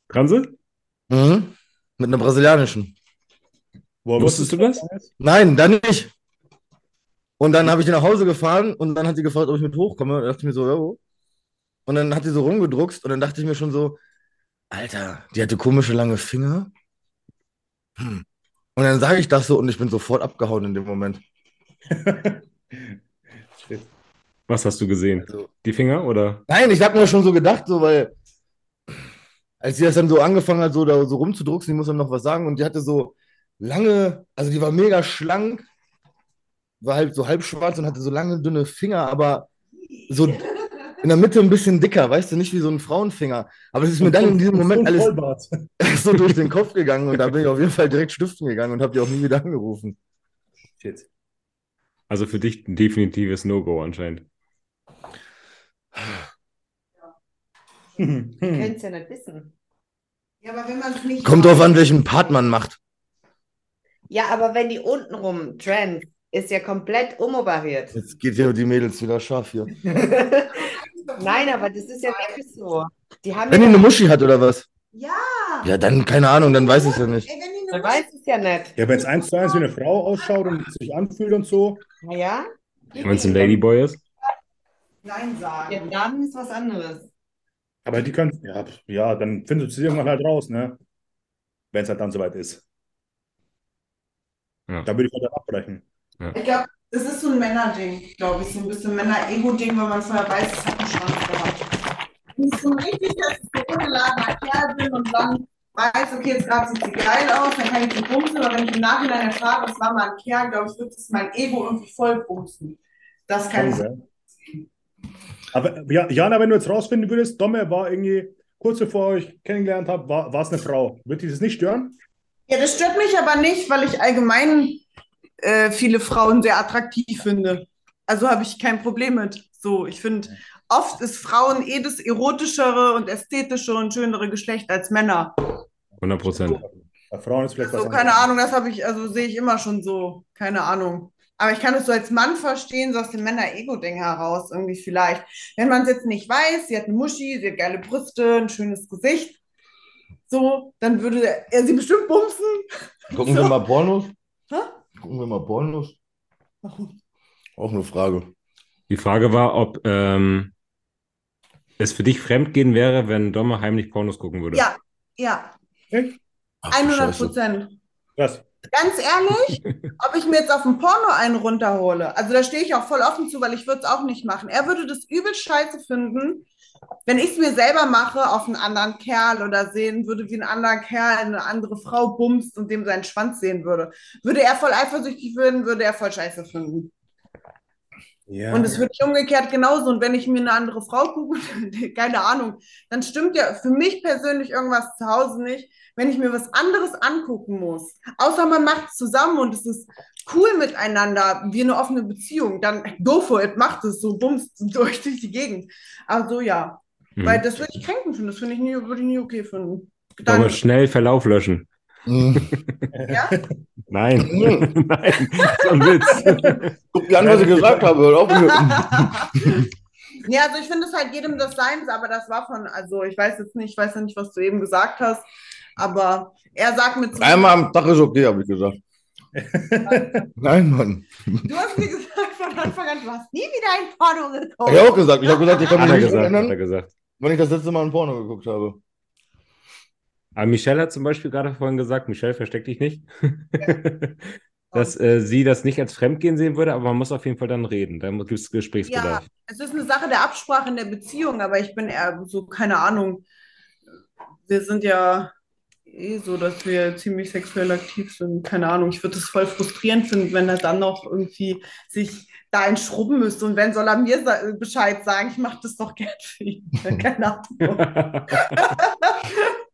Transe? mhm, mit einer brasilianischen. Woher Wusstest du das? Nein, dann nicht. Und dann habe ich die nach Hause gefahren und dann hat sie gefragt, ob ich mit hochkomme. Und dann dachte ich mir so, jo. Und dann hat sie so rumgedruckst und dann dachte ich mir schon so, Alter, die hatte komische lange Finger. Hm. Und dann sage ich das so und ich bin sofort abgehauen in dem Moment. Was hast du gesehen? Also, Die Finger oder? nein, ich habe mir schon so gedacht, so, weil als sie das dann so angefangen hat, so da so rumzudrucksen, die muss dann noch was sagen und die hatte so lange, also die war mega schlank, war halt so halb schwarz und hatte so lange, dünne Finger, aber so in der Mitte ein bisschen dicker, weißt du, nicht wie so ein Frauenfinger. Aber es ist mir dann in diesem Moment alles so durch den Kopf gegangen und da bin ich auf jeden Fall direkt stiften gegangen und habe die auch nie wieder angerufen. Shit. Also für dich ein definitives No-Go anscheinend. Hm. Ihr könnt es ja nicht wissen. Ja, aber wenn man es nicht Kommt drauf an, welchen Part man macht. Ja, aber wenn die untenrum Trend ist ja komplett umoperiert. Jetzt geht hier die Mädels wieder scharf hier. Nein, aber das ist ja wirklich so. Die haben Wenn die ja, eine Muschi hat oder was? Ja. Ja, dann keine Ahnung, dann weiß ich es ja nicht. Ey, die eine weiß es ja nicht. Ja, wenn es eins zu eins wie eine Frau ausschaut und sich anfühlt und so. Naja, Wenn es ein Ladyboy ist? Nein sagen. ja, dann ist was anderes. Aber die können, ja, ja, dann findest du sie irgendwann halt raus, ne? Wenn es halt dann soweit ist. Ja. Da würde ich halt dann abbrechen. Ich glaube, es ist so ein Männerding, glaube ich, so ein bisschen Männer-Ego-Ding, wenn man vorher weiß, es hat einen Schwanz gehabt. Nicht so richtig, dass ich so ungeladener Kerl bin und dann weiß, okay, jetzt gerade sieht sie geil aus, dann kann ich sie bumsen, aber wenn ich im Nachhinein erfahre, es war mal ein Kerl, glaube ich, wird es mein Ego irgendwie voll bumsen. Das kann Kann ich. Aber ja, Jana, wenn du jetzt rausfinden würdest, Domme war irgendwie kurz bevor ich kennengelernt habe, war, war es eine Frau. Wird dich das nicht stören? Ja, das stört mich aber nicht, weil ich allgemein äh, viele Frauen sehr attraktiv finde. Also habe ich kein Problem mit. So, ich finde, oft ist Frauen eh das erotischere und ästhetischere und schönere Geschlecht als Männer. 100 Prozent. Bei Frauen ist vielleicht was So, keine Ahnung, das habe ich, also sehe ich immer schon so. Keine Ahnung. Aber ich kann es so als Mann verstehen, so aus dem Männer-Ego-Ding heraus, irgendwie vielleicht. Wenn man es jetzt nicht weiß, sie hat eine Muschi, sie hat geile Brüste, ein schönes Gesicht, so, dann würde er sie bestimmt bumsen. Gucken wir mal Pornos? Hä? Gucken wir mal Pornos? Auch eine Frage. Die Frage war, ob ähm, es für dich Fremdgehen wäre, wenn Domme heimlich Pornos gucken würde. Ja, ja, Echt? Ach, du 100 Scheiße. Prozent. Krass. Ganz ehrlich, ob ich mir jetzt auf dem Porno einen runterhole, also da stehe ich auch voll offen zu, weil ich würde es auch nicht machen. Er würde das übel scheiße finden, wenn ich es mir selber mache, auf einen anderen Kerl oder sehen würde, wie ein anderer Kerl eine andere Frau bumst und dem seinen Schwanz sehen würde. Würde er voll eifersüchtig werden, würde er voll scheiße finden. Ja. Und es ich umgekehrt genauso. Und wenn ich mir eine andere Frau gucke, keine Ahnung, dann stimmt ja für mich persönlich irgendwas zu Hause nicht, wenn ich mir was anderes angucken muss. Außer man macht es zusammen und es ist cool miteinander, wie eine offene Beziehung. Dann go for it, macht es so, bumst durch, durch die Gegend. Aber so ja. Mhm. Weil das würde ich kränken finden. Das finde ich nie, würde ich nie okay finden. Dann, schnell Verlauf löschen. Hm. ja? Nein. Mhm. Nein. So ein Witz. Guck dir an, was ich gesagt habe. Ja, also ich finde es halt jedem das Seins, aber das war von, also ich weiß jetzt nicht, ich weiß ja nicht, was du eben gesagt hast, aber er sagt mit Einmal am Tag ist okay, habe ich gesagt. Nein, Mann. du hast mir gesagt von Anfang an, du hast nie wieder ein Porno Hab geguckt. ich auch gesagt. Ich habe gesagt, ich kann mich nicht gesagt, er erinnern, gesagt. wann ich das letzte Mal ein Porno geguckt habe. Aber Michelle hat zum Beispiel gerade vorhin gesagt, Michelle, versteck dich nicht, dass äh, sie das nicht als Fremdgehen sehen würde, aber man muss auf jeden Fall dann reden. Da gibt es Gesprächsbedarf. Es ist eine Sache der Absprache in der Beziehung, aber ich bin eher so, keine Ahnung, wir sind ja eh so, dass wir ziemlich sexuell aktiv sind. Keine Ahnung, ich würde es voll frustrierend finden, wenn er dann noch irgendwie sich da einschrubben müsste. Und wenn soll er mir sa Bescheid sagen, ich mache das doch gern für ihn. Keine Ahnung.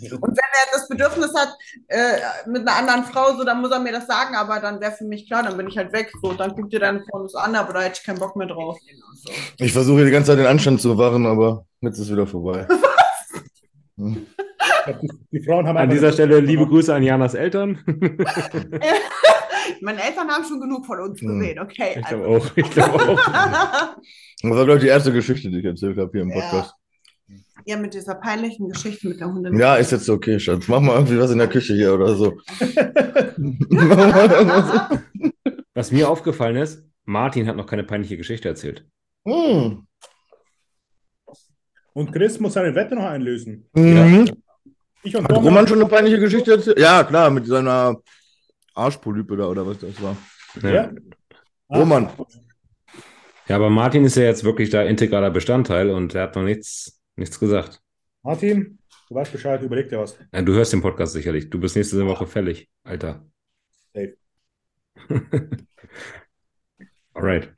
Und wenn er das Bedürfnis hat, äh, mit einer anderen Frau, so, dann muss er mir das sagen, aber dann wäre für mich klar, dann bin ich halt weg. So, dann guck dir deine Pornos an, aber da hätte ich keinen Bock mehr drauf. Ich versuche die ganze Zeit den Anstand zu wahren, aber jetzt ist wieder vorbei. Hm. Die Frauen haben An dieser Stelle liebe Grüße an Janas Eltern. Meine Eltern haben schon genug von uns Hm. gesehen, okay. Ich glaube Also. auch. Ich glaube auch. Das war, glaube ich, die erste Geschichte, die ich erzählt habe hier im. Podcast. ja, mit dieser peinlichen Geschichte mit der Hundin. Ja, ist jetzt okay, Schatz. Mach mal irgendwie was in der Küche hier oder so. Was mir aufgefallen ist, Martin hat noch keine peinliche Geschichte erzählt. Hm. Und Chris muss seine Wette noch einlösen. Mhm. Ich und Hat Roman schon eine peinliche Geschichte erzählt? Ja, klar, mit seiner Arschpolype da oder was das war. Ja. Ah, Roman. Ja, aber Martin ist ja jetzt wirklich da integraler Bestandteil und er hat noch nichts, nichts gesagt. Martin, du weißt Bescheid, überleg dir was. Ja, du hörst den Podcast sicherlich. Du bist nächste Woche fällig, Alter. Safe. Alright.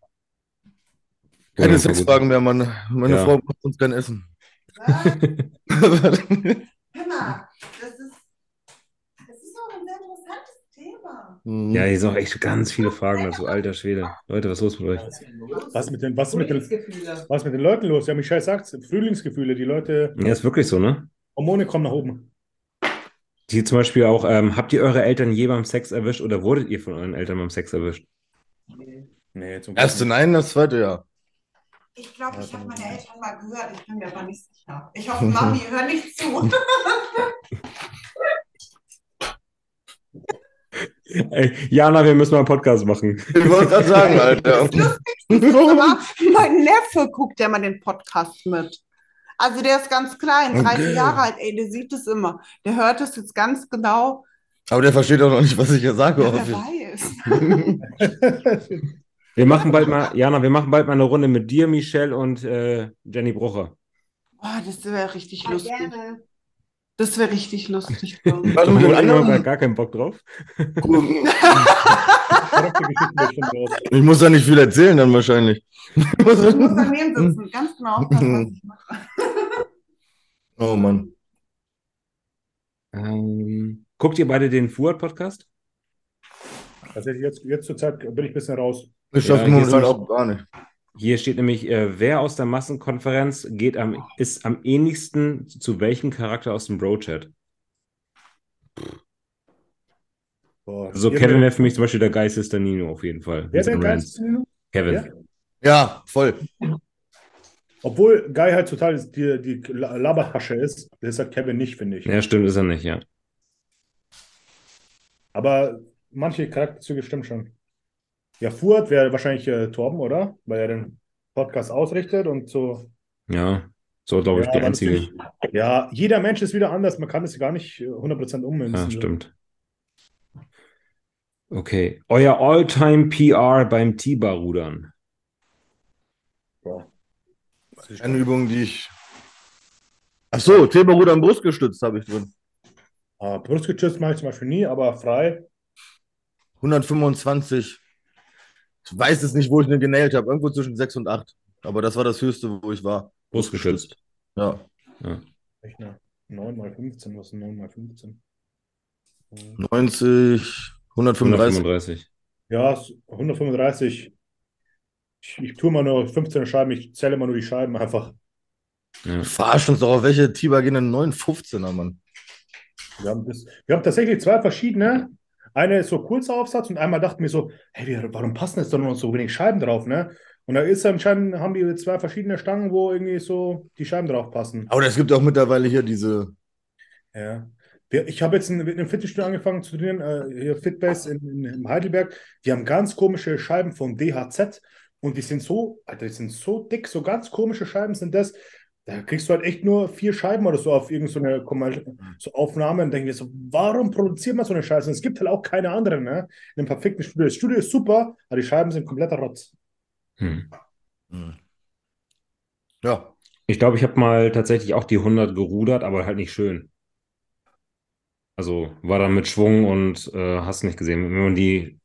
Keine Ja, Sexfragen mehr, Mann. Meine Ja. Frau macht uns kein Essen. Hör mal, das ist, das ist auch ein sehr interessantes Thema. Mhm. Ja, hier sind auch echt ganz viele Fragen dazu. Alter Schwede. Leute, was ist los mit euch? Was mit den, was ist mit den, was mit den Leuten los? Ja, Michelle sagt Frühlingsgefühle. Die Leute, Ja, ist wirklich so, ne? Hormone kommen nach oben. Hier zum Beispiel auch, ähm, habt ihr eure Eltern je beim Sex erwischt oder wurdet ihr von euren Eltern beim Sex erwischt? Nee, zum Erste nein, das zweite ja. Ich glaube, ich habe meine Eltern mal gehört. Ich bin mir aber nicht sicher. Ich hoffe, Mami, hör nicht zu. Ey, Jana, wir müssen mal einen Podcast machen. Ich wollte gerade sagen, Alter. Aber mein Neffe guckt ja mal den Podcast mit. Also der ist ganz klein, 30 Okay. Jahre alt, ey, der sieht es immer. Der hört es jetzt ganz genau. Aber der versteht auch noch nicht, was ich hier sage, Ja, weiß. Wir machen bald mal, Jana, wir machen bald mal eine Runde mit dir, Michelle und äh, Jenny Brucher. Oh, das wäre richtig Ja, lustig. gerne. Das wäre richtig lustig. Warte, haben wir anderen? gar keinen Bock drauf. Ich muss da nicht viel erzählen dann wahrscheinlich. Ich muss daneben sitzen, ganz genau aufpassen, was ich mache. Oh Mann. Ähm, guckt ihr beide den Fuad-Podcast? Tatsächlich, jetzt, jetzt zur Zeit bin ich ein bisschen raus. Ich Ja, schaffe hier momentan auch gar nicht. Hier steht nämlich, äh, wer aus der Massenkonferenz geht am, ist am ähnlichsten zu welchem Charakter aus dem Bro-Chat? Boah, Also Kevin wäre für mich zum Beispiel der geilste Nino auf jeden Fall. Wer seinen Rants. geil? Kevin. Ja? Ja, voll. Obwohl Guy halt total die, die Labertasche ist, das ist halt Kevin nicht, finde ich. Ja, stimmt, ist er nicht, ja. Aber manche Charakterzüge stimmen schon. Ja, Fuad wäre wahrscheinlich äh, Torben, oder? Weil er den Podcast ausrichtet und so. Ja, so glaube ich Ja, die einzige. Ja, jeder Mensch ist wieder anders. Man kann das gar nicht äh, 100% ummünzen. Ja, stimmt. Okay. Euer All-Time PR beim T-Bar-Rudern. Boah. Eine Übung, die ich. Ach so, Theberruder am Brust gestützt habe ich drin. Äh, Brustgestützt mache ich zum Beispiel nie, aber frei. 125. Ich weiß es nicht, wo ich den genäht habe. Irgendwo zwischen 6 und 8. Aber das war das höchste, wo ich war. Brustgeschützt. Ja. Echt eine 9 mal 15, was ist 9 mal 15? 90, 135. 135. Ja, s- 135. Ich, ich tue mal nur 15 Scheiben, ich zähle mal nur die Scheiben einfach. Ja. Verarsch uns doch, auf welche Tiber gehen denn 915er, Mann? Wir haben, das, wir haben tatsächlich zwei verschiedene. Eine ist so kurzer Aufsatz und einmal dachten wir so, hey, warum passen jetzt da nur noch so wenig Scheiben drauf, ne? Und da ist anscheinend, haben die zwei verschiedene Stangen, wo irgendwie so die Scheiben drauf passen. Aber es gibt auch mittlerweile hier diese. Ja. Ich habe jetzt in, in einem Fitnessstudio angefangen zu trainieren, äh, hier Fitbase in, in, in Heidelberg. Die haben ganz komische Scheiben von DHZ und die sind so, Alter, die sind so dick, so ganz komische Scheiben sind das. Da kriegst du halt echt nur vier Scheiben oder so auf irgendeine so, so Aufnahme und denke mir so, warum produziert man so eine Scheiße? Und es gibt halt auch keine anderen, ne? In einem perfekten Studio. Das Studio ist super, aber die Scheiben sind kompletter Rotz. Hm. Hm. Ja. Ich glaube, ich habe mal tatsächlich auch die 100 gerudert, aber halt nicht schön. Also war dann mit Schwung und äh, hast nicht gesehen. Wenn man die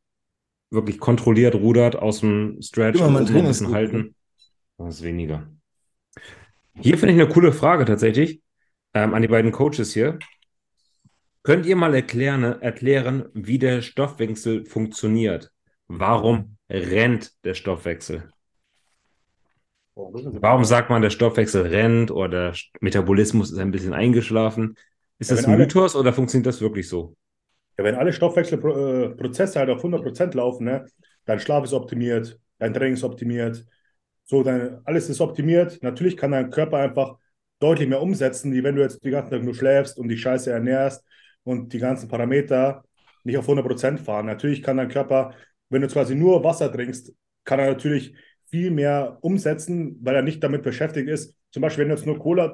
wirklich kontrolliert rudert, aus dem Stretch Immer und mal oben noch ein bisschen Trainingsgruppe. halten, dann ist weniger. Hier finde ich eine coole Frage tatsächlich ähm, an die beiden Coaches hier. Könnt ihr mal erklären, erklären, wie der Stoffwechsel funktioniert? Warum rennt der Stoffwechsel? Warum sagt man, der Stoffwechsel rennt oder der Metabolismus ist ein bisschen eingeschlafen? Ist Ja, das ein alle- Mythos oder funktioniert das wirklich so? Ja, wenn alle Stoffwechselprozesse halt auf 100% laufen, ne, dein Schlaf ist optimiert, dein Training ist optimiert, so dein, alles ist optimiert. Natürlich kann dein Körper einfach deutlich mehr umsetzen, wie wenn du jetzt den ganzen Tag nur schläfst und dich scheiße ernährst und die ganzen Parameter nicht auf 100% fahren. Natürlich kann dein Körper wenn du quasi nur Wasser trinkst, kann er natürlich viel mehr umsetzen, weil er nicht damit beschäftigt ist. Zum Beispiel, wenn du jetzt nur Cola,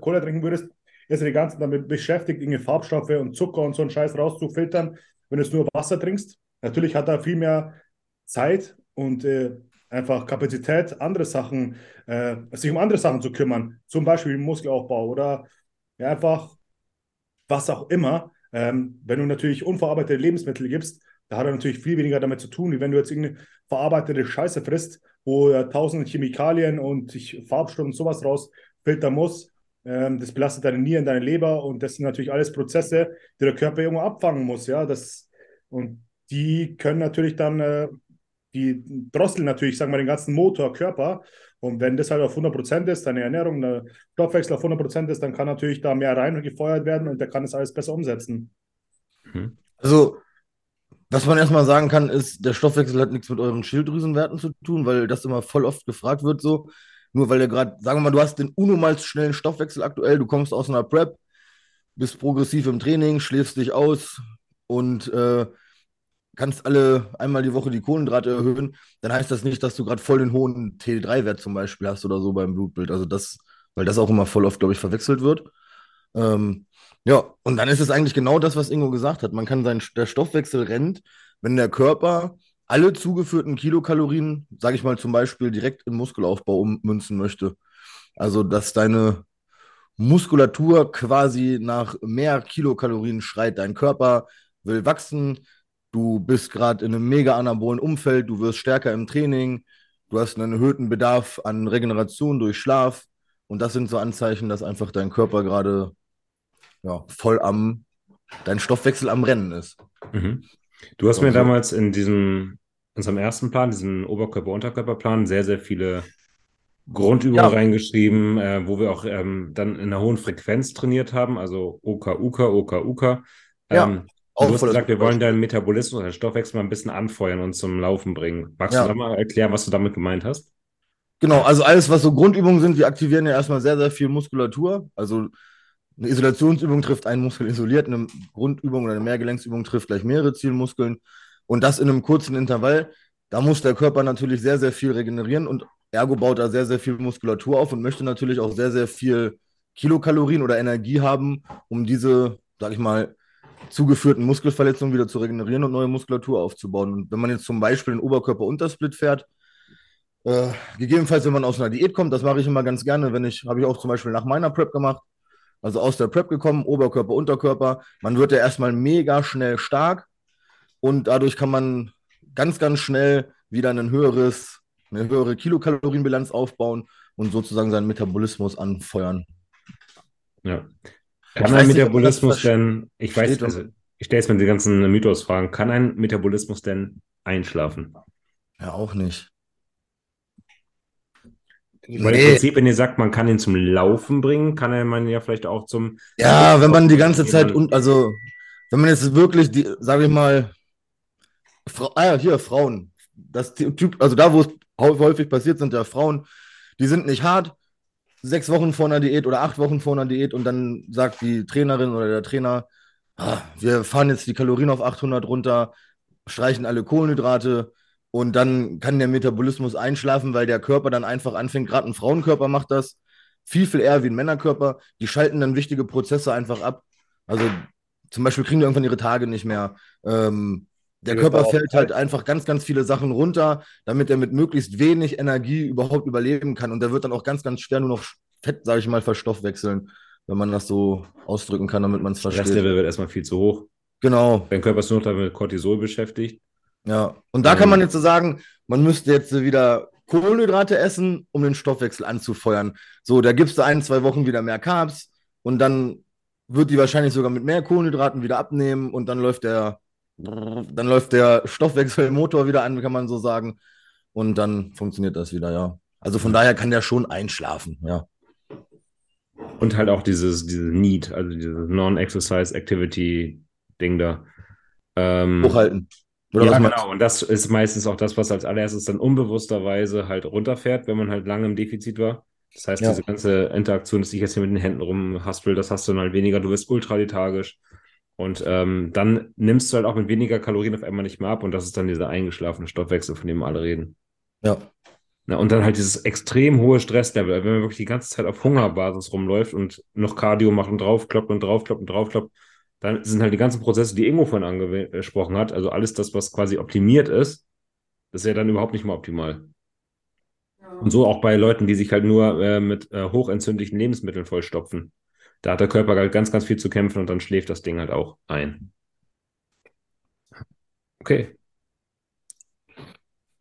Cola trinken würdest, ist er die ganze Zeit damit beschäftigt, irgendwelche Farbstoffe und Zucker und so einen Scheiß rauszufiltern. Wenn du jetzt nur Wasser trinkst, natürlich hat er viel mehr Zeit und äh, einfach Kapazität, andere Sachen, äh, sich um andere Sachen zu kümmern, zum Beispiel Muskelaufbau oder ja, einfach was auch immer. Ähm, wenn du natürlich unverarbeitete Lebensmittel gibst, da hat er natürlich viel weniger damit zu tun, wie wenn du jetzt irgendeine verarbeitete Scheiße frisst, wo er tausend Chemikalien und sich Farbstoffe und sowas rausfiltern muss. Ähm, das belastet deine Nieren, deine Leber und das sind natürlich alles Prozesse, die der Körper irgendwo abfangen muss. Ja, das, und die können natürlich dann, äh, die drosseln natürlich, sagen wir, den ganzen Motor, Körper. Und wenn das halt auf 100% ist, deine Ernährung, der Stoffwechsel auf 100% ist, dann kann natürlich da mehr reingefeuert werden und der kann das alles besser umsetzen. Also, was man erstmal sagen kann, ist, der Stoffwechsel hat nichts mit euren Schilddrüsenwerten zu tun, weil das immer voll oft gefragt wird so. Nur weil der gerade, sagen wir mal, du hast den unnormals schnellen Stoffwechsel aktuell, du kommst aus einer Prep, bist progressiv im Training, schläfst dich aus und äh, kannst alle einmal die Woche die Kohlenhydrate erhöhen, dann heißt das nicht, dass du gerade voll den hohen T3-Wert zum Beispiel hast oder so beim Blutbild. Also das, weil das auch immer voll oft, glaube ich, verwechselt wird. Ähm, ja, und dann ist es eigentlich genau das, was Ingo gesagt hat. Man kann sein, der Stoffwechsel rennt, wenn der Körper alle zugeführten Kilokalorien, sage ich mal zum Beispiel, direkt in Muskelaufbau ummünzen möchte. Also, dass deine Muskulatur quasi nach mehr Kilokalorien schreit. Dein Körper will wachsen. Du bist gerade in einem mega anabolen Umfeld. Du wirst stärker im Training. Du hast einen erhöhten Bedarf an Regeneration durch Schlaf. Und das sind so Anzeichen, dass einfach dein Körper gerade ja, voll am, dein Stoffwechsel am Rennen ist. Mhm. Du hast mir Also- damals in diesem, unserem ersten Plan, diesen Oberkörper-Unterkörper-Plan, sehr, sehr viele Grundübungen Ja. reingeschrieben, äh, wo wir auch ähm, dann in einer hohen Frequenz trainiert haben, also OK, UK, OK, UK. Ja, Ähm, auch du hast gesagt, wir wollen Beispiel. deinen Metabolismus, deinen Stoffwechsel mal ein bisschen anfeuern und zum Laufen bringen. Magst Ja. du da mal erklären, was du damit gemeint hast? Genau, also alles, was so Grundübungen sind, die aktivieren ja erstmal sehr, sehr viel Muskulatur. Also eine Isolationsübung trifft einen Muskel isoliert, eine Grundübung oder eine Mehrgelenksübung trifft gleich mehrere Zielmuskeln. Und das in einem kurzen Intervall. Da muss der Körper natürlich sehr, sehr viel regenerieren und ergo baut er sehr, sehr viel Muskulatur auf und möchte natürlich auch sehr, sehr viel Kilokalorien oder Energie haben, um diese, sag ich mal, zugeführten Muskelverletzungen wieder zu regenerieren und neue Muskulatur aufzubauen. Und wenn man jetzt zum Beispiel den Oberkörper-Untersplit fährt, äh, gegebenenfalls, wenn man aus einer Diät kommt, das mache ich immer ganz gerne, wenn ich, habe ich auch zum Beispiel nach meiner Prep gemacht, also aus der Prep gekommen, Oberkörper, Unterkörper. Man wird ja erstmal mega schnell stark und dadurch kann man ganz, ganz schnell wieder ein höheres, eine höhere Kilokalorienbilanz aufbauen und sozusagen seinen Metabolismus anfeuern. Ja. Kann ein nicht, Metabolismus denn, ich weiß, also ich stelle jetzt mir die ganzen Mythos-Fragen, kann ein Metabolismus denn einschlafen? Ja, auch nicht. Weil im Prinzip, wenn ihr sagt, man kann ihn zum Laufen bringen, kann er man ja vielleicht auch zum. Ja, wenn man die ganze Zeit und also wenn man jetzt wirklich die, sage ich mal, Frau, ah ja, hier Frauen, das Typ, also da, wo es häufig passiert, sind ja Frauen, die sind nicht hart, sechs Wochen vor einer Diät oder acht Wochen vor einer Diät und dann sagt die Trainerin oder der Trainer, ah, wir fahren jetzt die Kalorien auf 800 runter, streichen alle Kohlenhydrate und dann kann der Metabolismus einschlafen, weil der Körper dann einfach anfängt, gerade ein Frauenkörper macht das viel, viel eher wie ein Männerkörper, die schalten dann wichtige Prozesse einfach ab. Also zum Beispiel kriegen die irgendwann ihre Tage nicht mehr. Ähm, der Körper fällt halt einfach ganz, ganz viele Sachen runter, damit er mit möglichst wenig Energie überhaupt überleben kann. Und der wird dann auch ganz, ganz schwer nur noch Fett, sage ich mal, verstoffwechseln, wenn man das so ausdrücken kann, damit man es versteht. Stresslevel wird erstmal viel zu hoch. Genau, Dein Körper ist nur noch damit Cortisol beschäftigt. ja. Und da Ähm. kann man jetzt so sagen, man müsste jetzt wieder Kohlenhydrate essen, um den Stoffwechsel anzufeuern. So, da gibst du ein, zwei Wochen wieder mehr Carbs und dann wird die wahrscheinlich sogar mit mehr Kohlenhydraten wieder abnehmen und dann läuft der, dann läuft der Stoffwechselmotor wieder an, kann man so sagen. Und dann funktioniert das wieder, ja. Also von daher kann der schon einschlafen, ja. Und halt auch dieses, dieses Need, also dieses Non-Exercise Activity-Ding da. Ähm, Hochhalten. Oder ja, genau. Und das ist meistens auch das, was als allererstes dann unbewussterweise halt runterfährt, wenn man halt lange im Defizit war. Das heißt, Ja. diese ganze Interaktion, dass ich jetzt hier mit den Händen rumhaspel, das hast du dann halt weniger. Du wirst ultra lethargisch. Und ähm, dann nimmst du halt auch mit weniger Kalorien auf einmal nicht mehr ab und das ist dann dieser eingeschlafene Stoffwechsel, von dem alle reden. Ja. Na, und dann halt dieses extrem hohe Stresslevel, wenn man wirklich die ganze Zeit auf Hungerbasis rumläuft und noch Cardio macht und draufkloppt und draufkloppt und draufkloppt, dann sind halt die ganzen Prozesse, die Ingo vorhin angesprochen hat, also alles das, was quasi optimiert ist, das ist ja dann überhaupt nicht mehr optimal. Und so auch bei Leuten, die sich halt nur äh, mit äh, hochentzündlichen Lebensmitteln vollstopfen. Da hat der Körper halt ganz, ganz viel zu kämpfen und dann schläft das Ding halt auch ein. Okay.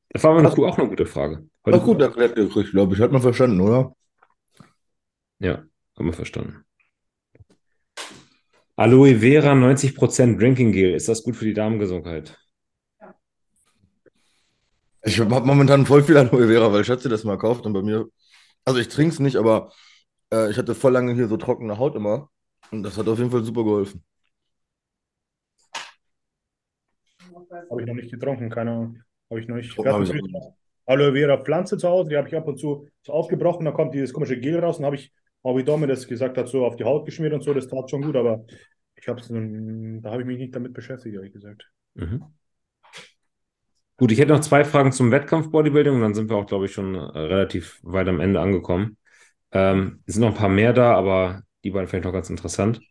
Das war eine, auch eine gute Frage. Heute Ach gut erklärt gekriegt, glaube ich. Hat man verstanden, oder? Ja, haben wir verstanden. Aloe Vera 90% Drinking Gel. Ist das gut für die Darmgesundheit? Ich habe momentan voll viel Aloe Vera, weil Schatzi das mal kauft und bei mir, also ich trinke es nicht, aber äh, ich hatte voll lange hier so trockene Haut immer und das hat auf jeden Fall super geholfen. Habe ich noch nicht getrunken, keine Ahnung. Habe ich noch nicht. Hab hatten ich Aloe Vera Pflanze zu Hause, die habe ich ab und zu so aufgebrochen, da kommt dieses komische Gel raus und habe ich, auch wie Domi das gesagt hat, so auf die Haut geschmiert und so, das tat schon gut, aber ich habe da habe ich mich nicht damit beschäftigt, ehrlich gesagt. Mhm. Gut, ich hätte noch zwei Fragen zum Wettkampf-Bodybuilding und dann sind wir auch, glaube ich, schon relativ weit am Ende angekommen. Ähm, es sind noch ein paar mehr da, aber die beiden vielleicht noch ganz interessant.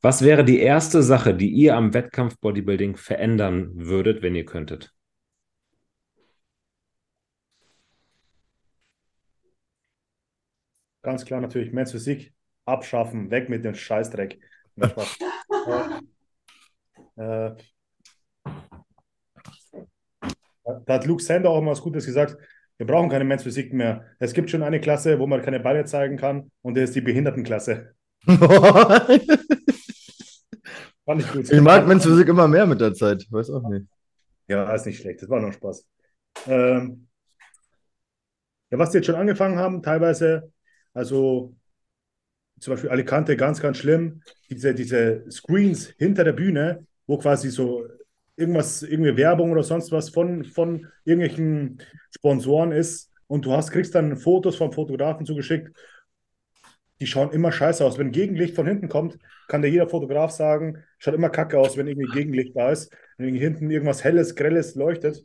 Was wäre die erste Sache, die ihr am Wettkampf-Bodybuilding verändern würdet, wenn ihr könntet? Ganz klar natürlich Men's Physik abschaffen, weg mit dem Scheißdreck. Äh, äh, da hat Luke Sander auch mal was Gutes gesagt. Wir brauchen keine Men's Physik mehr. Es gibt schon eine Klasse, wo man keine Beine zeigen kann und das ist die Behindertenklasse. Fand ich gut. Ich mag Men's Physik immer mehr mit der Zeit. Weiß auch nicht. Ja, ist nicht schlecht. Das war noch Spaß. Ähm, ja, was die jetzt schon angefangen haben, teilweise, also zum Beispiel Alicante, ganz, ganz schlimm, diese, diese Screens hinter der Bühne, wo quasi so irgendwas, irgendwie Werbung oder sonst was von, von irgendwelchen Sponsoren ist und du hast, kriegst dann Fotos vom Fotografen zugeschickt, die schauen immer scheiße aus. Wenn Gegenlicht von hinten kommt, kann dir jeder Fotograf sagen, schaut immer kacke aus, wenn irgendwie Gegenlicht da ist. Wenn hinten irgendwas Helles, Grelles leuchtet.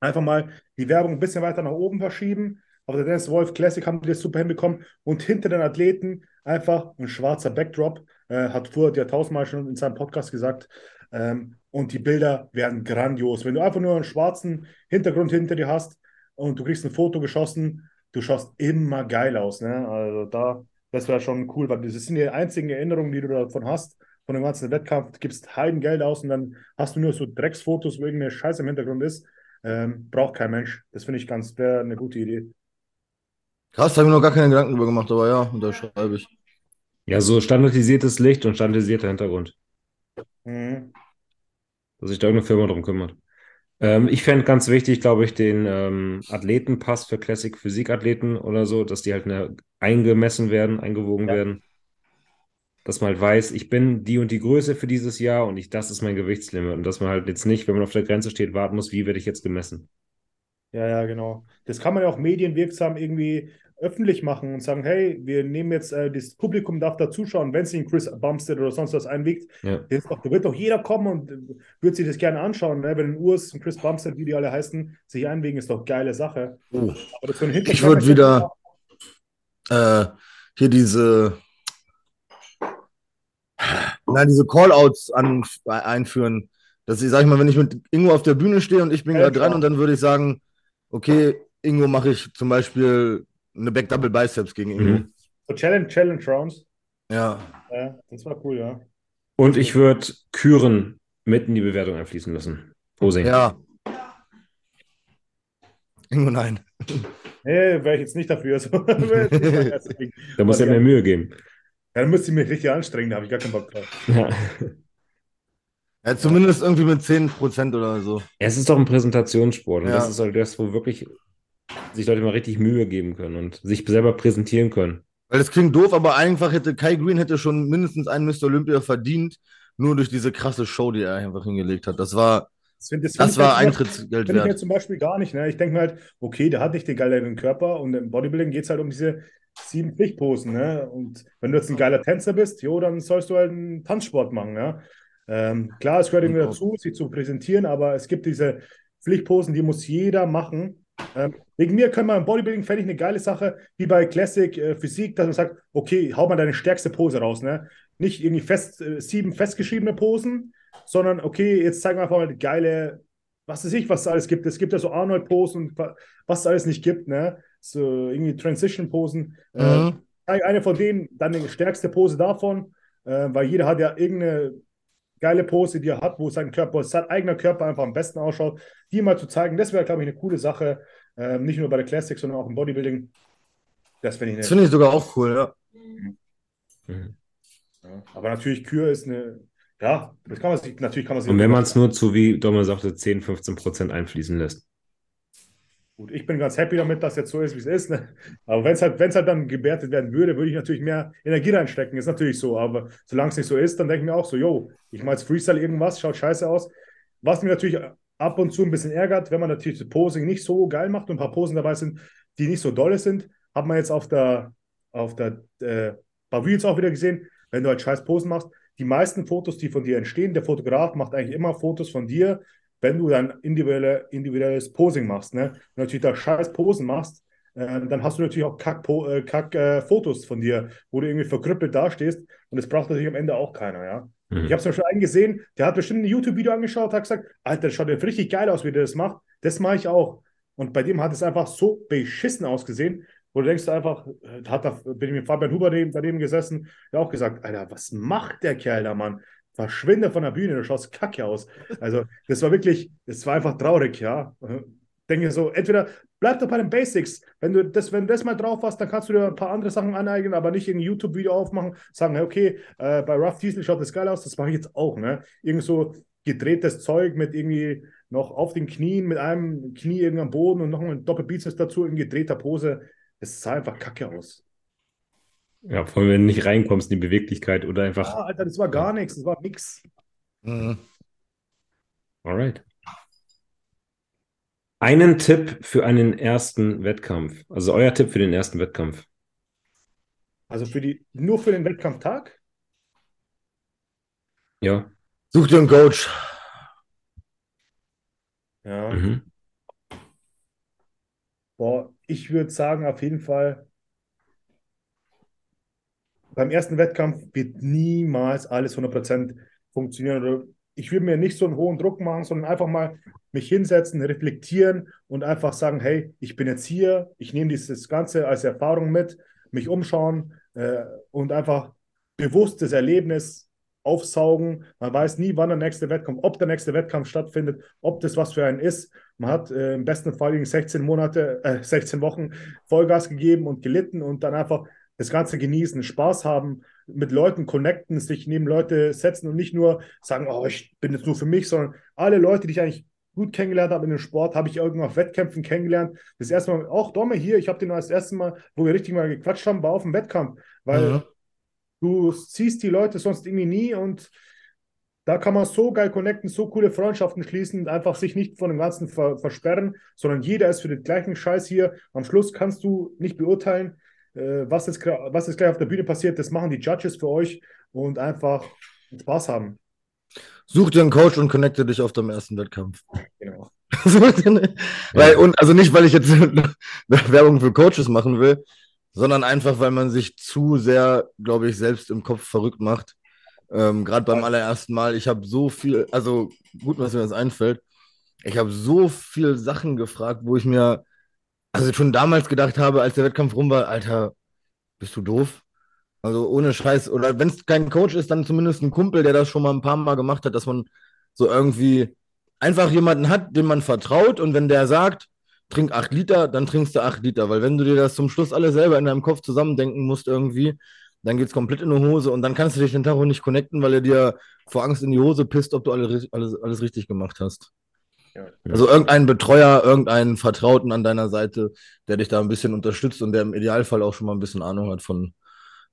Einfach mal die Werbung ein bisschen weiter nach oben verschieben. Auf der Dennis Wolf Classic haben die das super hinbekommen. Und hinter den Athleten einfach ein schwarzer Backdrop. Äh, hat vorher der tausendmal schon in seinem Podcast gesagt. Ähm, und die Bilder werden grandios. Wenn du einfach nur einen schwarzen Hintergrund hinter dir hast und du kriegst ein Foto geschossen, du schaust immer geil aus. Ne? Also da, das wäre schon cool, weil das sind die einzigen Erinnerungen, die du davon hast, von dem ganzen Wettkampf. Du gibst Heidengeld aus und dann hast du nur so Drecksfotos, wo irgendeine Scheiße im Hintergrund ist. Ähm, braucht kein Mensch. Das finde ich ganz, wäre eine gute Idee. Krass, da habe ich noch gar keine Gedanken drüber gemacht, aber ja, unterschreibe ich. Ja, so standardisiertes Licht und standardisierter Hintergrund. Mhm. Dass sich da irgendeine Firma drum kümmert. Ähm, ich fände ganz wichtig, glaube ich, den ähm, Athletenpass für Classic Physik-Athleten oder so, dass die halt eine, eingemessen werden, eingewogen Ja. werden. Dass man halt weiß, ich bin die und die Größe für dieses Jahr und ich, das ist mein Gewichtslimit. Und dass man halt jetzt nicht, wenn man auf der Grenze steht, warten muss, wie werde ich jetzt gemessen. Ja, ja, genau. Das kann man ja auch medienwirksam irgendwie öffentlich machen und sagen, hey, wir nehmen jetzt, äh, das Publikum darf da zuschauen, wenn sich ein Chris Bumstead oder sonst was einwiegt. Ja. Doch, da wird doch jeder kommen und äh, wird sich das gerne anschauen. Ne? Wenn Urs, ein Chris Bumstead, wie die alle heißen, sich einwiegen, ist doch geile Sache. Oh. Aber das für einen Ich würde wieder äh, hier diese, na, diese Callouts an, einführen. Dass ich, sag ich mal, wenn ich mit Ingo auf der Bühne stehe und ich bin Ja, gerade dran und dann würde ich sagen, okay, Ingo mache ich zum Beispiel eine Back Double Biceps gegen Ingo. Mhm. So Challenge, Challenge Rounds. Ja. Ja, das war cool, ja. Und ich würde Küren mit in die Bewertung einfließen lassen. Posing. Ja. Ingo, nein. Nee, wäre ich jetzt nicht dafür. So. Wär jetzt nicht mein erstes Ding. Da muss ja Aber mehr Mühe geben. Ja, dann müsste ich mich richtig anstrengen, da habe ich gar keinen Bock drauf. Ja. Ja, zumindest irgendwie mit 10% oder so. Es ist doch ein Präsentationssport und Ja. das ist halt das, wo wirklich sich Leute mal richtig Mühe geben können und sich selber präsentieren können. Weil das klingt doof, aber einfach hätte Kai Green hätte schon mindestens einen Mr. Olympia verdient, nur durch diese krasse Show, die er einfach hingelegt hat. Das war, Das, find- das das find ich war halt Eintrittsgeld Finde ich jetzt wert. zum Beispiel gar nicht. Ne? Ich denke mir halt, okay, der hat nicht den geileren Körper und im Bodybuilding geht es halt um diese sieben Pflichtposen. Ne? Und wenn du jetzt ein geiler Tänzer bist, jo, dann sollst du halt einen Tanzsport machen. Ja? Ähm, klar, es gehört irgendwie Ja. dazu, sich zu präsentieren, aber es gibt diese Pflichtposen, die muss jeder machen. Ähm, wegen mir können wir im Bodybuilding, fände ich eine geile Sache, wie bei Classic äh, Physik, dass man sagt, okay, hau mal deine stärkste Pose raus. Ne? Nicht irgendwie fest, äh, sieben festgeschriebene Posen, sondern okay, jetzt zeigen wir einfach mal die geile, was weiß ich, was es alles gibt. Es gibt ja so Arnold-Posen was es alles nicht gibt, ne? So irgendwie Transition-Posen. Äh, Mhm. Zeig eine von denen, dann die stärkste Pose davon, äh, weil jeder hat ja irgendeine geile Pose, die er hat, wo sein Körper, sein eigener Körper einfach am besten ausschaut, die mal zu zeigen, das wäre, glaube ich, eine coole Sache, ähm, nicht nur bei der Classic, sondern auch im Bodybuilding. Das finde ich Das finde ich sogar auch cool, ja. Mhm. Ja. Aber natürlich, Kür ist eine, ja, das kann man sich, natürlich kann man sich. Und wenn man es nur zu, wie Dommel sagte, 10, 15 Prozent einfließen lässt. Gut, ich bin ganz happy damit, dass jetzt so ist, wie es ist. Ne? Aber wenn es halt, halt dann gewertet werden würde, würde ich natürlich mehr Energie reinstecken. Ist natürlich so. Aber solange es nicht so ist, dann denke ich mir auch so, yo, ich mache jetzt Freestyle irgendwas, schaut scheiße aus. Was mich natürlich ab und zu ein bisschen ärgert, wenn man natürlich das Posing nicht so geil macht und ein paar Posen dabei sind, die nicht so dolle sind, hat man jetzt auf der, auf der äh, Bavü jetzt auch wieder gesehen, wenn du halt scheiß Posen machst, die meisten Fotos, die von dir entstehen, der Fotograf macht eigentlich immer Fotos von dir, wenn du dann individuelle, individuelles Posing machst. Ne? Wenn du natürlich da scheiß Posen machst, äh, dann hast du natürlich auch Kack-Fotos äh, Kack, äh, von dir, wo du irgendwie verkrüppelt dastehst und das braucht natürlich am Ende auch keiner, ja. Mhm. Ich habe zum Beispiel einen gesehen, der hat bestimmt ein YouTube-Video angeschaut, hat gesagt, Alter, das schaut ja richtig geil aus, wie der das macht. Das mache ich auch. Und bei dem hat es einfach so beschissen ausgesehen, wo du denkst einfach, äh, hat da, bin ich mit Fabian Huber neben, daneben gesessen, der auch gesagt, Alter, was macht der Kerl da, Mann? Verschwinde von der Bühne, du schaust kacke aus. Also, das war wirklich, das war einfach traurig, ja. Denke so, entweder bleib doch bei den Basics. Wenn du das, wenn du das mal drauf hast, dann kannst du dir ein paar andere Sachen aneignen, aber nicht ein YouTube-Video aufmachen, sagen, okay, äh, bei Rough Diesel schaut das geil aus, das mache ich jetzt auch, ne? Irgend so gedrehtes Zeug mit irgendwie noch auf den Knien, mit einem Knie irgendwie am Boden und noch ein Doppelbizeps dazu in gedrehter Pose. Das sah einfach kacke aus. Ja, vor allem, wenn du nicht reinkommst in die Beweglichkeit oder einfach. Ah, Alter, das war gar nichts, das war nix. Mhm. Alright. Einen Tipp für einen ersten Wettkampf. Also euer Tipp für den ersten Wettkampf. Also für die, nur für den Wettkampftag? Ja. Such dir einen Coach. Ja. Mhm. Boah, ich würde sagen, auf jeden Fall, beim ersten Wettkampf wird niemals alles 100% funktionieren. Ich würde mir nicht so einen hohen Druck machen, sondern einfach mal mich hinsetzen, reflektieren und einfach sagen, hey, ich bin jetzt hier, ich nehme dieses Ganze als Erfahrung mit, mich umschauen äh, und einfach bewusst das Erlebnis aufsaugen. Man weiß nie, wann der nächste Wettkampf, ob der nächste Wettkampf stattfindet, ob das was für einen ist. Man hat äh, im besten Fall in 16 Monate, äh, 16 Wochen Vollgas gegeben und gelitten und dann einfach das Ganze genießen, Spaß haben, mit Leuten connecten, sich neben Leute setzen und nicht nur sagen, oh, ich bin jetzt nur für mich, sondern alle Leute, die ich eigentlich gut kennengelernt habe in dem Sport, habe ich irgendwann auf Wettkämpfen kennengelernt. Das erste Mal, auch Domme hier, ich habe den das erste Mal, wo wir richtig mal gequatscht haben, war auf dem Wettkampf, weil Mhm. du siehst die Leute sonst irgendwie nie und da kann man so geil connecten, so coole Freundschaften schließen und einfach sich nicht von dem Ganzen ver versperren, sondern jeder ist für den gleichen Scheiß hier. Am Schluss kannst du nicht beurteilen, was, jetzt, gra- was jetzt gleich auf der Bühne passiert. Das machen die Judges für euch und einfach Spaß haben. Such dir einen Coach und connecte dich auf deinem ersten Wettkampf. Genau. Weil, und, also nicht, weil ich jetzt Werbung für Coaches machen will, sondern einfach, weil man sich zu sehr, glaube ich, selbst im Kopf verrückt macht. Ähm, Gerade beim allerersten Mal. Ich habe so viel, also gut, was mir das einfällt. Ich habe so viel Sachen gefragt, wo ich mir, also schon damals gedacht habe, als der Wettkampf rum war, Alter, bist du doof? Also ohne Scheiß. Oder wenn es kein Coach ist, dann zumindest ein Kumpel, der das schon mal ein paar Mal gemacht hat, dass man so irgendwie einfach jemanden hat, dem man vertraut und wenn der sagt, trink acht Liter, dann trinkst du acht Liter. Weil wenn du dir das zum Schluss alles selber in deinem Kopf zusammendenken musst irgendwie, dann geht's komplett in die Hose und dann kannst du dich den auch nicht connecten, weil er dir vor Angst in die Hose pisst, ob du alle, alles, alles richtig gemacht hast. Ja. Also irgendein Betreuer, irgendeinen Vertrauten an deiner Seite, der dich da ein bisschen unterstützt und der im Idealfall auch schon mal ein bisschen Ahnung hat von,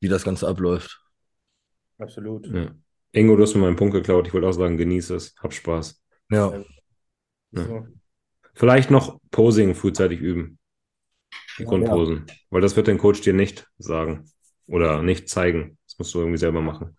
wie das Ganze abläuft. Absolut. Ja. Ingo, du hast mir meinen Punkt geklaut. Ich wollte auch sagen, genieße es, hab Spaß. Ja. Ja. So. Vielleicht noch Posing frühzeitig üben. Die Ja. Grundposen. Weil das wird dein Coach dir nicht sagen oder nicht zeigen. Das musst du irgendwie selber machen.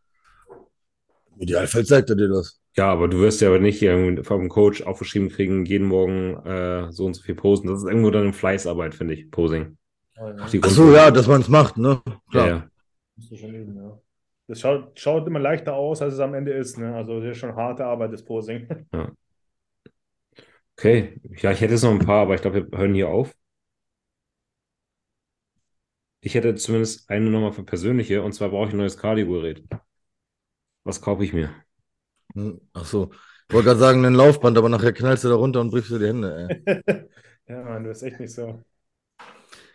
Idealfall zeigt er dir das. Ja, aber du wirst ja aber nicht irgendwie vom Coach aufgeschrieben kriegen, jeden Morgen äh, so und so viel posen. Das ist irgendwo dann eine Fleißarbeit, finde ich, Posing. Auch die Ach so, ja, dass man es macht, ne? Ja, Klar. ja. Musst du schon üben, ja. Das schaut, schaut immer leichter aus, als es am Ende ist. Ne? Also das ist schon harte Arbeit, das Posing. Okay, ja, ich hätte jetzt noch ein paar, aber ich glaube, wir hören hier auf. Ich hätte zumindest eine nochmal für persönliche, und zwar brauche ich ein neues Cardio-Gerät. Was kaufe ich mir? Hm, Ach so. Ich wollte gerade sagen, ein Laufband, aber nachher knallst du da runter und brichst dir die Hände, ey. Ja, Mann, du bist echt nicht so.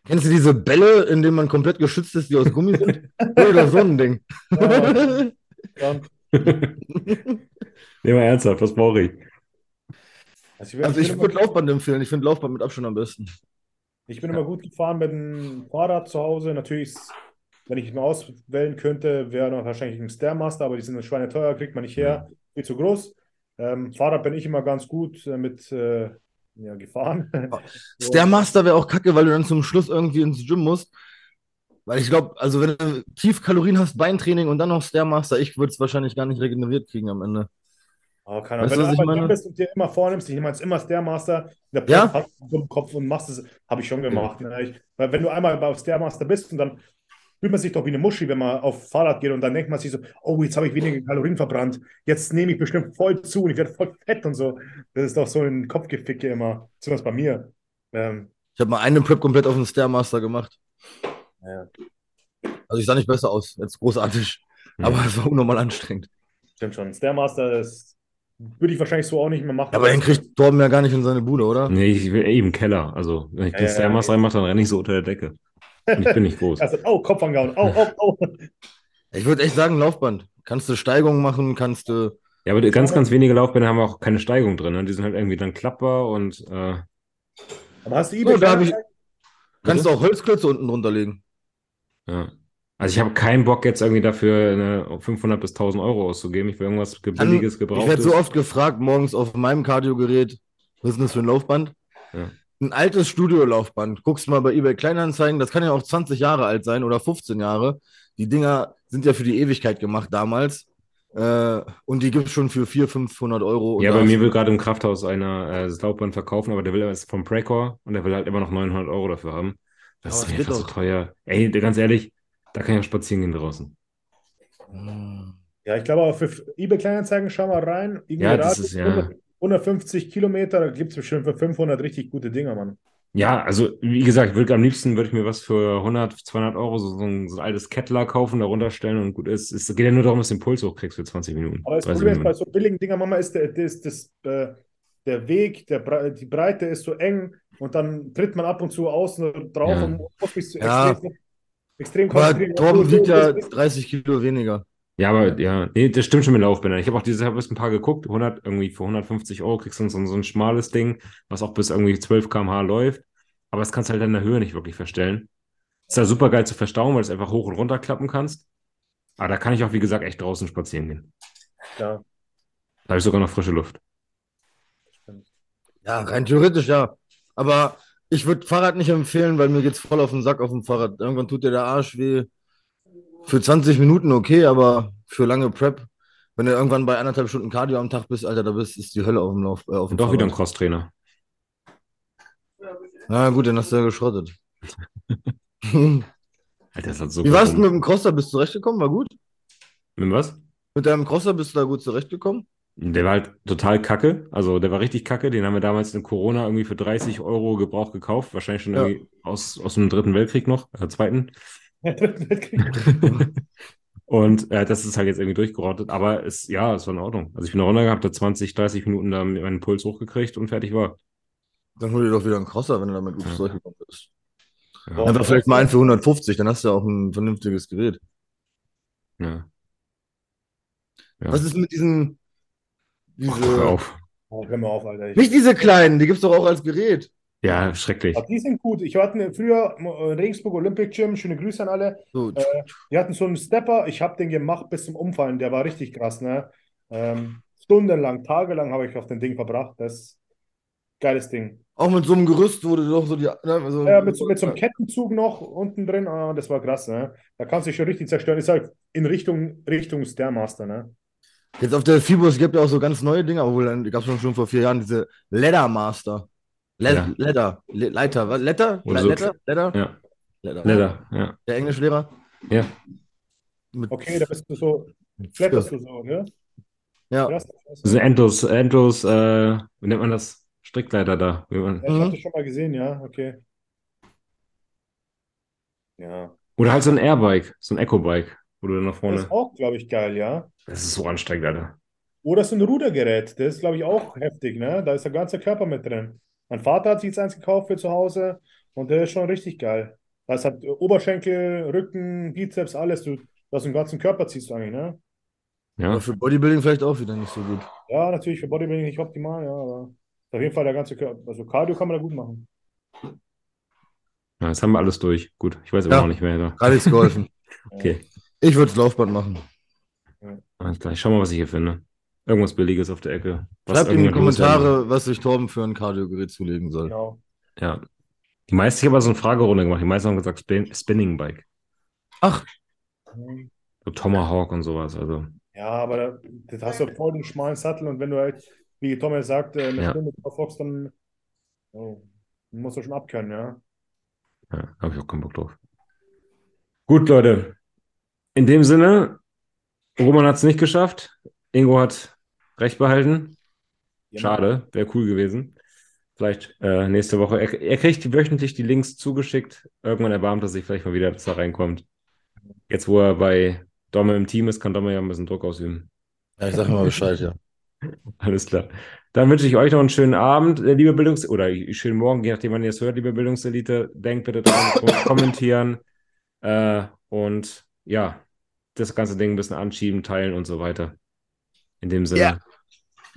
Kennst du diese Bälle, in denen man komplett geschützt ist, die aus Gummi sind? Oder so ein Ding. Ja, ja. Nee, mal ernsthaft, was brauche ich? Also ich, Also ich würde Laufband empfehlen. Ich finde Laufband mit Abstand am besten. ich bin immer gut gefahren mit dem Fahrrad zu Hause. Natürlich, wenn ich ihn auswählen könnte, wäre noch wahrscheinlich ein Stairmaster, aber die sind schweineteuer, kriegt man nicht her, viel zu groß. Ähm, Fahrrad bin ich immer ganz gut äh, mit äh, ja, gefahren. Stairmaster wäre auch kacke, weil du dann zum Schluss irgendwie ins Gym musst. Weil ich glaube, also wenn du tief Kalorien hast, Beintraining und dann noch Stairmaster, ich würde es wahrscheinlich gar nicht regeneriert kriegen am Ende. Aber keine Weißt Ahnung, du, wenn du meine? bist und dir immer vornimmst, ich nehme jetzt immer Stairmaster, der Ja? Hast du im Kopf und machst es, habe ich schon gemacht. Ne? Ich, weil wenn du einmal auf Stairmaster bist und dann fühlt man sich doch wie eine Muschi, wenn man auf Fahrrad geht und dann denkt man sich so, oh, jetzt habe ich weniger Kalorien verbrannt, jetzt nehme ich bestimmt voll zu und ich werde voll fett und so. Das ist doch so ein Kopfgeficke immer, zumindest bei mir. Ähm, Ich habe mal eine Prep komplett auf den Stairmaster gemacht. ja, Also ich sah nicht besser aus, jetzt großartig. Mhm. Aber es war unnormal anstrengend. stimmt schon. Stairmaster, das würde ich wahrscheinlich so auch nicht mehr machen. Aber den kriegt Torben ja gar nicht in seine Bude, oder? Nee, ich will eben Keller. Also, wenn ich Ja, den ja, Stairmaster ja. reinmache, dann renne ich so unter der Decke. Und ich bin nicht groß. Also, oh, Kopf angehauen, oh, oh, oh. Ich würde echt sagen, Laufband. Kannst du Steigungen machen, kannst du. Ja, aber ganz, ganz wenige Laufbänder haben auch keine Steigung drin. Ne? Die sind halt irgendwie dann klappbar und äh, Aber hast du So, eBay da hab ich-? Kannst du auch Holzklötze unten drunter legen. ja. Also ich habe keinen Bock jetzt irgendwie dafür eine 500 bis 1000 Euro auszugeben. Ich will irgendwas Dann- billiges, Ich werde so oft gefragt, morgens auf meinem Kardiogerät, was ist denn das für ein Laufband? Ja. Ein altes Studiolaufband. Guckst mal bei eBay Kleinanzeigen, das kann ja auch 20 Jahre alt sein oder 15 Jahre. Die Dinger sind ja für die Ewigkeit gemacht damals. Äh, und die gibt es schon für 400, 500 Euro. Ja, bei mir will gerade im Krafthaus einer äh, das Laufband verkaufen, aber der will es vom Precor und der will halt immer noch 900 Euro dafür haben. Das Aber ist mir einfach so teuer. Ey, ganz ehrlich, da kann ich auch spazieren gehen draußen. Hm. Ja, ich glaube, für eBay Kleinanzeigen, schau mal rein. Irgendwie Ja, das ist ja- 100 150 Kilometer, da gibt es bestimmt für 500 richtig gute Dinger, Mann. Ja, also wie gesagt, würde am liebsten würde ich mir was für 100, 200 Euro so, so, ein, so ein altes Kettler kaufen, darunter stellen und gut ist. Es geht ja nur darum, dass du den Puls hochkriegst für 20 Minuten. Aber das 30 Problem ist, bei so billigen Dingern, Mama, ist, der, der, ist das, äh, der Weg, der, Bre- die Breite ist so eng und dann tritt man ab und zu außen drauf Ja. und muss sich so Ja. extrem, extrem Aber konzentrieren. Torben So- wiegt ja so- 30 Kilo weniger. Ja, aber ja, nee, das stimmt schon mit Laufbändern. Ich habe auch dieses Jahr ein paar geguckt, 100, irgendwie für 150 Euro kriegst du so, ein- so ein schmales Ding, was auch bis irgendwie 12 km/h läuft. Aber das kannst du halt in der Höhe nicht wirklich verstellen. Ist ja super geil zu verstauen, weil du es einfach hoch und runter klappen kannst. Aber da kann ich auch, wie gesagt, echt draußen spazieren gehen. Ja, Da habe ich sogar noch frische Luft. Ja, rein theoretisch ja. Aber ich würde Fahrrad nicht empfehlen, weil mir geht's voll auf den Sack auf dem Fahrrad. Irgendwann tut dir der Arsch weh. Für 20 Minuten okay, aber für lange Prep, wenn du irgendwann bei anderthalb Stunden Cardio am Tag bist, Alter, da bist, ist die Hölle auf dem Lauf, äh, auf dem Und doch wieder ein Fahrrad. Crosstrainer. Na gut, dann hast du ja geschrottet. Alter, das hat so Wie war's gut denn mit dem Crosser? Bist du zurechtgekommen? War gut? Mit was? Mit deinem Crosser bist du da gut zurechtgekommen? Der war halt total kacke. Also der war richtig kacke. Den haben wir damals in Corona irgendwie für 30 Euro Gebrauch gekauft. Wahrscheinlich schon Ja. irgendwie aus, aus dem Dritten Weltkrieg noch, äh, Zweiten. Und äh, das ist halt jetzt irgendwie durchgerottet. Aber es, ja, es war in Ordnung. Also ich bin da runtergehabt, da 20, 30 Minuten da meinen Puls hochgekriegt und fertig war. Dann hol dir doch wieder einen Crosser, wenn du damit gut Ja. zurechtgekommen bist. Ja. Einfach vielleicht mal einen für 150, dann hast du ja auch ein vernünftiges Gerät. ja. Ja. Was ist mit diesen. Ach, Diese, hör auf. Oh, hör mal auf, Alter. Ich, nicht diese kleinen, die gibt's doch auch als Gerät. Ja, schrecklich. Aber die sind gut. Ich hatte früher in Regensburg Olympic Gym, schöne Grüße an alle. So, Äh, die hatten so einen Stepper, ich habe den gemacht bis zum Umfallen, der war richtig krass, ne? Ähm, stundenlang, tagelang habe ich auf dem Ding verbracht. Das ist geiles Ding. auch mit so einem Gerüst, du doch so die. Ne, also, Ja, mit, so, mit so einem Kettenzug noch unten drin, ah, das war krass, ne? Da kannst du dich schon richtig zerstören. Ist halt in Richtung, Richtung Stairmaster, ne? Jetzt auf der Fibus gibt es auch so ganz neue Dinge, obwohl dann gab es schon, schon vor vier Jahren diese Leather Master. Le Ja. Leather. Le Leiter. Was? Letter? Le so- Letter? Letter? Ja, Leather. Leder, ja. Der Englischlehrer. Ja, Mit Okay, da bist du so, flatterst du so, ne? Ja. Das ist ein Endlos, Endlos, äh, wie nennt man das? Strickleiter da. Wie man, Ja, ich Mhm. habe das schon mal gesehen, ja, okay. Ja. oder halt so ein Airbike, so ein Eco-Bike, wo du dann nach Das vorne. ist auch, glaube ich, geil, ja. Das ist so anstrengend, Alter. Oder so ein Rudergerät, das ist, glaube ich, auch heftig, ne? Da ist der ganze Körper mit drin. Mein Vater hat sich jetzt eins gekauft für zu Hause und der ist schon richtig geil. Das hat Oberschenkel, Rücken, Bizeps, alles. Du, das den ganzen Körper ziehst du eigentlich, ne? Ja, aber für Bodybuilding vielleicht auch wieder nicht so gut. Ja, natürlich für Bodybuilding nicht optimal, ja, aber auf jeden Fall der ganze Körper. Also Cardio kann man da gut machen. ja, jetzt haben wir alles durch. Gut, ich weiß aber Ja. auch nicht mehr. Da. Gerade nichts geholfen. Okay, Ich würde das Laufband machen. alles klar. Ich schau mal, was ich hier finde. Irgendwas Billiges auf der Ecke. Schreibt in die Kommentare, was sich Torben für ein Kardiogerät zulegen soll. Genau. Ja. Die meisten, ich habe aber so eine Fragerunde gemacht. Die meisten haben gesagt Spin Spinning Bike. Ach, So Tomahawk und sowas. Also, Ja, aber da, das hast du voll den schmalen Sattel und wenn du halt, wie Thomas sagt, äh, eine Ja. Stunde drauf hockst, dann oh, musst du schon abkönnen, ja. ja, habe ich auch keinen Bock drauf. Gut, Leute. In dem Sinne, Roman hat es nicht geschafft. Ingo hat recht behalten. Ja, Schade, wäre cool gewesen. Vielleicht äh, nächste Woche. Er, er kriegt wöchentlich die Links zugeschickt. Irgendwann erbarmt er sich vielleicht mal wieder, dass er reinkommt. Jetzt, wo er bei Domme im Team ist, kann Domme ja ein bisschen Druck ausüben. ja, ich sage mal Bescheid, ja. Alles klar. Dann wünsche ich euch noch einen schönen Abend, äh, liebe Bildungs- oder schönen Morgen, je nachdem, wann ihr es hört, liebe Bildungselite. Denkt bitte dran, ko- kommentieren äh, und ja, das ganze Ding ein bisschen anschieben, teilen und so weiter. In dem Sinne, Ja.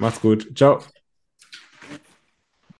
Macht's gut. Ciao.